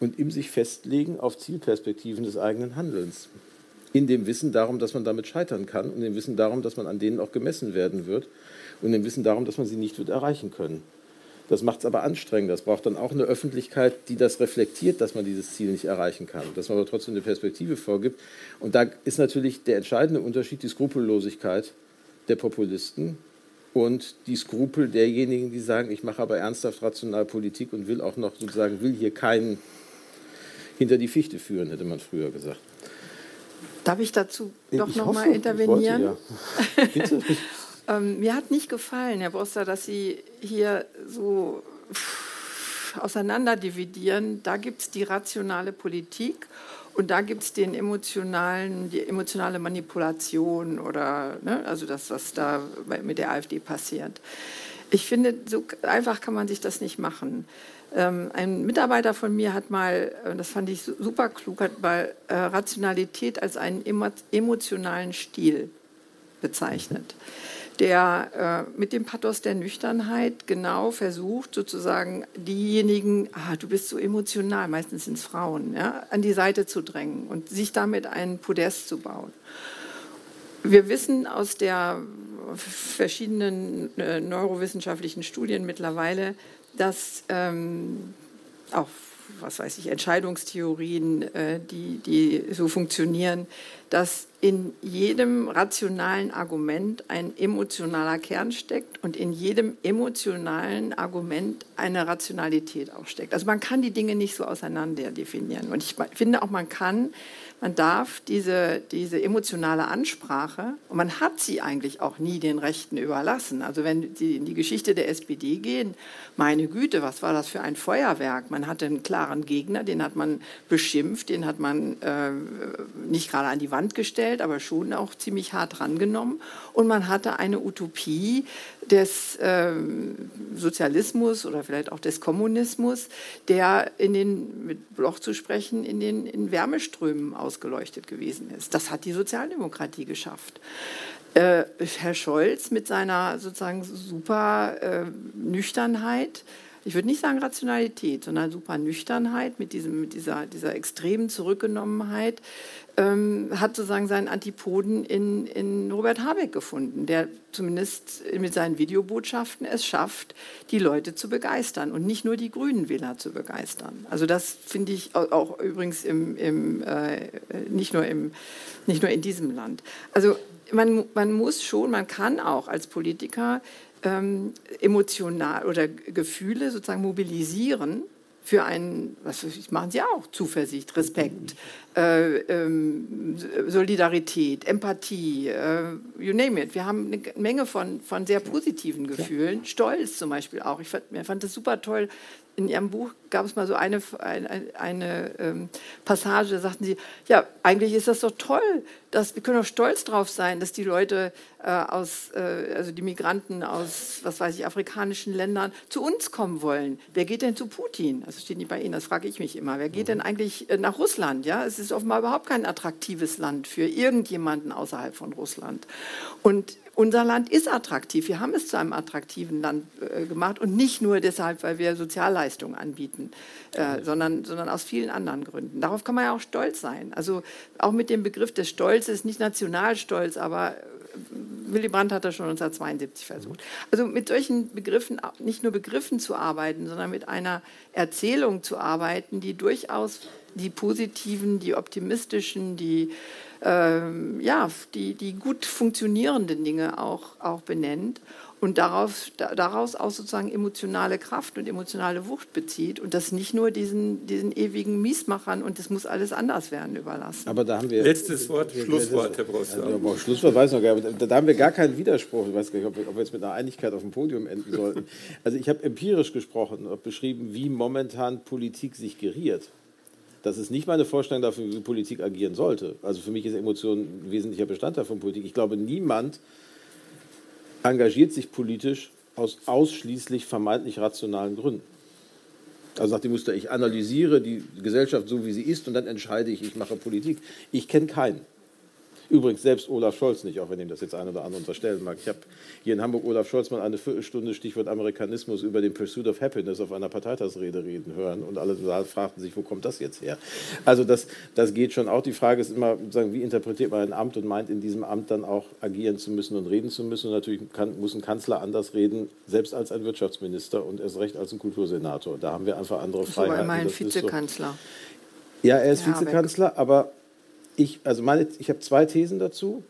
und im sich festlegen auf Zielperspektiven des eigenen Handelns. In dem Wissen darum, dass man damit scheitern kann und dem Wissen darum, dass man an denen auch gemessen werden wird und dem Wissen darum, dass man sie nicht wird erreichen können. Das macht es aber anstrengend. Das braucht dann auch eine Öffentlichkeit, die das reflektiert, dass man dieses Ziel nicht erreichen kann, dass man aber trotzdem eine Perspektive vorgibt. Und da ist natürlich der entscheidende Unterschied die Skrupellosigkeit der Populisten und die Skrupel derjenigen, die sagen, ich mache aber ernsthaft rational Politik und will auch noch sozusagen, will hier keinen hinter die Fichte führen, hätte man früher gesagt. Darf ich dazu doch noch hoffe, mal intervenieren? Wollte, ja. Ähm, mir hat nicht gefallen, Herr Boster, dass Sie hier so auseinanderdividieren. Da gibt es die rationale Politik und da gibt es den emotionalen, die emotionale Manipulation oder ne, also das, was da mit der AfD passiert. Ich finde, so einfach kann man sich das nicht machen. Ähm, ein Mitarbeiter von mir hat mal, äh, das fand ich super klug, hat mal äh, Rationalität als einen emotionalen Stil bezeichnet, der äh, mit dem Pathos der Nüchternheit genau versucht, sozusagen diejenigen, ah, du bist so emotional, meistens sind es Frauen, ja, an die Seite zu drängen und sich damit ein Podest zu bauen. Wir wissen aus der verschiedenen äh, neurowissenschaftlichen Studien mittlerweile, dass ähm, auch was weiß ich, Entscheidungstheorien, äh, die, die so funktionieren, dass in jedem rationalen Argument ein emotionaler Kern steckt und in jedem emotionalen Argument eine Rationalität auch steckt. Also man kann die Dinge nicht so auseinander definieren. Und ich finde auch, man kann man darf diese, diese emotionale Ansprache, und man hat sie eigentlich auch nie den Rechten überlassen. Also wenn Sie in die Geschichte der SPD gehen, meine Güte, was war das für ein Feuerwerk? Man hatte einen klaren Gegner, den hat man beschimpft, den hat man äh, nicht gerade an die Wand gestellt, aber schon auch ziemlich hart drangenommen. Und man hatte eine Utopie des äh, Sozialismus oder vielleicht auch des Kommunismus, der in den, mit Bloch zu sprechen, in den in Wärmeströmen ausgeleuchtet gewesen ist. Das hat die Sozialdemokratie geschafft. Äh, Herr Scholz mit seiner sozusagen super äh, Nüchternheit, ich würde nicht sagen Rationalität, sondern super Nüchternheit, mit, diesem, mit dieser, dieser extremen Zurückgenommenheit, ähm, hat sozusagen seinen Antipoden in, in Robert Habeck gefunden, der zumindest mit seinen Videobotschaften es schafft, die Leute zu begeistern und nicht nur die grünen Wähler zu begeistern. Also das finde ich auch, auch übrigens im, im, äh, nicht, nur im, nicht nur in diesem Land. Also man, man muss schon, man kann auch als Politiker ähm, emotional oder Gefühle sozusagen mobilisieren für einen, was machen Sie auch, Zuversicht, Respekt, äh, ähm, Solidarität, Empathie, äh, you name it. Wir haben eine Menge von, von sehr positiven Gefühlen, Stolz zum Beispiel auch. Ich fand, ich fand das super toll, in Ihrem Buch gab es mal so eine, eine, eine ähm, Passage, da sagten Sie, ja, eigentlich ist das doch toll, dass, wir können doch stolz drauf sein, dass die Leute äh, aus, äh, also die Migranten aus, was weiß ich, afrikanischen Ländern zu uns kommen wollen. Wer geht denn zu Putin? Das steht nicht bei Ihnen, das frage ich mich immer. Wer geht denn eigentlich äh, nach Russland? Ja, es ist offenbar überhaupt kein attraktives Land für irgendjemanden außerhalb von Russland. Und unser Land ist attraktiv. Wir haben es zu einem attraktiven Land äh, gemacht und nicht nur deshalb, weil wir Sozialleistungen anbieten, äh, sondern, sondern aus vielen anderen Gründen. Darauf kann man ja auch stolz sein. Also auch mit dem Begriff des Stolzes, nicht Nationalstolz, aber äh, Willy Brandt hat das schon 1972 versucht. Also mit solchen Begriffen, nicht nur Begriffen zu arbeiten, sondern mit einer Erzählung zu arbeiten, die durchaus die positiven, die optimistischen, die ähm, ja, die, die gut funktionierenden Dinge auch, auch benennt und darauf, daraus auch sozusagen emotionale Kraft und emotionale Wucht bezieht und das nicht nur diesen, diesen ewigen Miesmachern und das muss alles anders werden überlassen. Aber da haben wir letztes Wort, Schlusswort, Herr Brosser. Ja, Schlusswort weiß ich noch gar nicht. Da, da haben wir gar keinen Widerspruch. Ich weiß gar nicht, ob wir, ob wir jetzt mit einer Einigkeit auf dem Podium enden sollten. Also ich habe empirisch gesprochen und beschrieben, wie momentan Politik sich geriert. Das ist nicht meine Vorstellung dafür, wie Politik agieren sollte. Also für mich ist Emotion ein wesentlicher Bestandteil von Politik. Ich glaube, niemand engagiert sich politisch aus ausschließlich vermeintlich rationalen Gründen. Also sagt die Muster, ich analysiere die Gesellschaft so, wie sie ist und dann entscheide ich, ich mache Politik. Ich kenne keinen. Übrigens selbst Olaf Scholz nicht, auch wenn ihm das jetzt ein oder andere unterstellen mag. Ich habe hier in Hamburg Olaf Scholz mal eine Viertelstunde Stichwort Amerikanismus über den Pursuit of Happiness auf einer Parteitagsrede reden hören und alle fragten sich, wo kommt das jetzt her? Also das, das geht schon auch. Die Frage ist immer, sagen, wie interpretiert man ein Amt und meint in diesem Amt dann auch agieren zu müssen und reden zu müssen. Und natürlich kann, muss ein Kanzler anders reden, selbst als ein Wirtschaftsminister und erst recht als ein Kultursenator. Da haben wir einfach andere Freiheiten. Aber immerhin Vizekanzler. So. Ja, er ist ja, Vizekanzler, aber ich, also meine, ich habe zwei Thesen dazu.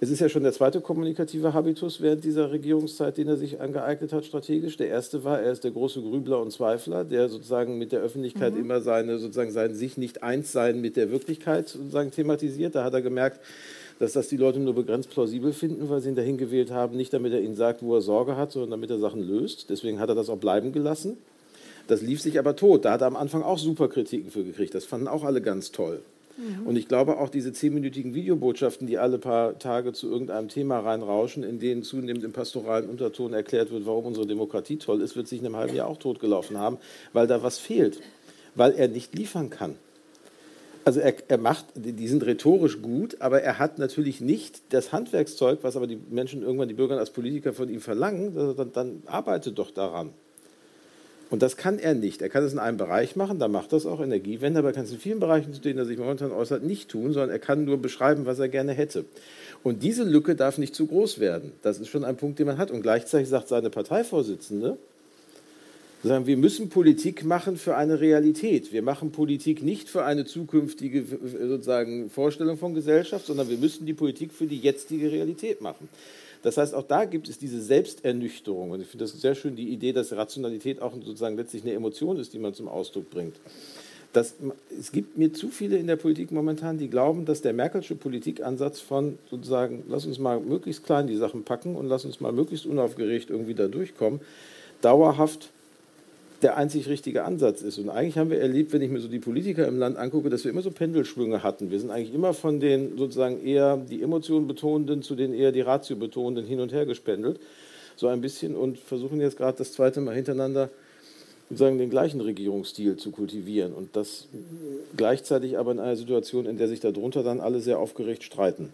Es ist ja schon der zweite kommunikative Habitus während dieser Regierungszeit, den er sich angeeignet hat strategisch. Der erste war, er ist der große Grübler und Zweifler, der sozusagen mit der Öffentlichkeit mhm. immer seine sozusagen sein sich nicht eins sein mit der Wirklichkeit sozusagen thematisiert. Da hat er gemerkt, dass das die Leute nur begrenzt plausibel finden, weil sie ihn dahin gewählt haben, nicht damit er ihnen sagt, wo er Sorge hat, sondern damit er Sachen löst. Deswegen hat er das auch bleiben gelassen. Das lief sich aber tot. Da hat er am Anfang auch super Kritiken für gekriegt. Das fanden auch alle ganz toll. Mhm. Und ich glaube auch diese zehnminütigen Videobotschaften, die alle paar Tage zu irgendeinem Thema reinrauschen, in denen zunehmend im pastoralen Unterton erklärt wird, warum unsere Demokratie toll ist, wird sich in einem halben Jahr auch totgelaufen haben, weil da was fehlt, weil er nicht liefern kann. Also er, er, macht, die sind rhetorisch gut, aber er hat natürlich nicht das Handwerkszeug, was aber die Menschen irgendwann, die Bürger als Politiker von ihm verlangen, dann, dann arbeitet doch daran. Und das kann er nicht. Er kann es in einem Bereich machen, da macht das auch Energiewende, aber er kann es in vielen Bereichen, zu denen er sich momentan äußert, nicht tun, sondern er kann nur beschreiben, was er gerne hätte. Und diese Lücke darf nicht zu groß werden. Das ist schon ein Punkt, den man hat. Und gleichzeitig sagt seine Parteivorsitzende, sagen, wir müssen Politik machen für eine Realität. Wir machen Politik nicht für eine zukünftige sozusagen Vorstellung von Gesellschaft, sondern wir müssen die Politik für die jetzige Realität machen. Das heißt, auch da gibt es diese Selbsternüchterung. Und ich finde das sehr schön, die Idee, dass Rationalität auch sozusagen letztlich eine Emotion ist, die man zum Ausdruck bringt. Das, es gibt mir zu viele in der Politik momentan, die glauben, dass der Merkelsche Politikansatz von sozusagen, lass uns mal möglichst klein die Sachen packen und lass uns mal möglichst unaufgeregt irgendwie da durchkommen, dauerhaft der einzig richtige Ansatz ist. Und eigentlich haben wir erlebt, wenn ich mir so die Politiker im Land angucke, dass wir immer so Pendelschwünge hatten. Wir sind eigentlich immer von den sozusagen eher die Emotionen betonenden zu den eher die Ratio betonenden hin und her gespendelt. So ein bisschen und versuchen jetzt gerade das zweite Mal hintereinander sozusagen den gleichen Regierungsstil zu kultivieren. Und das gleichzeitig aber in einer Situation, in der sich darunter dann alle sehr aufgeregt streiten.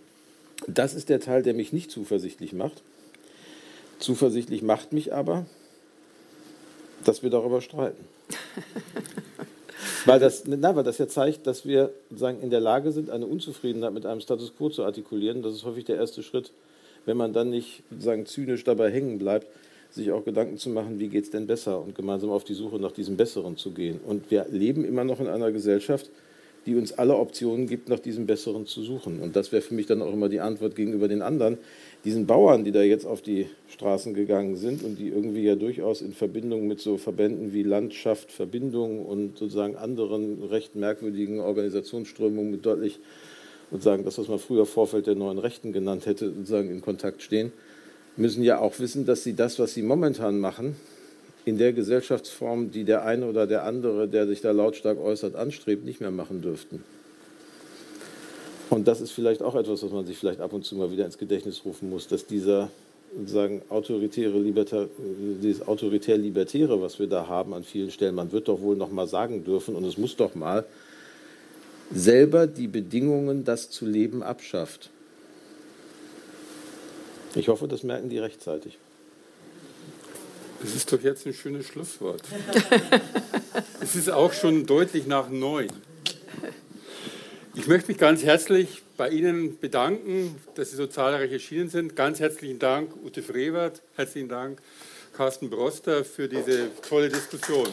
Das ist der Teil, der mich nicht zuversichtlich macht. Zuversichtlich macht mich aber, dass wir darüber streiten. weil, das, na, weil das ja zeigt, dass wir sagen, in der Lage sind, eine Unzufriedenheit mit einem Status quo zu artikulieren. Das ist häufig der erste Schritt, wenn man dann nicht sagen, zynisch dabei hängen bleibt, sich auch Gedanken zu machen, wie geht es denn besser und gemeinsam auf die Suche nach diesem Besseren zu gehen. Und wir leben immer noch in einer Gesellschaft, die uns alle Optionen gibt, nach diesem Besseren zu suchen. Und das wäre für mich dann auch immer die Antwort gegenüber den anderen diesen Bauern, die da jetzt auf die Straßen gegangen sind und die irgendwie ja durchaus in Verbindung mit so Verbänden wie Landschaft, Verbindung und sozusagen anderen recht merkwürdigen Organisationsströmungen mit deutlich sozusagen das, was man früher Vorfeld der neuen Rechten genannt hätte, sozusagen in Kontakt stehen, müssen ja auch wissen, dass sie das, was sie momentan machen, in der Gesellschaftsform, die der eine oder der andere, der sich da lautstark äußert, anstrebt, nicht mehr machen dürften. Und das ist vielleicht auch etwas, was man sich vielleicht ab und zu mal wieder ins Gedächtnis rufen muss, dass dieser sozusagen autoritäre Libertar, dieses autoritär-libertäre, was wir da haben an vielen Stellen, man wird doch wohl noch mal sagen dürfen und es muss doch mal selber die Bedingungen, das zu leben, abschafft. Ich hoffe, das merken die rechtzeitig. Das ist doch jetzt ein schönes Schlusswort. es ist auch schon deutlich nach neun. Ich möchte mich ganz herzlich bei Ihnen bedanken, dass Sie so zahlreich erschienen sind. Ganz herzlichen Dank, Ute Frevert. Herzlichen Dank, Carsten Broster, für diese tolle Diskussion.